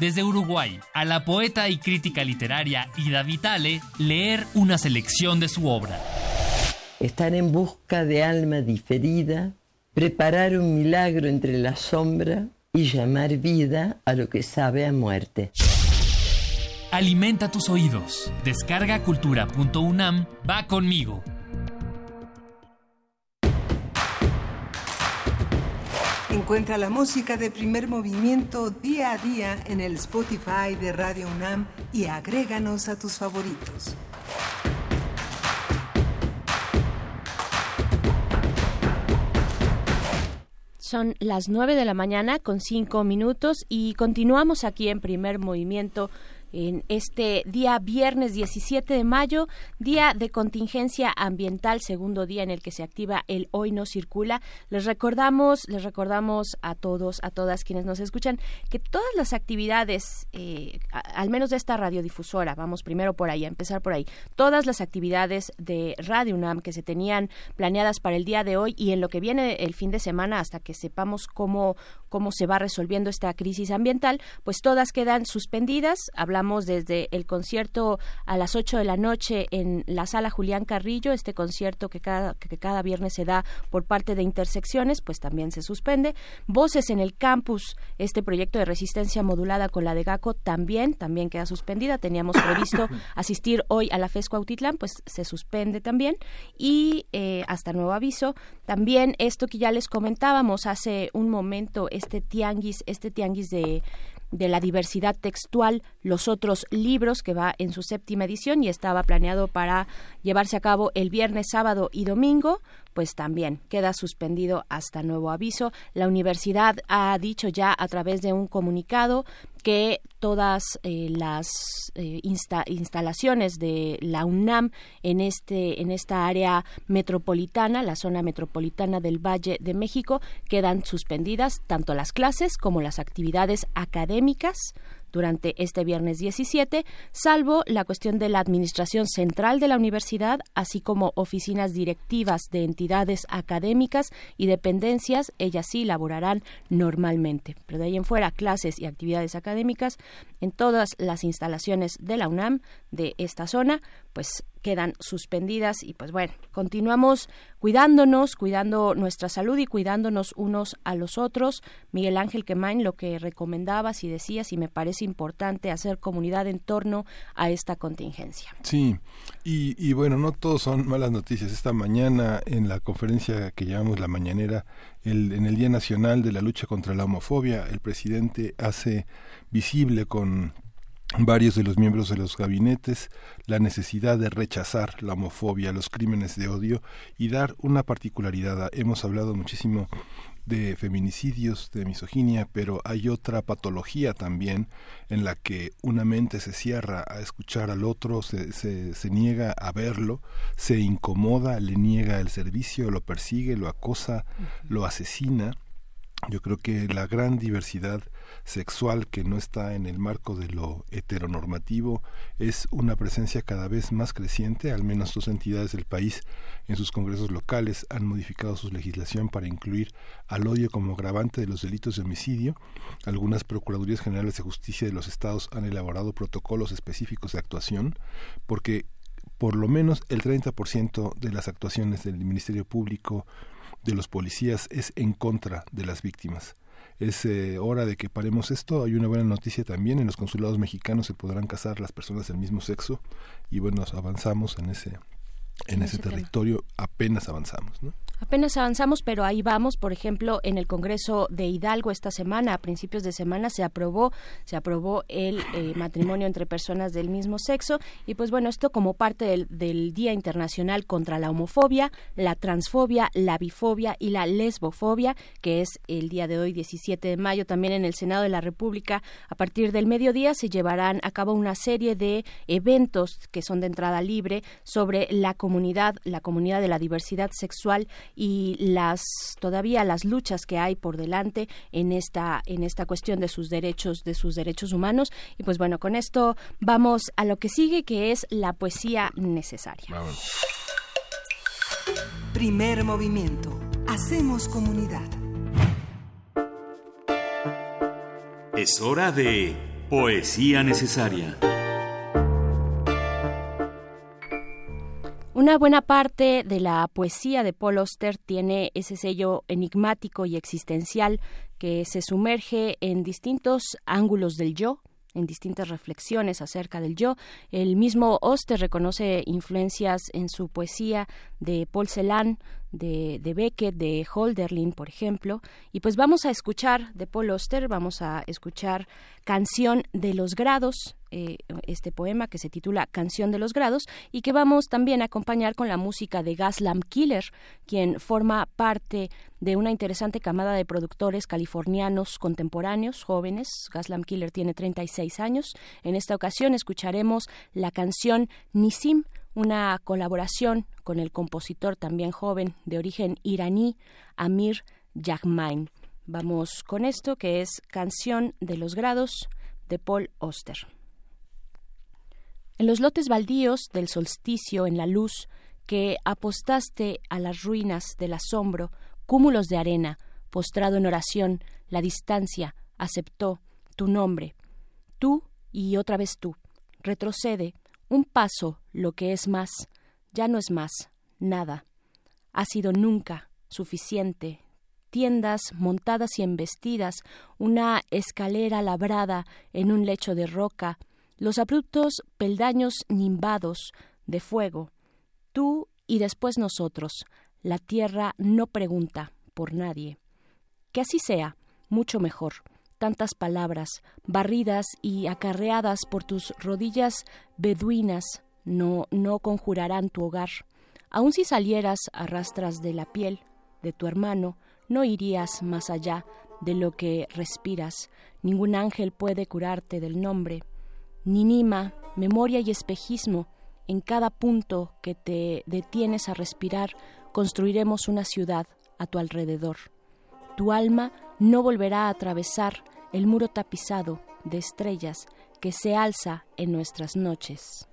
Desde Uruguay, a la poeta y crítica literaria Ida Vitale, leer una selección de su obra. Estar en busca de alma diferida, preparar un milagro entre la sombra y llamar vida a lo que sabe a muerte. Alimenta tus oídos. Descarga cultura.unam. Va conmigo. Encuentra la música de primer movimiento día a día en el Spotify de Radio UNAM y agréganos a tus favoritos. Son las 9 de la mañana con 5 minutos y continuamos aquí en primer movimiento en este día viernes 17 de mayo, día de contingencia ambiental, segundo día en el que se activa el Hoy no circula. Les recordamos, les recordamos a todos, a todas quienes nos escuchan, que todas las actividades, eh, al menos de esta radiodifusora, vamos primero por ahí, a empezar por ahí, todas las actividades de Radio UNAM que se tenían planeadas para el día de hoy y en lo que viene el fin de semana hasta que sepamos cómo, cómo se va resolviendo esta crisis ambiental, pues todas quedan suspendidas. Hablamos desde el concierto a las 8 de la noche en la sala Julián Carrillo, este concierto que cada, que cada viernes se da por parte de Intersecciones, pues también se suspende. Voces en el campus, este proyecto de resistencia modulada con la de GACO también, también queda suspendida. Teníamos previsto asistir hoy a la FESCO Autitlán, pues se suspende también. Y eh, hasta nuevo aviso, también esto que ya les comentábamos hace un momento, este tianguis, este tianguis de de la diversidad textual, los otros libros, que va en su séptima edición y estaba planeado para llevarse a cabo el viernes, sábado y domingo, pues también queda suspendido hasta nuevo aviso. La universidad ha dicho ya a través de un comunicado que todas eh, las eh, instalaciones de la UNAM en este en esta área metropolitana, la zona metropolitana del Valle de México, quedan suspendidas tanto las clases como las actividades académicas durante este viernes 17, salvo la cuestión de la administración central de la universidad, así como oficinas directivas de entidades académicas y dependencias, ellas sí laborarán normalmente. Pero de ahí en fuera, clases y actividades académicas en todas las instalaciones de la UNAM de esta zona, pues quedan suspendidas y pues bueno, continuamos cuidándonos, cuidando nuestra salud y cuidándonos unos a los otros. Miguel Ángel Quemain, lo que recomendabas y decías y me parece importante hacer comunidad en torno a esta contingencia. Sí, y, y bueno, no todos son malas noticias. Esta mañana en la conferencia que llamamos la mañanera, el, en el Día Nacional de la Lucha contra la Homofobia, el presidente hace visible con varios de los miembros de los gabinetes la necesidad de rechazar la homofobia, los crímenes de odio y dar una particularidad. Hemos hablado muchísimo de feminicidios, de misoginia, pero hay otra patología también en la que una mente se cierra a escuchar al otro, se, se, se, niega a verlo, se incomoda, le niega el servicio, lo persigue, lo acosa, lo asesina. Yo creo que la gran diversidad sexual que no está en el marco de lo heteronormativo es una presencia cada vez más creciente. Al menos dos entidades del país en sus congresos locales han modificado su legislación para incluir al odio como agravante de los delitos de homicidio. Algunas Procuradurías Generales de Justicia de los estados han elaborado protocolos específicos de actuación porque por lo menos el 30% de las actuaciones del Ministerio Público de los policías es en contra de las víctimas es eh, hora de que paremos esto. Hay una buena noticia también, en los consulados mexicanos se podrán casar las personas del mismo sexo y bueno, avanzamos en ese en, ese, territorio apenas avanzamos, ¿no? Apenas avanzamos, pero ahí vamos. Por ejemplo, en el Congreso de Hidalgo esta semana, a principios de semana, se aprobó, se aprobó el eh, matrimonio entre personas del mismo sexo. Y pues bueno, esto como parte del, del, Día Internacional contra la Homofobia, la Transfobia, la Bifobia y la Lesbofobia, que es el día de hoy, 17 de mayo. También en el Senado de la República, a partir del mediodía, se llevarán a cabo una serie de eventos que son de entrada libre sobre la comunidad, la comunidad de la diversidad sexual y las todavía las luchas que hay por delante en esta en esta cuestión de sus derechos de sus derechos humanos y pues bueno con esto vamos a lo que sigue que es la poesía necesaria. Primer movimiento. Hacemos comunidad. Es hora de poesía necesaria. Una buena parte de la poesía de Paul Auster tiene ese sello enigmático y existencial que se sumerge en distintos ángulos del yo, en distintas reflexiones acerca del yo. El mismo Oster reconoce influencias en su poesía de Paul Celan, de, Beckett, de Holderlin, por ejemplo. Y pues vamos a escuchar de Paul Oster, vamos a escuchar Canción de los Grados, eh, este poema que se titula Canción de los Grados y que vamos también a acompañar con la música de Gaslam Killer, quien forma parte de una interesante camada de productores californianos contemporáneos, jóvenes. Gaslam Killer tiene 36 años. En esta ocasión escucharemos la canción Nisim, una colaboración con el compositor también joven de origen iraní, Amir Jagmain. Vamos con esto que es Canción de los Grados de Paul Oster. En los lotes baldíos del solsticio en la luz que apostaste a las ruinas del asombro, cúmulos de arena, postrado en oración, la distancia aceptó tu nombre. Tú y otra vez tú. Retrocede, un paso, lo que es más, ya no es más, nada. Ha sido nunca suficiente. Tiendas montadas y embestidas, una escalera labrada en un lecho de roca, los abruptos peldaños nimbados de fuego. Tú y después nosotros. La tierra no pregunta por nadie. Que así sea, mucho mejor. Tantas palabras, barridas y acarreadas por tus rodillas beduinas, no, no conjurarán tu hogar. Aun si salieras a rastras de la piel de tu hermano, no irías más allá de lo que respiras. Ningún ángel puede curarte del nombre. Ni nima, memoria y espejismo, en cada punto que te detienes a respirar, construiremos una ciudad a tu alrededor. Tu alma no volverá a atravesar el muro tapizado de estrellas que se alza en nuestras noches.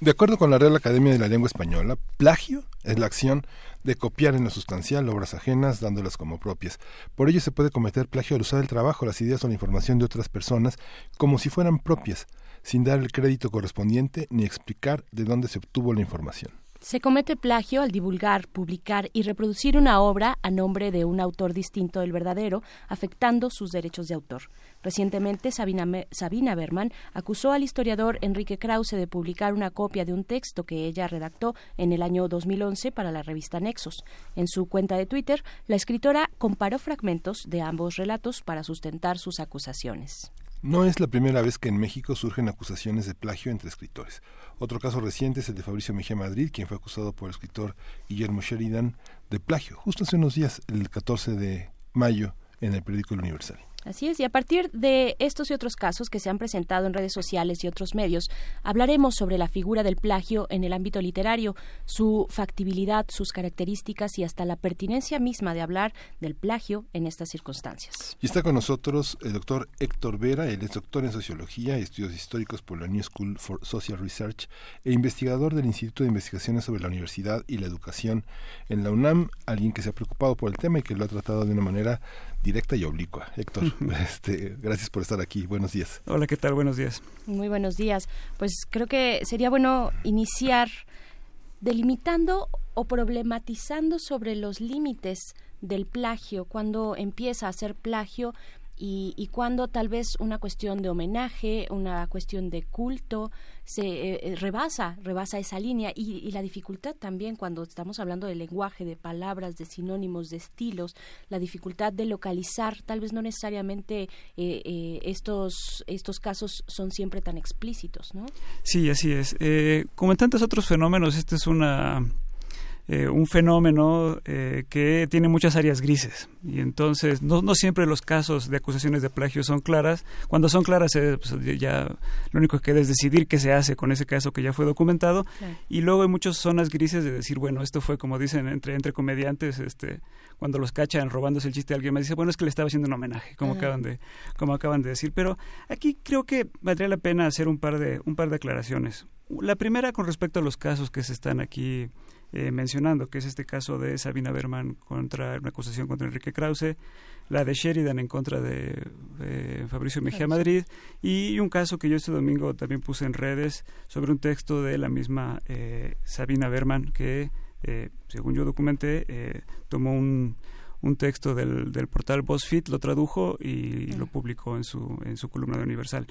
De acuerdo con la Real Academia de la Lengua Española, plagio es la acción de copiar en lo sustancial obras ajenas dándolas como propias. Por ello se puede cometer plagio al usar el trabajo, las ideas o la información de otras personas como si fueran propias, sin dar el crédito correspondiente ni explicar de dónde se obtuvo la información. Se comete plagio al divulgar, publicar y reproducir una obra a nombre de un autor distinto del verdadero, afectando sus derechos de autor. Recientemente, Sabina, Berman acusó al historiador Enrique Krause de publicar una copia de un texto que ella redactó en el año 2011 para la revista Nexos. En su cuenta de Twitter, la escritora comparó fragmentos de ambos relatos para sustentar sus acusaciones. No es la primera vez que en México surgen acusaciones de plagio entre escritores. Otro caso reciente es el de Fabricio Mejía Madrid, quien fue acusado por el escritor Guillermo Sheridan de plagio, justo hace unos días, el 14 de mayo, en el periódico El Universal. Así es, y a partir de estos y otros casos que se han presentado en redes sociales y otros medios, hablaremos sobre la figura del plagio en el ámbito literario, su factibilidad, sus características y hasta la pertinencia misma de hablar del plagio en estas circunstancias. Y está con nosotros el doctor Héctor Vera, él es doctor en Sociología y Estudios Históricos por la New School for Social Research e investigador del Instituto de Investigaciones sobre la Universidad y la Educación en la UNAM, alguien que se ha preocupado por el tema y que lo ha tratado de una manera directa y oblicua. Héctor, este, gracias por estar aquí. Buenos días. Hola, ¿qué tal? Buenos días. Muy buenos días. Pues creo que sería bueno iniciar delimitando o problematizando sobre los límites del plagio, cuando empieza a ser plagio y, y cuando tal vez una cuestión de homenaje, una cuestión de culto, se eh, eh, rebasa, rebasa esa línea y, la dificultad también cuando estamos hablando del lenguaje, de palabras, de sinónimos, de estilos, la dificultad de localizar, tal vez no necesariamente eh, estos, estos casos son siempre tan explícitos, ¿no? Sí, así es. como en tantos otros fenómenos, este es una eh, un fenómeno eh, que tiene muchas áreas grises. Y entonces no, no, siempre los casos de acusaciones de plagio son claras. Cuando son claras eh, pues, ya lo único que queda es decidir qué se hace con ese caso que ya fue documentado. Y luego hay muchas zonas grises de decir bueno esto fue como dicen entre entre comediantes este cuando los cachan robándose el chiste a alguien me dice bueno es que le estaba haciendo un homenaje como acaban de como acaban de decir. Pero aquí creo que valdría la pena hacer un par de un par de aclaraciones. La primera con respecto a los casos que se están aquí eh, mencionando, que es este caso de Sabina Berman contra una acusación contra Enrique Krause, la de Sheridan en contra de, Fabricio Mejía Madrid y un caso que yo este domingo también puse en redes sobre un texto de la misma eh, Sabina Berman que, eh, según yo documenté, tomó un, un texto del, del portal BuzzFeed, lo tradujo y lo publicó en su, en su columna de Universal.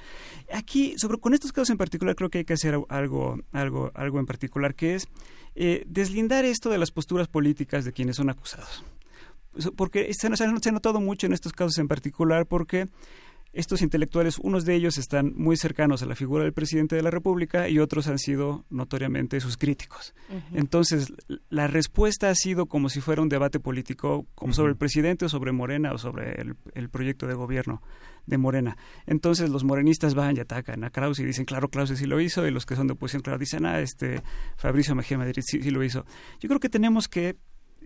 Aquí, sobre, con estos casos en particular, creo que hay que hacer algo, algo, algo en particular, que es eh, deslindar esto de las posturas políticas de quienes son acusados. Porque se, se ha notado mucho en estos casos en particular porque estos intelectuales, unos de ellos están muy cercanos a la figura del presidente de la República y otros han sido notoriamente sus críticos. Entonces, la respuesta ha sido como si fuera un debate político como sobre el presidente o sobre Morena o sobre el, proyecto de gobierno de Morena. Entonces, los morenistas van y atacan a Krause y dicen, claro, Krause sí lo hizo, y los que son de oposición, claro, dicen, ah, este Fabricio Mejía Madrid sí lo hizo. Yo creo que tenemos que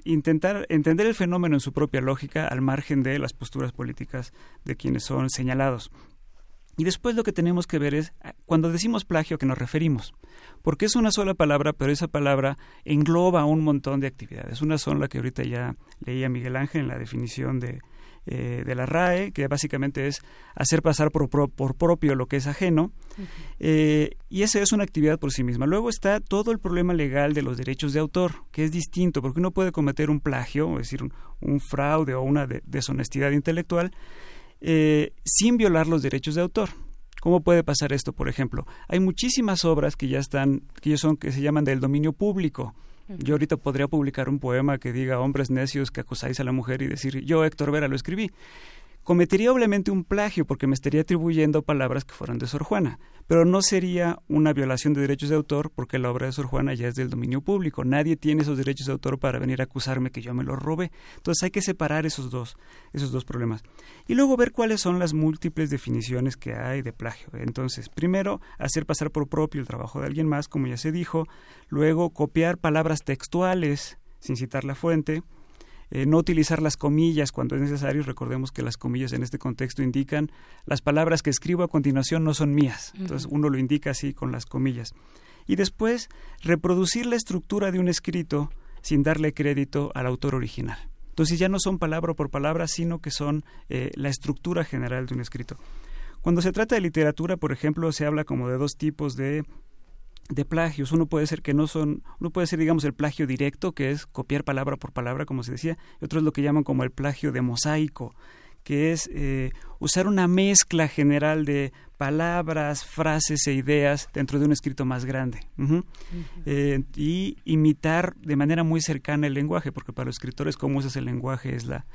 intentar entender el fenómeno en su propia lógica al margen de las posturas políticas de quienes son señalados. Y después lo que tenemos que ver es cuando decimos plagio a qué nos referimos, porque es una sola palabra, pero esa palabra engloba un montón de actividades. Una son la que ahorita ya leía Miguel Ángel en la definición de, eh, de la RAE, que básicamente es hacer pasar por, por, propio lo que es ajeno, eh, y esa es una actividad por sí misma. Luego está todo el problema legal de los derechos de autor, que es distinto, porque uno puede cometer un plagio, es decir, un, fraude o una deshonestidad intelectual, eh, sin violar los derechos de autor. ¿Cómo puede pasar esto, por ejemplo? Hay muchísimas obras que ya están, que ya son, que se llaman del dominio público, yo ahorita podría publicar un poema que diga hombres necios que acusáis a la mujer y decir yo, Héctor Vera, lo escribí cometería obviamente un plagio porque me estaría atribuyendo palabras que fueran de Sor Juana, pero no sería una violación de derechos de autor porque la obra de Sor Juana ya es del dominio público. Nadie tiene esos derechos de autor para venir a acusarme que yo me los robé. Entonces hay que separar esos dos, esos dos problemas. Y luego ver cuáles son las múltiples definiciones que hay de plagio. Entonces, primero, hacer pasar por propio el trabajo de alguien más, como ya se dijo. Luego, copiar palabras textuales sin citar la fuente eh, no utilizar las comillas cuando es necesario. Recordemos que las comillas en este contexto indican las palabras que escribo a continuación no son mías. Entonces uno lo indica así con las comillas. Y después, reproducir la estructura de un escrito sin darle crédito al autor original. Entonces ya no son palabra por palabra, sino que son eh, la estructura general de un escrito. Cuando se trata de literatura, por ejemplo, se habla como de dos tipos de de plagios. Uno puede ser que no son, uno puede ser, digamos, el plagio directo, que es copiar palabra por palabra, como se decía, y otro es lo que llaman como el plagio de mosaico, que es eh, usar una mezcla general de palabras, frases e ideas dentro de un escrito más grande. Eh, y imitar de manera muy cercana el lenguaje, porque para los escritores cómo usas el lenguaje es la,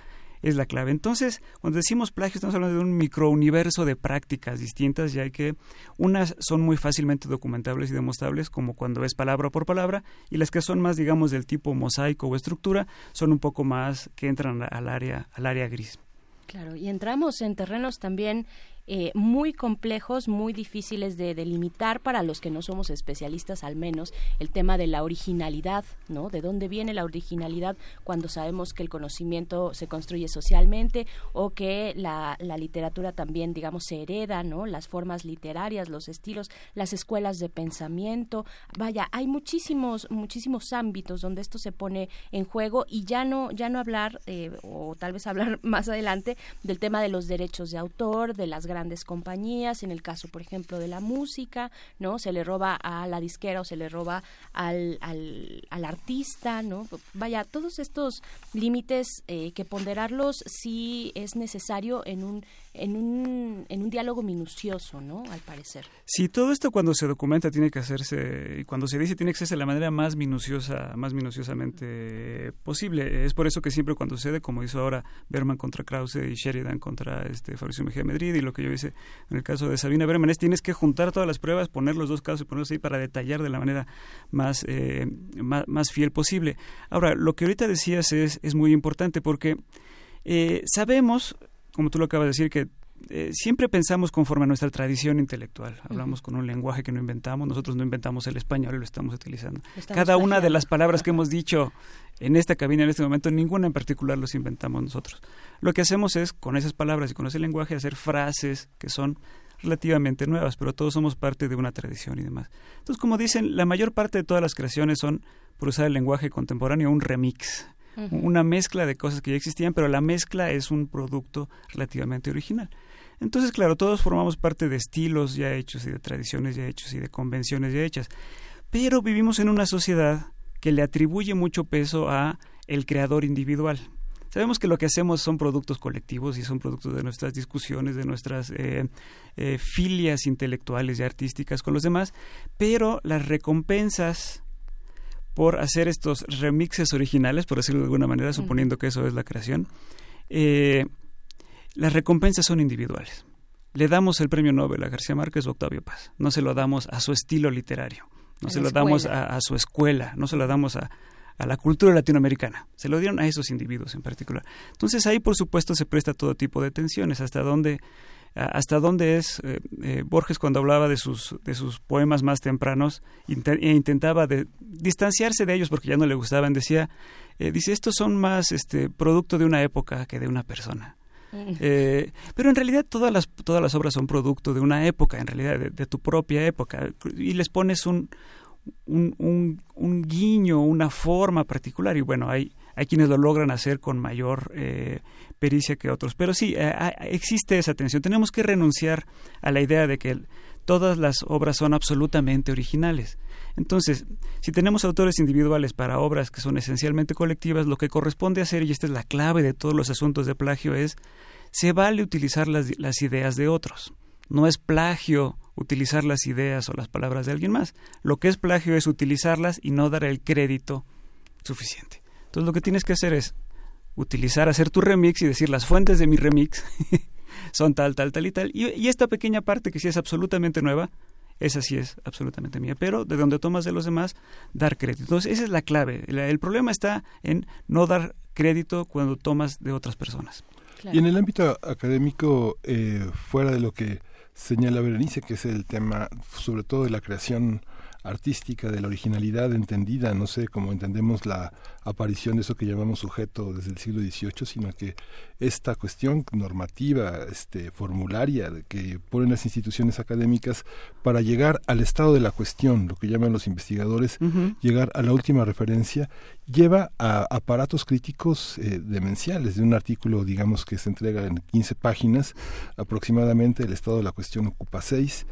es la clave. Entonces, cuando decimos plagio, estamos hablando de un microuniverso de prácticas distintas, ya que unas son muy fácilmente documentables y demostrables, como cuando es palabra por palabra, y las que son más, digamos, del tipo mosaico o estructura, son un poco más que entran al área, al área gris. Claro, y entramos en terrenos también eh, muy complejos, muy difíciles de delimitar para los que no somos especialistas, al menos el tema de la originalidad, ¿no? De dónde viene la originalidad cuando sabemos que el conocimiento se construye socialmente o que la, la literatura también, digamos, se hereda, ¿no? Las formas literarias, los estilos, las escuelas de pensamiento. Vaya, hay muchísimos, muchísimos ámbitos donde esto se pone en juego y ya no, ya no hablar, eh, o tal vez hablar más adelante, del tema de los derechos de autor, de las grandes compañías, en el caso, por ejemplo, de la música, ¿no? Se le roba a la disquera o se le roba al, al, artista, ¿no? Vaya, todos estos límites eh, que ponderarlos sí es necesario en un, en un, en un diálogo minucioso, ¿no? Al parecer. Sí, todo esto cuando se documenta tiene que hacerse, y cuando se dice tiene que hacerse de la manera más minuciosa, más minuciosamente posible. Es por eso que siempre cuando sucede, como hizo ahora Berman contra Krause y Sheridan contra este Fabricio Mejía Madrid, y lo que yo hice en el caso de Sabina Berman, es tienes que juntar todas las pruebas, poner los dos casos y ponerlos ahí para detallar de la manera más, eh, más, más fiel posible. Ahora, lo que ahorita decías es, es muy importante porque eh, sabemos, como tú lo acabas de decir, que eh, siempre pensamos conforme a nuestra tradición intelectual. Hablamos con un lenguaje que no inventamos, nosotros no inventamos el español y lo estamos utilizando. estamos Cada una de las palabras que hemos dicho en esta cabina en este momento, ninguna en particular los inventamos nosotros. Lo que hacemos es, con esas palabras y con ese lenguaje, hacer frases que son relativamente nuevas, pero todos somos parte de una tradición y demás. Entonces, como dicen, la mayor parte de todas las creaciones son, por usar el lenguaje contemporáneo, un remix. Una mezcla de cosas que ya existían, pero la mezcla es un producto relativamente original. Entonces, claro, todos formamos parte de estilos ya hechos y de tradiciones ya hechos y de convenciones ya hechas. Pero vivimos en una sociedad que le atribuye mucho peso a el creador individual. Sabemos que lo que hacemos son productos colectivos y son productos de nuestras discusiones, de nuestras eh, eh, filias intelectuales y artísticas con los demás, pero las recompensas por hacer estos remixes originales, por decirlo de alguna manera, suponiendo que eso es la creación, eh, las recompensas son individuales. Le damos el premio Nobel a García Márquez o Octavio Paz. No se lo damos a su estilo literario, no se lo damos a, a su escuela, no se lo damos a, a la cultura latinoamericana. Se lo dieron a esos individuos en particular. Entonces ahí, por supuesto, se presta todo tipo de tensiones. Hasta dónde, hasta dónde es eh, eh, Borges cuando hablaba de sus, de sus poemas más tempranos e intentaba de, distanciarse de ellos porque ya no le gustaban. Decía, eh, dice, estos son más este, producto de una época que de una persona. Eh, pero en realidad todas las, todas las obras son producto de una época, en realidad, de, de tu propia época. Y les pones un, un, un, un guiño, una forma particular. Y bueno, hay, hay quienes lo logran hacer con mayor eh, pericia que otros. Pero sí, eh, ah, existe esa tensión. Tenemos que renunciar a la idea de que todas las obras son absolutamente originales. Entonces, si tenemos autores individuales para obras que son esencialmente colectivas, lo que corresponde hacer, y esta es la clave de todos los asuntos de plagio, es se vale utilizar las, las ideas de otros. No es plagio utilizar las ideas o las palabras de alguien más. Lo que es plagio es utilizarlas y no dar el crédito suficiente. Entonces lo que tienes que hacer es utilizar, hacer tu remix y decir las fuentes de mi remix son tal, tal, tal y tal. Y, y esta pequeña parte que sí es absolutamente nueva, esa sí es absolutamente mía. Pero de donde tomas de los demás, dar crédito. Entonces esa es la clave. El, el problema está en no dar crédito cuando tomas de otras personas. Y en el ámbito académico, eh, fuera de lo que señala Berenice, que es el tema sobre todo de la creación artística, de la originalidad entendida, no sé cómo entendemos la aparición de eso que llamamos sujeto desde el siglo XVIII, sino que esta cuestión normativa, este, formularia, que ponen las instituciones académicas para llegar al estado de la cuestión, lo que llaman los investigadores, llegar a la última referencia, lleva a aparatos críticos eh, demenciales. De un artículo, digamos, que se entrega en 15 páginas, aproximadamente el estado de la cuestión ocupa 6,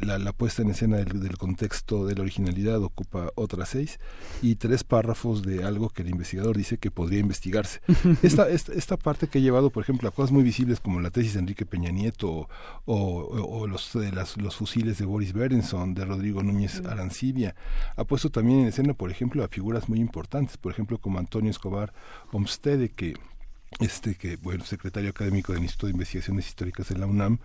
la, la puesta en escena del, del contexto de la originalidad ocupa otras seis y tres párrafos de algo que el investigador dice que podría investigarse. esta, esta, esta parte que ha llevado, por ejemplo, a cosas muy visibles como la tesis de Enrique Peña Nieto o, o- o los, de las- los fusiles de Boris Berenson, de Rodrigo Núñez Arancibia, ha puesto también en escena, por ejemplo, a figuras muy importantes, por ejemplo, como Antonio Escobar Olmstede, que este que bueno secretario académico del Instituto de Investigaciones Históricas de la UNAM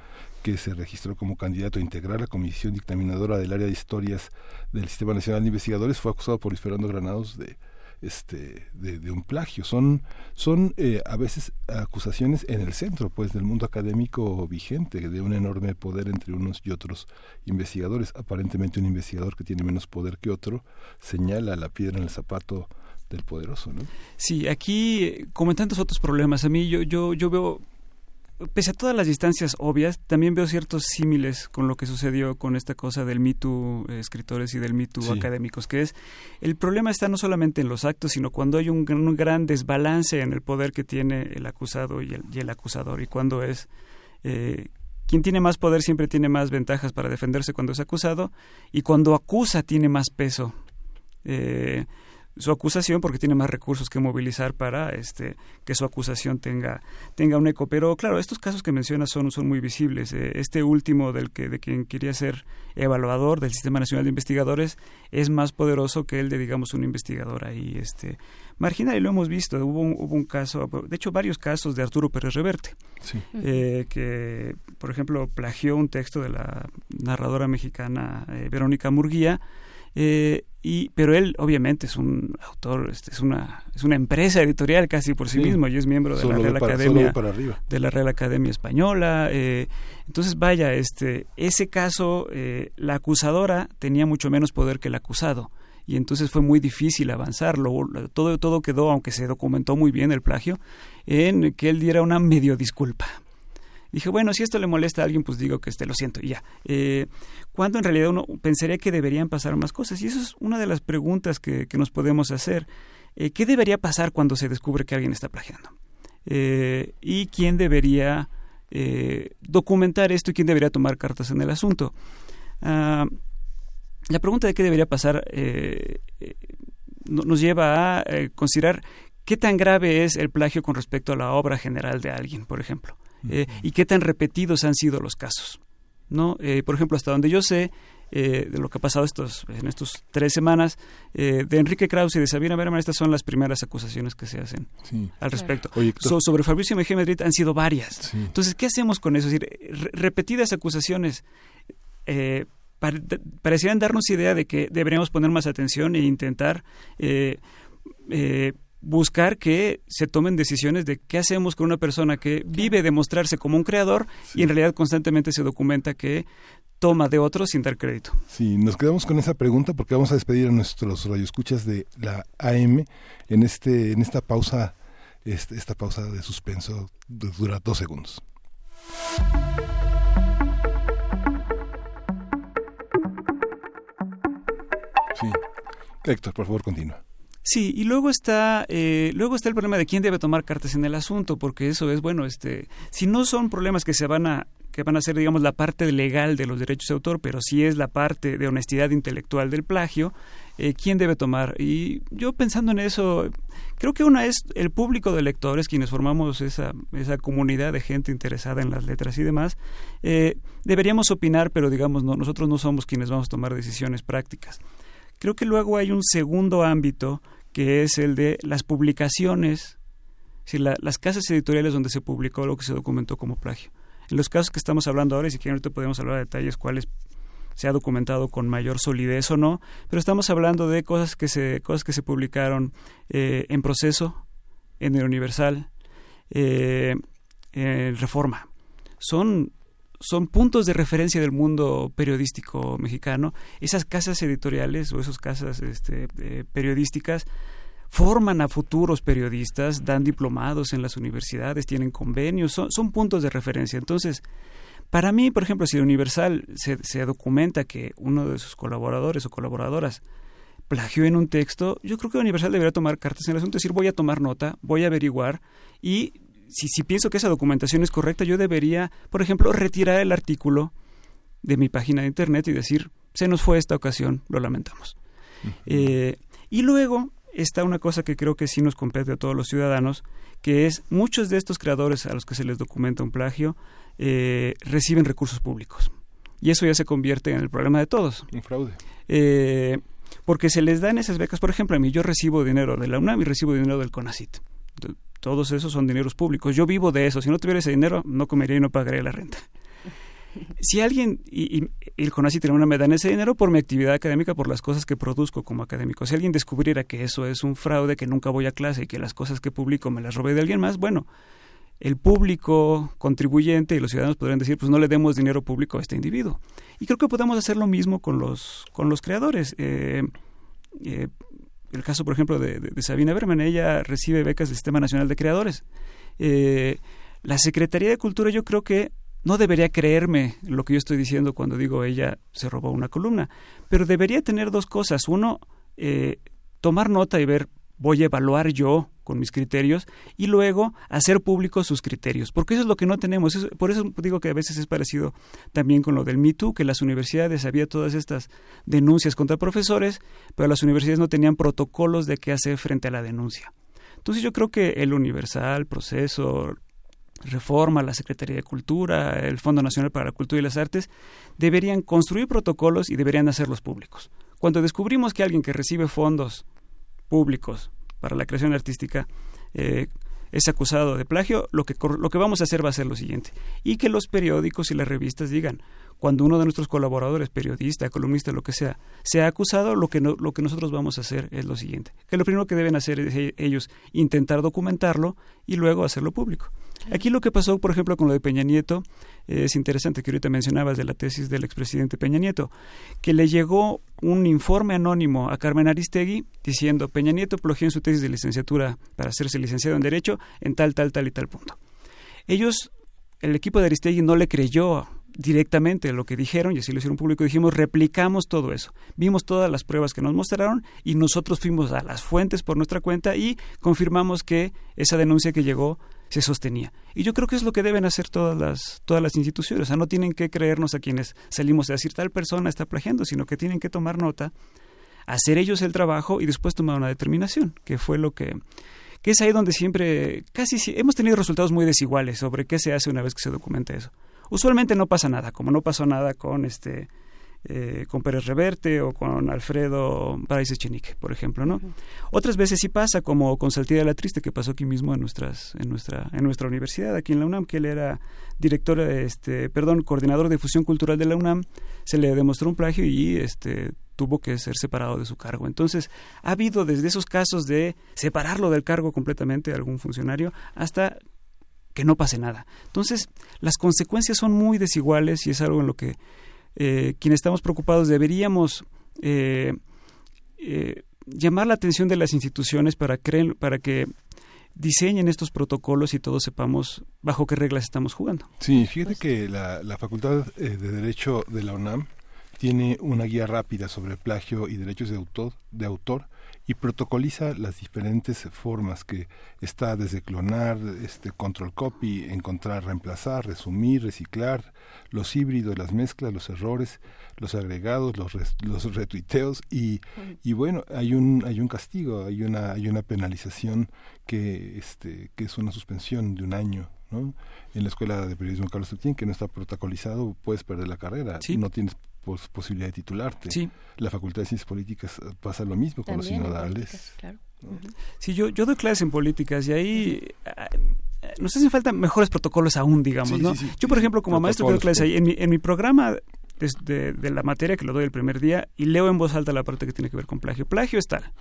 que se registró como candidato a integrar la comisión dictaminadora del área de historias del Sistema Nacional de Investigadores fue acusado por Luis Fernando Granados de este de, un plagio. Son son eh, a veces acusaciones en el centro pues del mundo académico vigente de un enorme poder entre unos y otros investigadores. Aparentemente un investigador que tiene menos poder que otro señala la piedra en el zapato del poderoso Sí, aquí, como en tantos otros problemas, a mí yo, yo, yo veo, pese a todas las distancias obvias, también veo ciertos símiles con lo que sucedió con esta cosa del Me Too eh, escritores y del Me Too Sí. académicos, que es, el problema está no solamente en los actos, sino cuando hay un, gran- un gran desbalance en el poder que tiene el acusado y el, y el acusador, y cuando es... eh, quien tiene más poder siempre tiene más ventajas para defenderse cuando es acusado y cuando acusa tiene más peso. Eh, su acusación porque tiene más recursos que movilizar para este que su acusación tenga tenga un eco. Pero claro estos casos que mencionas son son muy visibles. Eh, este último del que de quien quería ser evaluador del sistema nacional de investigadores es más poderoso que el de digamos un investigador ahí este marginal y lo hemos visto. Hubo un, hubo un caso de hecho varios casos de Arturo Pérez Reverte Sí. eh, que por ejemplo plagió un texto de la narradora mexicana eh, Verónica Murguía eh, y pero él obviamente es un autor este, es una es una empresa editorial casi por sí, Sí. mismo y es miembro de Solo la Real para- Academia para arriba. de la Real Academia Española eh, entonces vaya este ese caso eh, la acusadora tenía mucho menos poder que el acusado y entonces fue muy difícil avanzarlo todo todo quedó aunque se documentó muy bien el plagio en que él diera una medio disculpa Dije, bueno, si esto le molesta a alguien, pues digo que este, lo siento y ya. Eh, cuando en realidad uno pensaría que deberían pasar más cosas. Y eso es una de las preguntas que, que nos podemos hacer. Eh, ¿Qué debería pasar cuando se descubre que alguien está plagiando? Eh, ¿Y quién debería eh, documentar esto y quién debería tomar cartas en el asunto? Ah, la pregunta de qué debería pasar no- nos lleva a considerar qué tan grave es el plagio con respecto a la obra general de alguien, por ejemplo, eh, y qué tan repetidos han sido los casos. ¿no? Eh, por ejemplo, hasta donde yo sé eh, de lo que ha pasado estos, en estas tres semanas, eh, de Enrique Krause y de Sabina Berman, estas son las primeras acusaciones que se hacen Sí. al respecto. Oye, So- sobre Fabricio Mejía Madrid han sido varias. Entonces, ¿qué hacemos con eso? Es decir, re- repetidas acusaciones eh, pare- parecieran darnos idea de que deberíamos poner más atención e intentar eh, eh, buscar que se tomen decisiones de qué hacemos con una persona que vive de mostrarse como un creador y en realidad constantemente se documenta que toma de otros sin dar crédito. Sí, nos quedamos con esa pregunta porque vamos a despedir a nuestros radioescuchas de la AM en este en esta pausa este- esta pausa de suspenso du- dura dos segundos. Sí. Héctor, por favor, continúa. Sí, y luego está, eh, luego está el problema de quién debe tomar cartas en el asunto, porque eso es, bueno, este, si no son problemas que se van a, que van a ser, digamos, la parte legal de los derechos de autor, pero sí es la parte de honestidad intelectual del plagio, eh, quién debe tomar. Y yo pensando en eso, creo que una es el público de lectores, quienes formamos esa, esa comunidad de gente interesada en las letras y demás, eh, deberíamos opinar, pero digamos, no, nosotros no somos quienes vamos a tomar decisiones prácticas. Creo que luego hay un segundo ámbito que es el de las publicaciones, la- las casas editoriales donde se publicó lo que se documentó como plagio. En los casos que estamos hablando ahora, y si quieren ahorita podemos hablar de detalles cuáles se ha documentado con mayor solidez o no, pero estamos hablando de cosas que se, cosas que se publicaron eh, en proceso, en el Universal, eh, en Reforma. Son son puntos de referencia del mundo periodístico mexicano. Esas casas editoriales o esas casas este, eh, periodísticas forman a futuros periodistas, dan diplomados en las universidades, tienen convenios, son, son puntos de referencia. Entonces, para mí, por ejemplo, si Universal se, se documenta que uno de sus colaboradores o colaboradoras plagió en un texto, yo creo que Universal debería tomar cartas en el asunto, decir, voy a tomar nota, voy a averiguar y si, si pienso que esa documentación es correcta, yo debería, por ejemplo, retirar el artículo de mi página de internet y decir, se nos fue esta ocasión, lo lamentamos. Eh, y luego está una cosa que creo que sí nos compete a todos los ciudadanos, que es muchos de estos creadores a los que se les documenta un plagio eh, reciben recursos públicos. Y eso ya se convierte en el problema de todos. Un fraude. Eh, porque se les dan esas becas, por ejemplo, a mí yo recibo dinero de la UNAM y recibo dinero del CONACIT. Todos esos son dineros públicos. Yo vivo de eso. Si no tuviera ese dinero, no comería y no pagaría la renta. Si alguien, y, y, el CONACYT tiene una me dan ese dinero por mi actividad académica, por las cosas que produzco como académico. Si alguien descubriera que eso es un fraude, que nunca voy a clase y que las cosas que publico me las robé de alguien más, bueno, el público contribuyente y los ciudadanos podrían decir, pues no le demos dinero público a este individuo. Y creo que podemos hacer lo mismo con los, con los creadores. Eh, eh, el caso, por ejemplo, de, de, Sabina Berman, ella recibe becas del Sistema Nacional de Creadores. Eh, la Secretaría de Cultura yo creo que no debería creerme lo que yo estoy diciendo cuando digo ella se robó una columna, pero debería tener dos cosas. Uno, eh, tomar nota y ver, voy a evaluar yo con mis criterios y luego hacer públicos sus criterios, porque eso es lo que no tenemos. Por eso digo que a veces es parecido también con lo del Me Too, que las universidades había todas estas denuncias contra profesores, pero las universidades no tenían protocolos de qué hacer frente a la denuncia. Entonces yo creo que el universal, proceso, Reforma, la Secretaría de Cultura, el Fondo Nacional para la Cultura y las Artes, deberían construir protocolos y deberían hacerlos públicos. Cuando descubrimos que alguien que recibe fondos públicos para la creación artística eh, es acusado de plagio, lo que, lo que vamos a hacer va a ser lo siguiente. Y que los periódicos y las revistas digan, cuando uno de nuestros colaboradores, periodista, columnista, lo que sea, sea acusado, lo que, no, lo que nosotros vamos a hacer es lo siguiente. Que lo primero que deben hacer es ellos intentar documentarlo y luego hacerlo público. Aquí lo que pasó, por ejemplo, con lo de Peña Nieto, es interesante que ahorita mencionabas de la tesis del expresidente Peña Nieto, que le llegó un informe anónimo a Carmen Aristegui diciendo Peña Nieto plagió en su tesis de licenciatura para hacerse licenciado en Derecho en tal, tal, tal y tal punto. Ellos, el equipo de Aristegui no le creyó directamente lo que dijeron y así lo hicieron público, dijimos, replicamos todo eso. Vimos todas las pruebas que nos mostraron y nosotros fuimos a las fuentes por nuestra cuenta y confirmamos que esa denuncia que llegó se sostenía. Y yo creo que es lo que deben hacer todas las, todas las instituciones. O sea, no tienen que creernos a quienes salimos a decir tal persona está plagiando, sino que tienen que tomar nota, hacer ellos el trabajo y después tomar una determinación, que fue lo que que es ahí donde siempre, casi hemos tenido resultados muy desiguales sobre qué se hace una vez que se documenta eso. Usualmente no pasa nada, como no pasó nada con este eh, con Pérez Reverte o con Alfredo Paraíso Chenique, por ejemplo, ¿no? Uh -huh. Otras veces sí pasa, como con Saltida la Triste, que pasó aquí mismo en nuestras, en nuestra, en nuestra universidad, aquí en la UNAM, que él era director, este, perdón, coordinador de difusión cultural de la UNAM, se le demostró un plagio y este tuvo que ser separado de su cargo. Entonces, ha habido desde esos casos de separarlo del cargo completamente a algún funcionario hasta que no pase nada. Entonces, las consecuencias son muy desiguales y es algo en lo que eh, quienes estamos preocupados deberíamos eh, eh, llamar la atención de las instituciones para, creen, para que diseñen estos protocolos y todos sepamos bajo qué reglas estamos jugando. Sí, fíjate que la, la Facultad de Derecho de la UNAM tiene una guía rápida sobre plagio y derechos de autor, de autor y protocoliza las diferentes formas que está desde clonar, este control copy, encontrar, reemplazar, resumir, reciclar, los híbridos, las mezclas, los errores, los agregados, los, res, los retuiteos y, y bueno, hay un hay un castigo, hay una hay una penalización que este que es una suspensión de un año, ¿no? En la escuela de periodismo Carlos Septién que no está protocolizado, puedes perder la carrera, sí. no tienes posibilidad de titularte. Sí. La Facultad de Ciencias Políticas pasa lo mismo con También los sinodales. Claro. ¿no? Uh -huh. Sí, yo, yo doy clases en políticas y ahí uh -huh. nos hacen falta mejores protocolos aún, digamos, sí, ¿no? Sí, sí, yo, por ejemplo, como maestro doy clases ahí, en mi, en mi programa de, de, de, la materia que lo doy el primer día y leo en voz alta la parte que tiene que ver con plagio. Plagio es tal.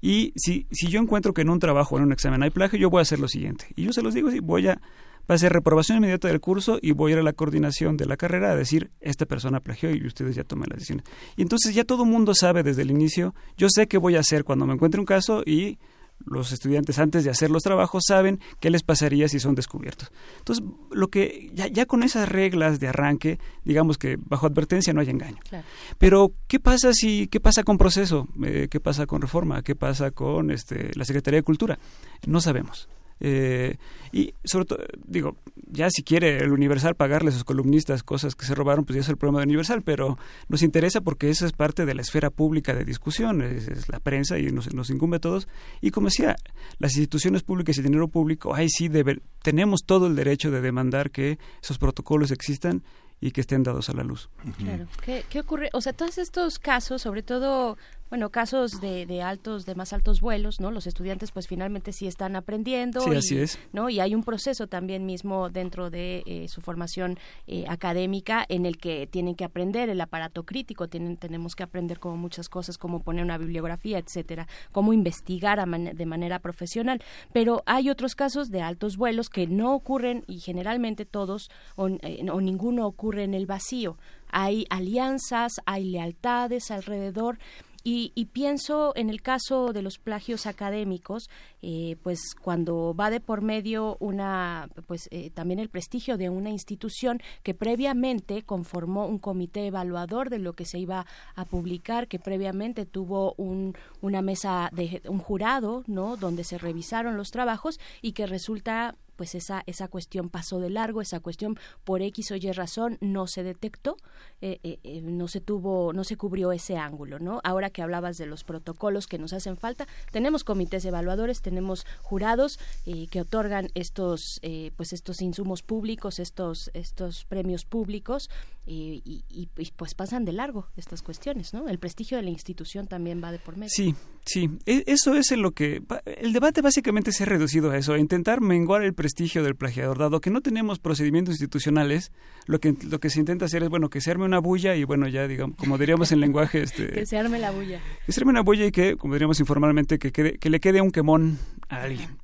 Y si, si yo encuentro que en un trabajo o en un examen hay plagio, yo voy a hacer lo siguiente. Y yo se los digo, sí, voy a va a ser reprobación inmediata del curso y voy a ir a la coordinación de la carrera a decir, esta persona plagió y ustedes ya tomen las decisiones. Y entonces ya todo el mundo sabe desde el inicio, yo sé qué voy a hacer cuando me encuentre un caso y los estudiantes antes de hacer los trabajos saben qué les pasaría si son descubiertos. Entonces, lo que ya, ya con esas reglas de arranque, digamos que bajo advertencia no hay engaño. Claro. Pero ¿qué pasa si qué pasa con proceso? Eh, ¿Qué pasa con reforma? ¿Qué pasa con este la Secretaría de Cultura? No sabemos Eh, y sobre todo, digo, ya si quiere el Universal pagarle a sus columnistas cosas que se robaron, pues ya es el problema del Universal, pero nos interesa porque esa es parte de la esfera pública de discusión, es, es la prensa y nos, nos, incumbe a todos. Y como decía, las instituciones públicas y el dinero público, ahí sí debe, tenemos todo el derecho de demandar que esos protocolos existan y que estén dados a la luz. Claro. ¿Qué, ¿Qué, ocurre? O sea, todos estos casos, sobre todo bueno, casos de, de, altos, de más altos vuelos, ¿no? Los estudiantes, pues finalmente sí están aprendiendo. Sí, y, así es. ¿no? Y hay un proceso también mismo dentro de eh, su formación eh, académica en el que tienen que aprender el aparato crítico, tienen, tenemos que aprender como muchas cosas, cómo poner una bibliografía, etcétera, cómo investigar a man de manera profesional. Pero hay otros casos de altos vuelos que no ocurren y generalmente todos o, eh, o ninguno ocurre en el vacío. Hay alianzas, hay lealtades alrededor y, y, pienso en el caso de los plagios académicos, eh, pues cuando va de por medio una, pues eh, también el prestigio de una institución que previamente conformó un comité evaluador de lo que se iba a publicar, que previamente tuvo un, una mesa de un jurado, ¿no? Donde se revisaron los trabajos y que resulta pues esa, esa cuestión pasó de largo, esa cuestión por X o Y razón no se detectó, eh, eh, no se tuvo, no se cubrió ese ángulo, ¿no? Ahora que hablabas de los protocolos que nos hacen falta, tenemos comités evaluadores, tenemos jurados eh, que otorgan estos, pues estos insumos públicos, estos, estos premios públicos, y, pues pasan de largo estas cuestiones, ¿no? El prestigio de la institución también va de por medio. Sí, sí, eso es en lo que el debate básicamente se ha reducido a eso, a intentar menguar el prestigio del plagiador, dado que no tenemos procedimientos institucionales, lo que lo que se intenta hacer es bueno que se arme una bulla y bueno ya digamos como diríamos en lenguaje este que se arme la bulla, que se arme una bulla y que como diríamos informalmente que quede, que le quede un quemón a alguien.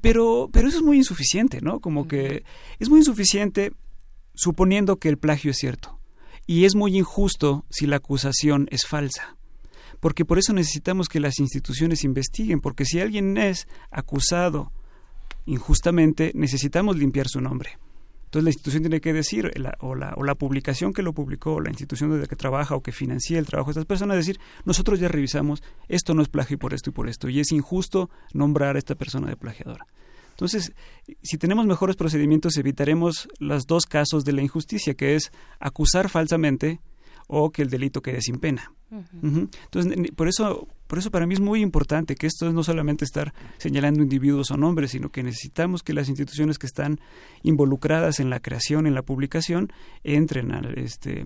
Pero pero eso es muy insuficiente, ¿no? Como que es muy insuficiente suponiendo que el plagio es cierto. Y es muy injusto si la acusación es falsa. Porque por eso necesitamos que las instituciones investiguen, porque si alguien es acusado injustamente, necesitamos limpiar su nombre. Entonces la institución tiene que decir, la, o, la, o la publicación que lo publicó, o la institución desde la que trabaja o que financia el trabajo de estas personas, decir, nosotros ya revisamos, esto no es plagio por esto y por esto, y es injusto nombrar a esta persona de plagiadora. Entonces, si tenemos mejores procedimientos, evitaremos los dos casos de la injusticia, que es acusar falsamente o que el delito quede sin pena. Uh -huh. Entonces, por eso, por eso para mí es muy importante que esto es no solamente estar señalando individuos o nombres, sino que necesitamos que las instituciones que están involucradas en la creación, en la publicación, entren a este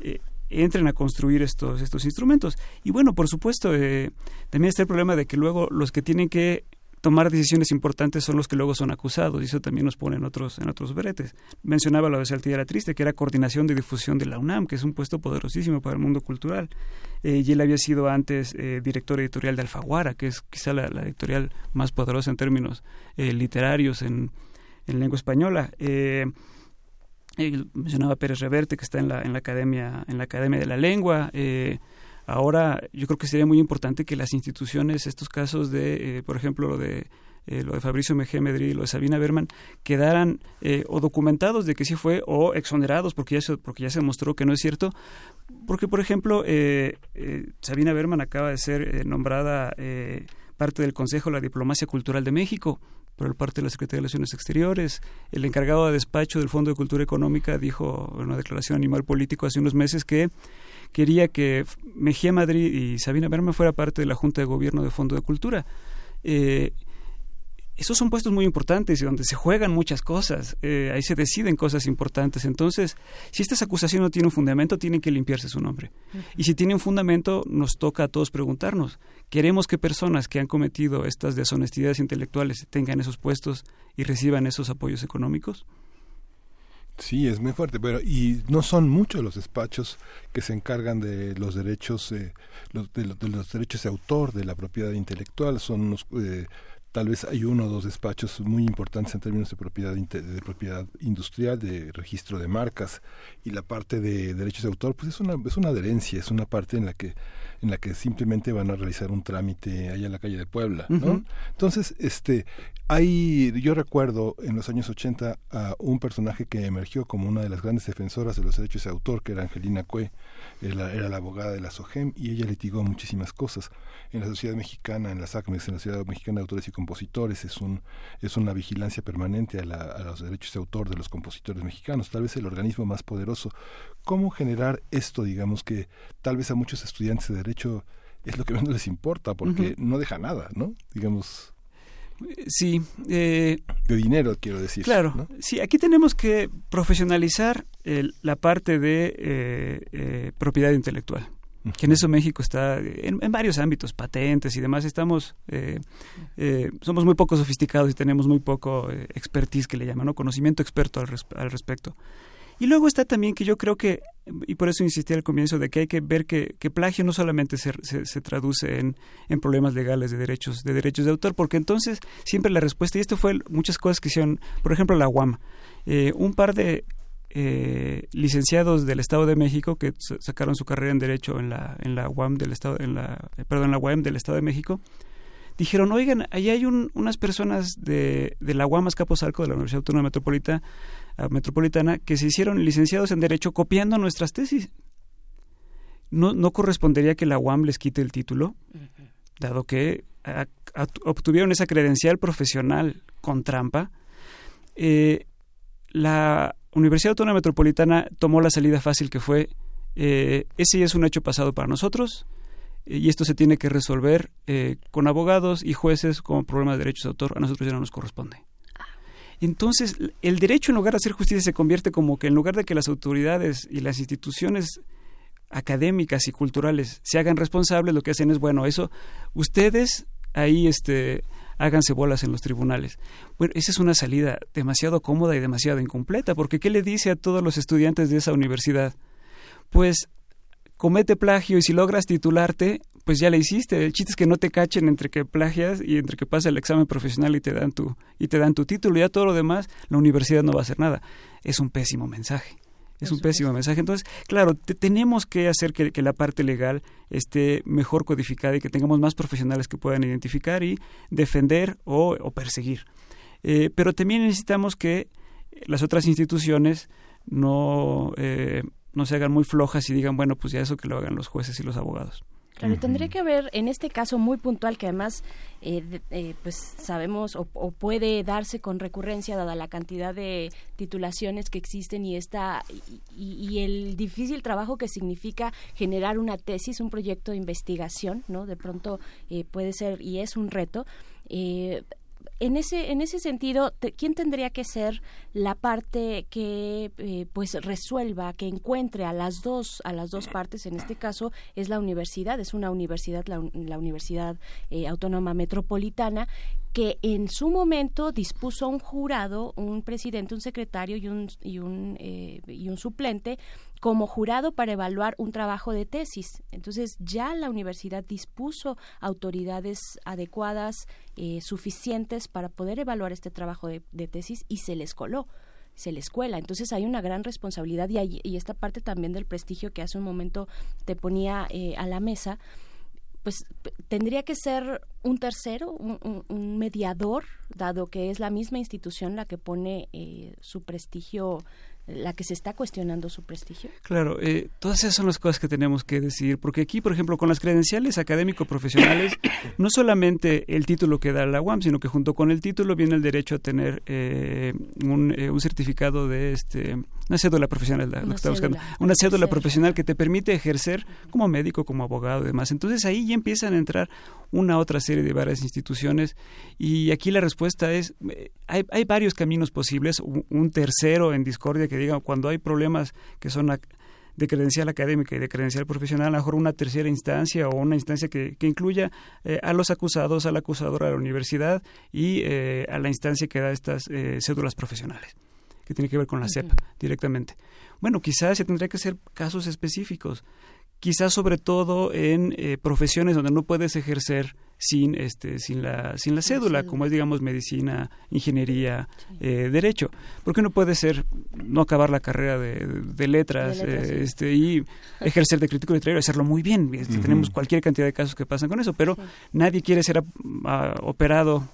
eh, entren a construir estos estos instrumentos. Y bueno, por supuesto, eh, también está el problema de que luego los que tienen que tomar decisiones importantes son los que luego son acusados y eso también nos pone en otros en otros bretes. Mencionaba lo de Saltilla Triste, que era coordinación de difusión de la UNAM, que es un puesto poderosísimo para el mundo cultural. Eh, y él había sido antes eh, director editorial de Alfaguara, que es quizá la, la editorial más poderosa en términos eh, literarios en, en, lengua española. mencionaba Pérez Reverte, que está en la, en la academia en la academia de la lengua. Ahora, yo creo que sería muy importante que las instituciones, estos casos de, eh, por ejemplo, lo de eh, lo de Fabricio Mejía Medri y lo de Sabina Berman, quedaran eh, o documentados de que sí fue o exonerados porque ya se, porque ya se demostró que no es cierto. Porque, por ejemplo, eh, Sabina Berman acaba de ser nombrada parte del Consejo de la Diplomacia Cultural de México por parte de la Secretaría de Relaciones Exteriores. El encargado de despacho del Fondo de Cultura Económica dijo en una declaración animal político hace unos meses que quería que Mejía Madrid y Sabina Berman fuera parte de la Junta de Gobierno de Fondo de Cultura. Eh, esos son puestos muy importantes y donde se juegan muchas cosas, eh, ahí se deciden cosas importantes. Entonces, si estas acusaciones no tienen un fundamento, tienen que limpiarse su nombre. Uh -huh. Y si tienen un fundamento, nos toca a todos preguntarnos, ¿queremos que personas que han cometido estas deshonestidades intelectuales tengan esos puestos y reciban esos apoyos económicos? Sí, es muy fuerte, pero y no son muchos los despachos que se encargan de los derechos, eh, los, de, de, los derechos de autor, de la propiedad intelectual, son unos eh, tal vez hay uno o dos despachos muy importantes en términos de propiedad de propiedad industrial, de registro de marcas y la parte de derechos de autor, pues es una es una adherencia, es una parte en la que en la que simplemente van a realizar un trámite allá en la calle de Puebla, ¿no? Uh -huh. Entonces, este hay yo recuerdo en los años 80 a un personaje que emergió como una de las grandes defensoras de los derechos de autor, que era Angelina Cue, era, era la abogada de la SOGEM y ella litigó muchísimas cosas en la sociedad mexicana, en las ACMES, en la Sociedad Mexicana de Autores y compositores, es, un, es una vigilancia permanente a, la, a los derechos de autor de los compositores mexicanos, tal vez el organismo más poderoso. ¿Cómo generar esto, digamos, que tal vez a muchos estudiantes de derecho es lo que menos les importa, porque no deja nada, ¿no? Digamos, Sí. eh, de dinero, quiero decir. Claro, ¿no? sí, aquí tenemos que profesionalizar el- la parte de eh, eh, propiedad intelectual, que en eso México está en, en varios ámbitos, patentes y demás, estamos, eh, eh, somos muy poco sofisticados y tenemos muy poco eh, expertise que le llaman, ¿no? conocimiento experto al, res- al respecto. Y luego está también que yo creo que, y por eso insistí al comienzo, de que hay que ver que, que plagio no solamente se, se, traduce en, en problemas legales de derechos, de derechos de autor, porque entonces siempre la respuesta, y esto fue muchas cosas que hicieron, por ejemplo, la UAM, eh, un par de eh, licenciados del Estado de México que sa- sacaron su carrera en Derecho en la, en la UAM del Estado, en la, eh, perdón, la UAM del Estado de México, dijeron, oigan, ahí hay un- unas personas de, de la UAM Azcapotzalco, de la Universidad Autónoma Metropolita, ah, Metropolitana, que se hicieron licenciados en Derecho copiando nuestras tesis. No, no correspondería que la UAM les quite el título, dado que obtuvieron esa credencial profesional con trampa. Eh, la Universidad Autónoma Metropolitana tomó la salida fácil que fue, eh, ese ya es un hecho pasado para nosotros, eh, y esto se tiene que resolver eh, con abogados y jueces con problemas de derechos de autor. A nosotros ya no nos corresponde. Entonces, el derecho en lugar de hacer justicia se convierte como que en lugar de que las autoridades y las instituciones académicas y culturales se hagan responsables, lo que hacen es, bueno, eso, ustedes ahí este, háganse bolas en los tribunales. Bueno, esa es una salida demasiado cómoda y demasiado incompleta, porque ¿qué le dice a todos los estudiantes de esa universidad? Pues comete plagio y si logras titularte, pues ya le hiciste. El chiste es que no te cachen entre que plagias y entre que pasa el examen profesional y te dan tu y te dan tu título. Ya todo lo demás, la universidad no va a hacer nada. Es un pésimo mensaje. Es un pésimo mensaje. Entonces, claro, te- tenemos que hacer que, que la parte legal esté mejor codificada y que tengamos más profesionales que puedan identificar y defender o, o perseguir. Eh, pero también necesitamos que las otras instituciones no, eh, no se hagan muy flojas y digan, bueno, pues ya eso que lo hagan los jueces y los abogados. Claro, tendría que haber en este caso muy puntual que además eh, de- eh, pues sabemos o, o puede darse con recurrencia dada la cantidad de titulaciones que existen y esta y, y el difícil trabajo que significa generar una tesis, un proyecto de investigación, ¿no? De pronto eh, puede ser y es un reto. Eh, en ese en ese sentido quién tendría que ser la parte que eh, pues resuelva que encuentre a las dos a las dos partes en este caso es la universidad es una universidad la, la universidad eh, autónoma metropolitana que en su momento dispuso un jurado un presidente un secretario y un y un eh, y un suplente como jurado para evaluar un trabajo de tesis. Entonces ya la universidad dispuso autoridades adecuadas, eh, suficientes para poder evaluar este trabajo de, tesis y se les coló se les cuela. Entonces hay una gran responsabilidad y, hay- y esta parte también del prestigio que hace un momento te ponía eh, a la mesa, pues tendría que ser un tercero, un mediador, dado que es la misma institución la que pone eh, su prestigio, la que se está cuestionando su prestigio. Claro, eh, todas esas son las cosas que tenemos que decidir, porque aquí, por ejemplo, con las credenciales académico-profesionales, no solamente el título que da la UAM, sino que junto con el título viene el derecho a tener eh, un, eh, un certificado de este, una cédula profesional, la- lo que estaba buscando, una cédula profesional que te permite ejercer como médico, como abogado y demás. Entonces ahí ya empiezan a entrar una otra serie de varias instituciones. Y aquí la respuesta es, eh, hay, hay varios caminos posibles, un, un tercero en discordia que diga cuando hay problemas que son de credencial académica y de credencial profesional, a lo mejor una tercera instancia o una instancia que, que incluya eh, a los acusados, al acusador, a la universidad y eh, a la instancia que da estas eh, cédulas profesionales, que tiene que ver con la SEP directamente. Bueno, quizás se tendría que hacer casos específicos, quizás sobre todo en eh, profesiones donde no puedes ejercer sin este sin la sin la cédula, como es digamos medicina ingeniería eh, derecho. Porque no puede ser no acabar la carrera de, de letras, De letras, eh, sí. este y ejercer de crítico literario hacerlo muy bien. Este, tenemos cualquier cantidad de casos que pasan con eso pero nadie quiere ser ap- ah, operado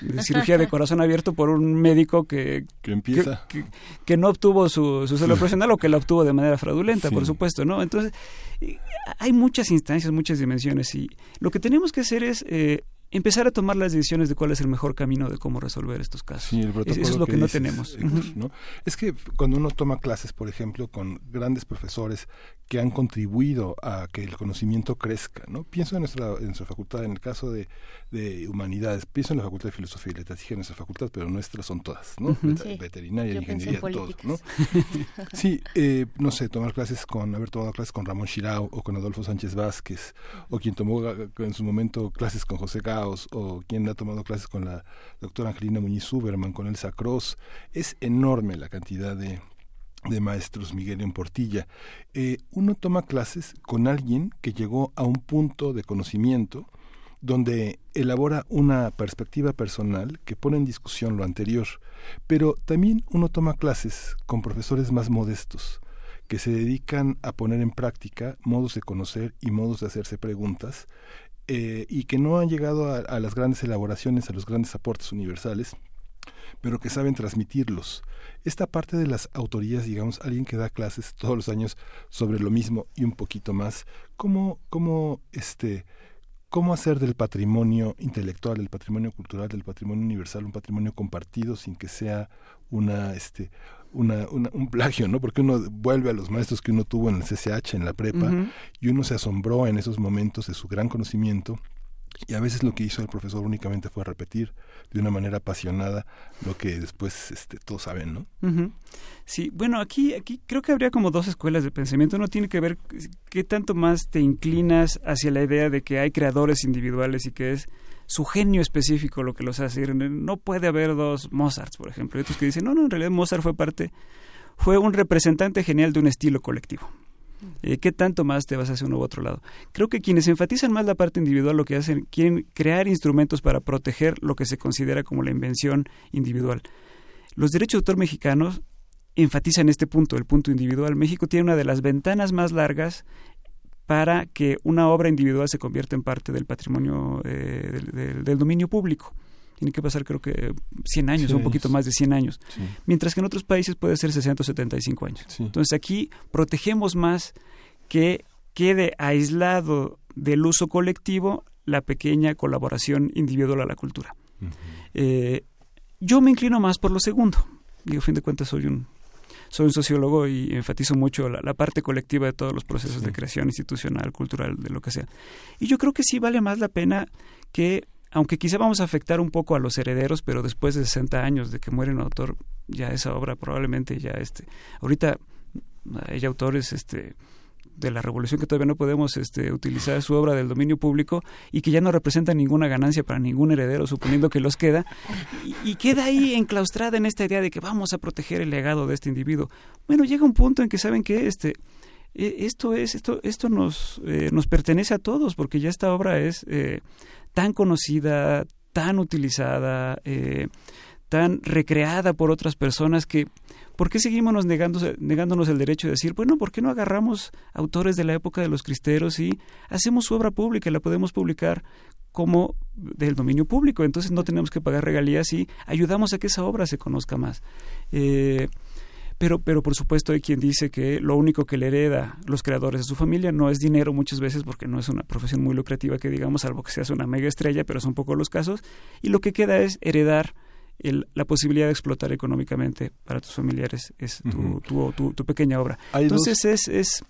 de cirugía de corazón abierto por un médico que Que empieza. que, que- que no obtuvo su, su profesional o que la obtuvo de manera fraudulenta, Sí. por supuesto, ¿no? Entonces, hay muchas instancias, muchas dimensiones y lo que tenemos que hacer es, eh, empezar a tomar las decisiones de cuál es el mejor camino de cómo resolver estos casos. Sí, el Es- protocolo Eso es lo que, no dices, tenemos. Héctor, Ujú. ¿no? Es que cuando uno toma clases, por ejemplo, con grandes profesores que han contribuido a que el conocimiento crezca, ¿no? Pienso en nuestra, en nuestra facultad, en el caso de, de humanidades, pienso en la facultad de filosofía y letras, dije nuestra facultad, pero nuestras son todas, ¿no? Sí. Veterinaria, Yo ingeniería, en todos, políticas. ¿no? Sí, eh, no sé, tomar clases con, haber tomado clases con Ramón Chirao o con Adolfo Sánchez Vázquez, o quien tomó eh, en su momento clases con José O quien ha tomado clases con la doctora Angelina Muñiz Suberman, con Elsa Cross. Es enorme la cantidad de, de maestros, Miguel en Portilla. Eh, uno toma clases con alguien que llegó a un punto de conocimiento donde elabora una perspectiva personal que pone en discusión lo anterior, pero también uno toma clases con profesores más modestos, que se dedican a poner en práctica modos de conocer y modos de hacerse preguntas, eh, y que no han llegado a, a las grandes elaboraciones, a los grandes aportes universales, pero que saben transmitirlos. Esta parte de las autorías, digamos, alguien que da clases todos los años sobre lo mismo y un poquito más, ¿cómo, cómo este, cómo hacer del patrimonio intelectual, del patrimonio cultural, del patrimonio universal un patrimonio compartido sin que sea una este una, una- un plagio, ¿no? Porque uno vuelve a los maestros que uno tuvo en el CCH, en la prepa, y uno se asombró en esos momentos de su gran conocimiento y a veces lo que hizo el profesor únicamente fue repetir de una manera apasionada lo que después este, todos saben, ¿no? Sí, bueno, aquí, aquí creo que habría como dos escuelas de pensamiento. Uno tiene que ver qué tanto más te inclinas hacia la idea de que hay creadores individuales y que es su genio específico lo que los hace. ir. No puede haber dos Mozarts, por ejemplo. Y otros que dicen, no, no, en realidad Mozart fue parte, fue un representante genial de un estilo colectivo. Eh, ¿Qué tanto más te vas hacia uno u otro lado? Creo que quienes enfatizan más la parte individual lo que hacen, quieren crear instrumentos para proteger lo que se considera como la invención individual. Los derechos de autor mexicanos enfatizan este punto, el punto individual. México tiene una de las ventanas más largas para que una obra individual se convierta en parte del patrimonio eh, del, del- del dominio público. Tiene que pasar creo que 100 años, 100 un poquito más de 100 años. Sí. Mientras que en otros países puede ser 60 o 75 años. Entonces aquí protegemos más que quede aislado del uso colectivo la pequeña colaboración individual a la cultura. Eh, yo me inclino más por lo segundo. Digo, a fin de cuentas soy un soy un sociólogo y enfatizo mucho la, la parte colectiva de todos los procesos de creación institucional, cultural, de lo que sea. Y yo creo que sí vale más la pena que, aunque quizá vamos a afectar un poco a los herederos, pero después de 60 años de que muere un autor, ya esa obra probablemente ya este, ahorita hay autores este de la revolución que todavía no podemos este, utilizar su obra del dominio público y que ya no representa ninguna ganancia para ningún heredero, suponiendo que los queda, y, queda ahí enclaustrada en esta idea de que vamos a proteger el legado de este individuo. Bueno, llega un punto en que saben que este eh, esto es esto esto nos eh, nos pertenece a todos porque ya esta obra es eh, tan conocida, tan utilizada, eh, tan recreada por otras personas que ¿Por qué seguimos negándonos el derecho de decir, bueno, ¿por qué no agarramos autores de la época de los cristeros y hacemos su obra pública y la podemos publicar como del dominio público? Entonces no tenemos que pagar regalías y ayudamos a que esa obra se conozca más. Eh, pero, pero por supuesto hay quien dice que lo único que le hereda los creadores de su familia no es dinero muchas veces porque no es una profesión muy lucrativa que digamos, salvo que seas una mega estrella, pero son pocos los casos, y lo que queda es heredar el- la posibilidad de explotar económicamente para tus familiares es tu, tu, tu- tu pequeña obra. Entonces dos- es, es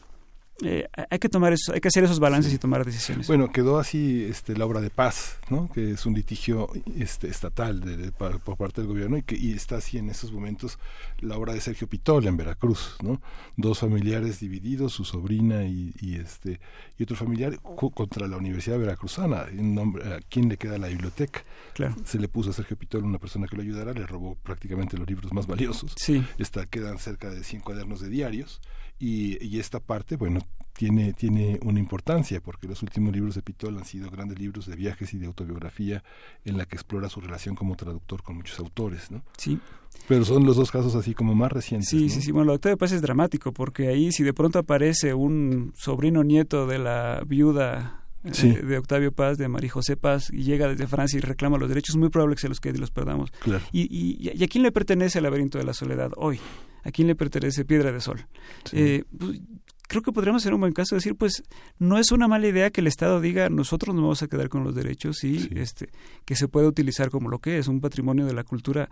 eh, hay que tomar eso, hay que hacer esos balances y tomar decisiones. Bueno, quedó así este, la obra de paz, ¿no? que es un litigio este, estatal de- por parte del gobierno y que y está así en estos momentos la obra de Sergio Pitol en Veracruz, ¿no? dos familiares divididos, su sobrina y, y este y otro familiar contra la Universidad Veracruzana. En nombre, ¿A quién le queda la biblioteca? Claro. Se le puso a Sergio Pitol una persona que lo ayudara, le robó prácticamente los libros más valiosos. Sí. Está, quedan cerca de 100 cuadernos de diarios y, y esta parte, bueno, tiene, tiene una importancia porque los últimos libros de Pitol han sido grandes libros de viajes y de autobiografía en la que explora su relación como traductor con muchos autores, ¿no? Sí. Pero son los dos casos así como más recientes. Sí, ¿no? sí, sí. Bueno, lo de Octavio Paz es dramático porque ahí si de pronto aparece un sobrino nieto de la viuda eh, Sí. de Octavio Paz, de María José Paz, y llega desde Francia y reclama los derechos, muy probable que se los quede y los perdamos. Claro. Y, y, y a quién le pertenece el laberinto de la soledad hoy? ¿A quién le pertenece Piedra de Sol? Eh, pues, creo que podríamos ser un buen caso de decir, pues no es una mala idea que el Estado diga nosotros nos vamos a quedar con los derechos y este que se puede utilizar como lo que es un patrimonio de la cultura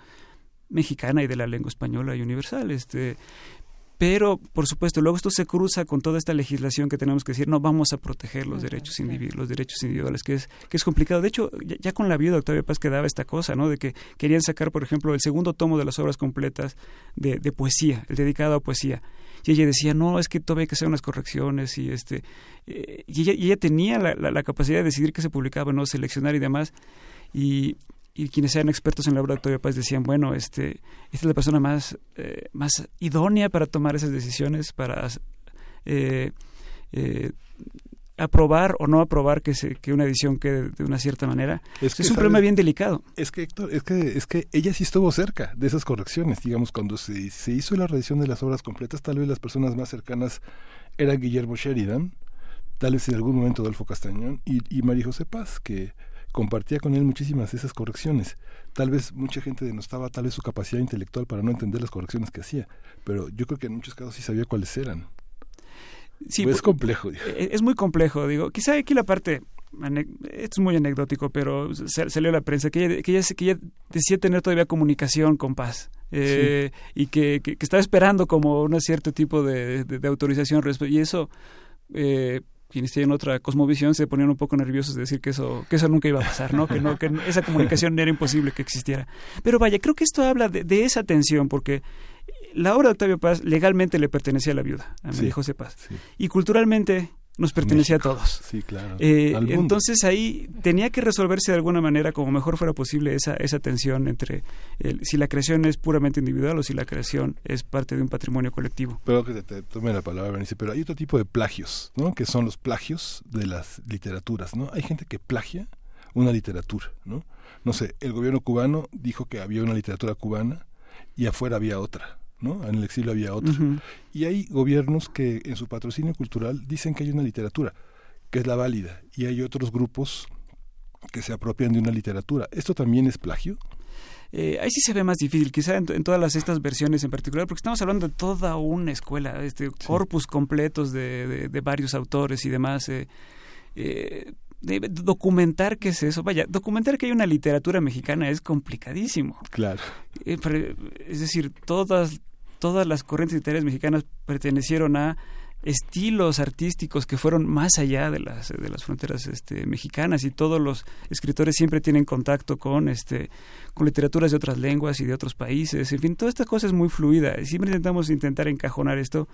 mexicana y de la lengua española y universal. Este, pero, por supuesto, luego esto se cruza con toda esta legislación que tenemos que decir, no vamos a proteger los derechos individuales, los derechos individuales, que es, que es complicado. De hecho, ya, ya con la vida de Octavio Paz quedaba esta cosa, ¿no? De que querían sacar, por ejemplo, el segundo tomo de las obras completas de, de poesía, el dedicado a poesía. Y ella decía, no, es que todavía hay que hacer unas correcciones y este... eh, y, ella, y ella tenía la, la, la capacidad de decidir qué se publicaba, no seleccionar y demás. Y, y quienes eran expertos en la obra de Octavio Paz decían, bueno, este, esta es la persona más, eh, más idónea para tomar esas decisiones, para eh, eh, aprobar o no aprobar que, se, que una edición quede de una cierta manera. Es, que, un ¿sabes? problema bien delicado. Es que, Héctor, es que, es que ella sí estuvo cerca de esas correcciones. Digamos, cuando se, se hizo la reedición de las obras completas, tal vez las personas más cercanas eran Guillermo Sheridan, tal vez en algún momento Adolfo Castañón y, y María José Paz, que compartía con él muchísimas de esas correcciones. Tal vez mucha gente denostaba tal vez su capacidad intelectual para no entender las correcciones que hacía, pero yo creo que en muchos casos sí sabía cuáles eran. Sí, pues es complejo. digo. Eh, Es muy complejo, digo. Quizá aquí la parte, esto es muy anecdótico, pero sa- salió a la prensa, que ella, que ella, que ella decía tener todavía comunicación con Paz. eh, Y que, que- que estaba esperando como un cierto tipo de, de- de autorización. Y eso, eh, quienes tienen otra cosmovisión se ponían un poco nerviosos de decir que eso, que eso nunca iba a pasar, ¿no? Que, no, que esa comunicación era imposible que existiera. Pero vaya, creo que esto habla de, de esa tensión, porque la obra de Octavio Paz legalmente le pertenecía a la viuda, a María Sí, José Paz. Y culturalmente nos pertenecía a todos. Sí, claro. Eh, entonces ahí tenía que resolverse de alguna manera como mejor fuera posible esa, esa tensión entre el- si la creación es puramente individual o si la creación es parte de un patrimonio colectivo. Pero que te, te tome la palabra, Berenice, pero hay otro tipo de plagios, ¿no? Que son los plagios de las literaturas, ¿no? Hay gente que plagia una literatura, ¿no? No sé, el gobierno cubano dijo que había una literatura cubana y afuera había otra, ¿no? En el exilio había. Ujú. Y hay gobiernos que en su patrocinio cultural dicen que hay una literatura, que es la válida, y hay otros grupos que se apropian de una literatura. ¿Esto también es plagio? Eh, ahí sí se ve más difícil, quizá en, en todas las, estas versiones en particular, porque estamos hablando de toda una escuela, este corpus completos de, de- de varios autores y demás. eh, eh, de- documentar qué es eso, vaya, documentar que hay una literatura mexicana es complicadísimo. Claro. Eh, es decir, todas, todas las corrientes literarias mexicanas pertenecieron a estilos artísticos que fueron más allá de las de las fronteras este, mexicanas y todos los escritores siempre tienen contacto con este con literaturas de otras lenguas y de otros países en fin toda esta cosa es muy fluida siempre intentamos intentar encajonar esto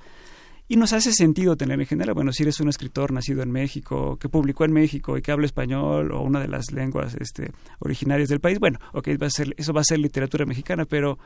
y nos hace sentido tener en general, bueno, si eres un escritor nacido en México, que publicó en México y que habla español o una de las lenguas este, originarias del país, bueno, ok, va a ser, eso va a ser literatura mexicana, pero,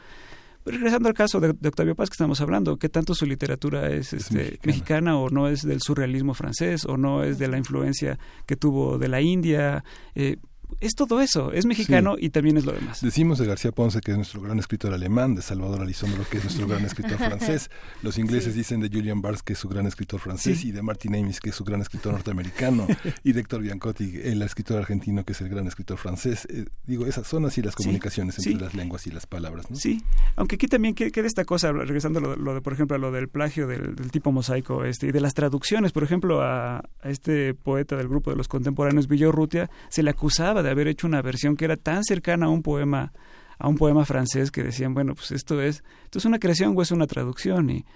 regresando al caso de, de Octavio Paz que estamos hablando, ¿qué tanto su literatura es, este, mexicana. mexicana. o no es del surrealismo francés o no es de la influencia que tuvo de la India? Eh, es todo eso, es mexicano y también es lo demás. Decimos de García Ponce que es nuestro gran escritor alemán, de Salvador Alisondro que es nuestro gran escritor francés. Los ingleses dicen de Julian Barnes que es su gran escritor francés Sí. y de Martin Amis que es su gran escritor norteamericano y de Héctor Biancotti, el escritor argentino que es el gran escritor francés. Eh, digo, esas son así las Sí, comunicaciones entre sí. las lenguas y las palabras, ¿no? Sí, aunque aquí también que- queda esta cosa, regresando a lo, lo de, por ejemplo, a lo del plagio del, del tipo mosaico este, y de las traducciones, por ejemplo, a, a este poeta del grupo de los contemporáneos, Villorrutia, se le acusaba de haber hecho una versión que era tan cercana a un poema a un poema francés que decían, bueno, pues esto es, esto es una creación o es una traducción y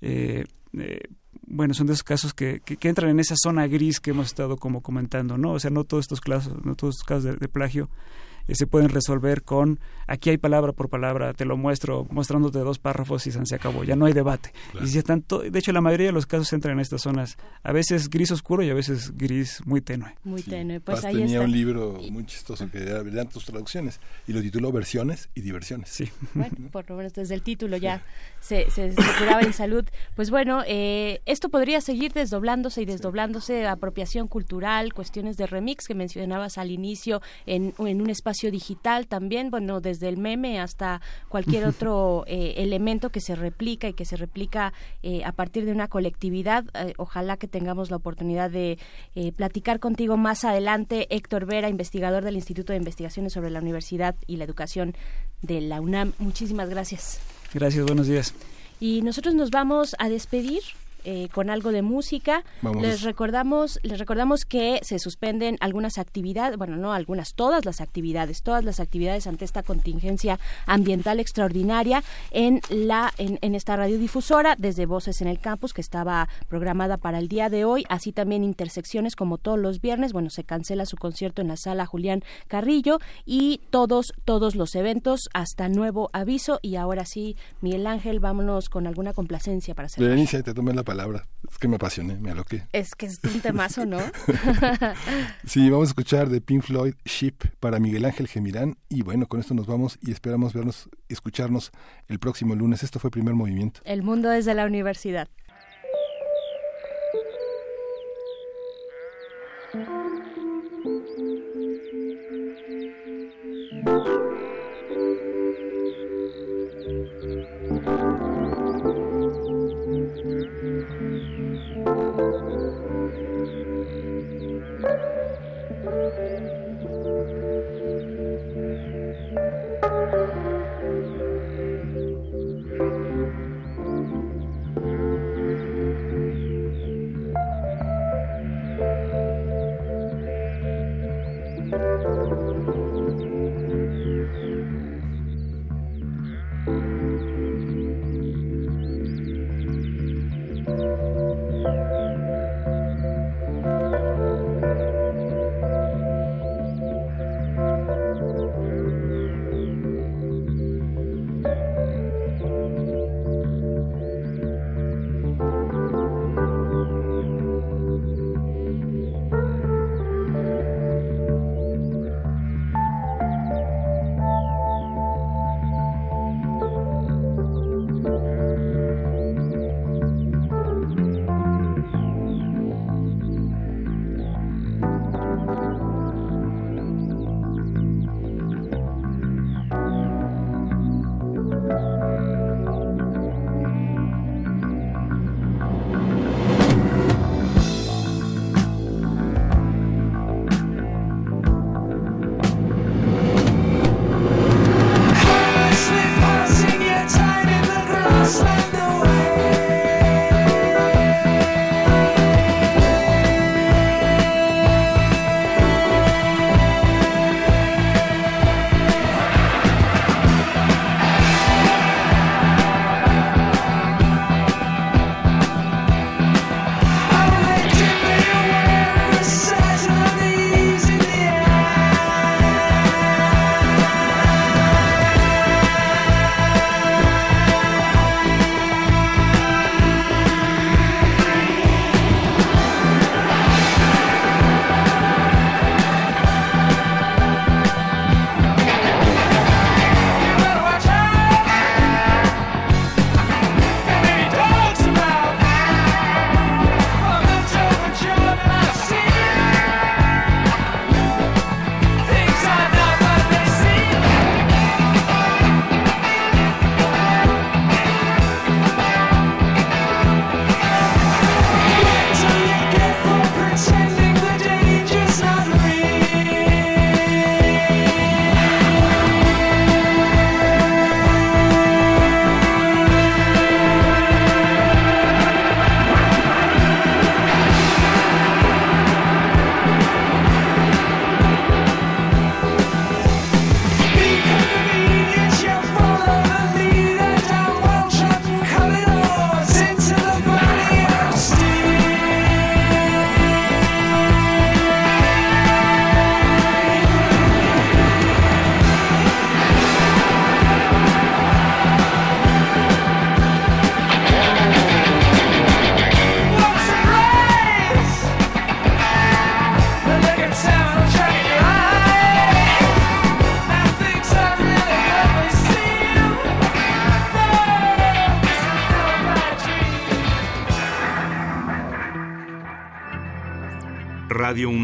eh, eh, bueno, son de esos casos que, que, que entran en esa zona gris que hemos estado como comentando, ¿no? O sea, no todos estos casos, no todos estos casos de, plagio se pueden resolver con aquí hay palabra por palabra, te lo muestro, mostrándote dos párrafos y se acabó, ya no hay debate. Y ya están de hecho, la mayoría de los casos entran en estas zonas, a veces gris oscuro y a veces gris muy tenue. Muy tenue. Pues Paz ahí tenía está. un libro muy chistoso que era de tantas traducciones y lo tituló Versiones y Diversiones. Sí. Bueno, por lo menos desde el título ya se, se, se curaba en salud. Pues bueno, eh, esto podría seguir desdoblándose y desdoblándose, apropiación cultural, cuestiones de remix que mencionabas al inicio, en, en un espacio digital también, bueno, desde el meme hasta cualquier otro eh, elemento que se replica y que se replica eh, a partir de una colectividad. Eh, ojalá que tengamos la oportunidad de eh, platicar contigo más adelante, Héctor Vera, investigador del Instituto de Investigaciones sobre la Universidad y la Educación de la UNAM. Muchísimas gracias. Gracias, buenos días. Y nosotros nos vamos a despedir eh, con algo de música. Vamos. Les recordamos, les recordamos que se suspenden algunas actividades, bueno, no algunas, todas las actividades, todas las actividades ante esta contingencia ambiental extraordinaria en la en, en esta radiodifusora desde Voces en el Campus que estaba programada para el día de hoy, así también intersecciones como todos los viernes, bueno, se cancela su concierto en la sala Julián Carrillo y todos todos los eventos hasta nuevo aviso y ahora sí, Miguel Ángel, vámonos con alguna complacencia para hacer. Berenice, te tomé la palabra. Es que me apasioné, me aloqué. Es que es un temazo, ¿no? Sí, vamos a escuchar de Pink Floyd Ship para Miguel Ángel Gemirán y bueno, con esto nos vamos y esperamos vernos, escucharnos el próximo lunes. Esto fue Primer Movimiento. El mundo desde la universidad.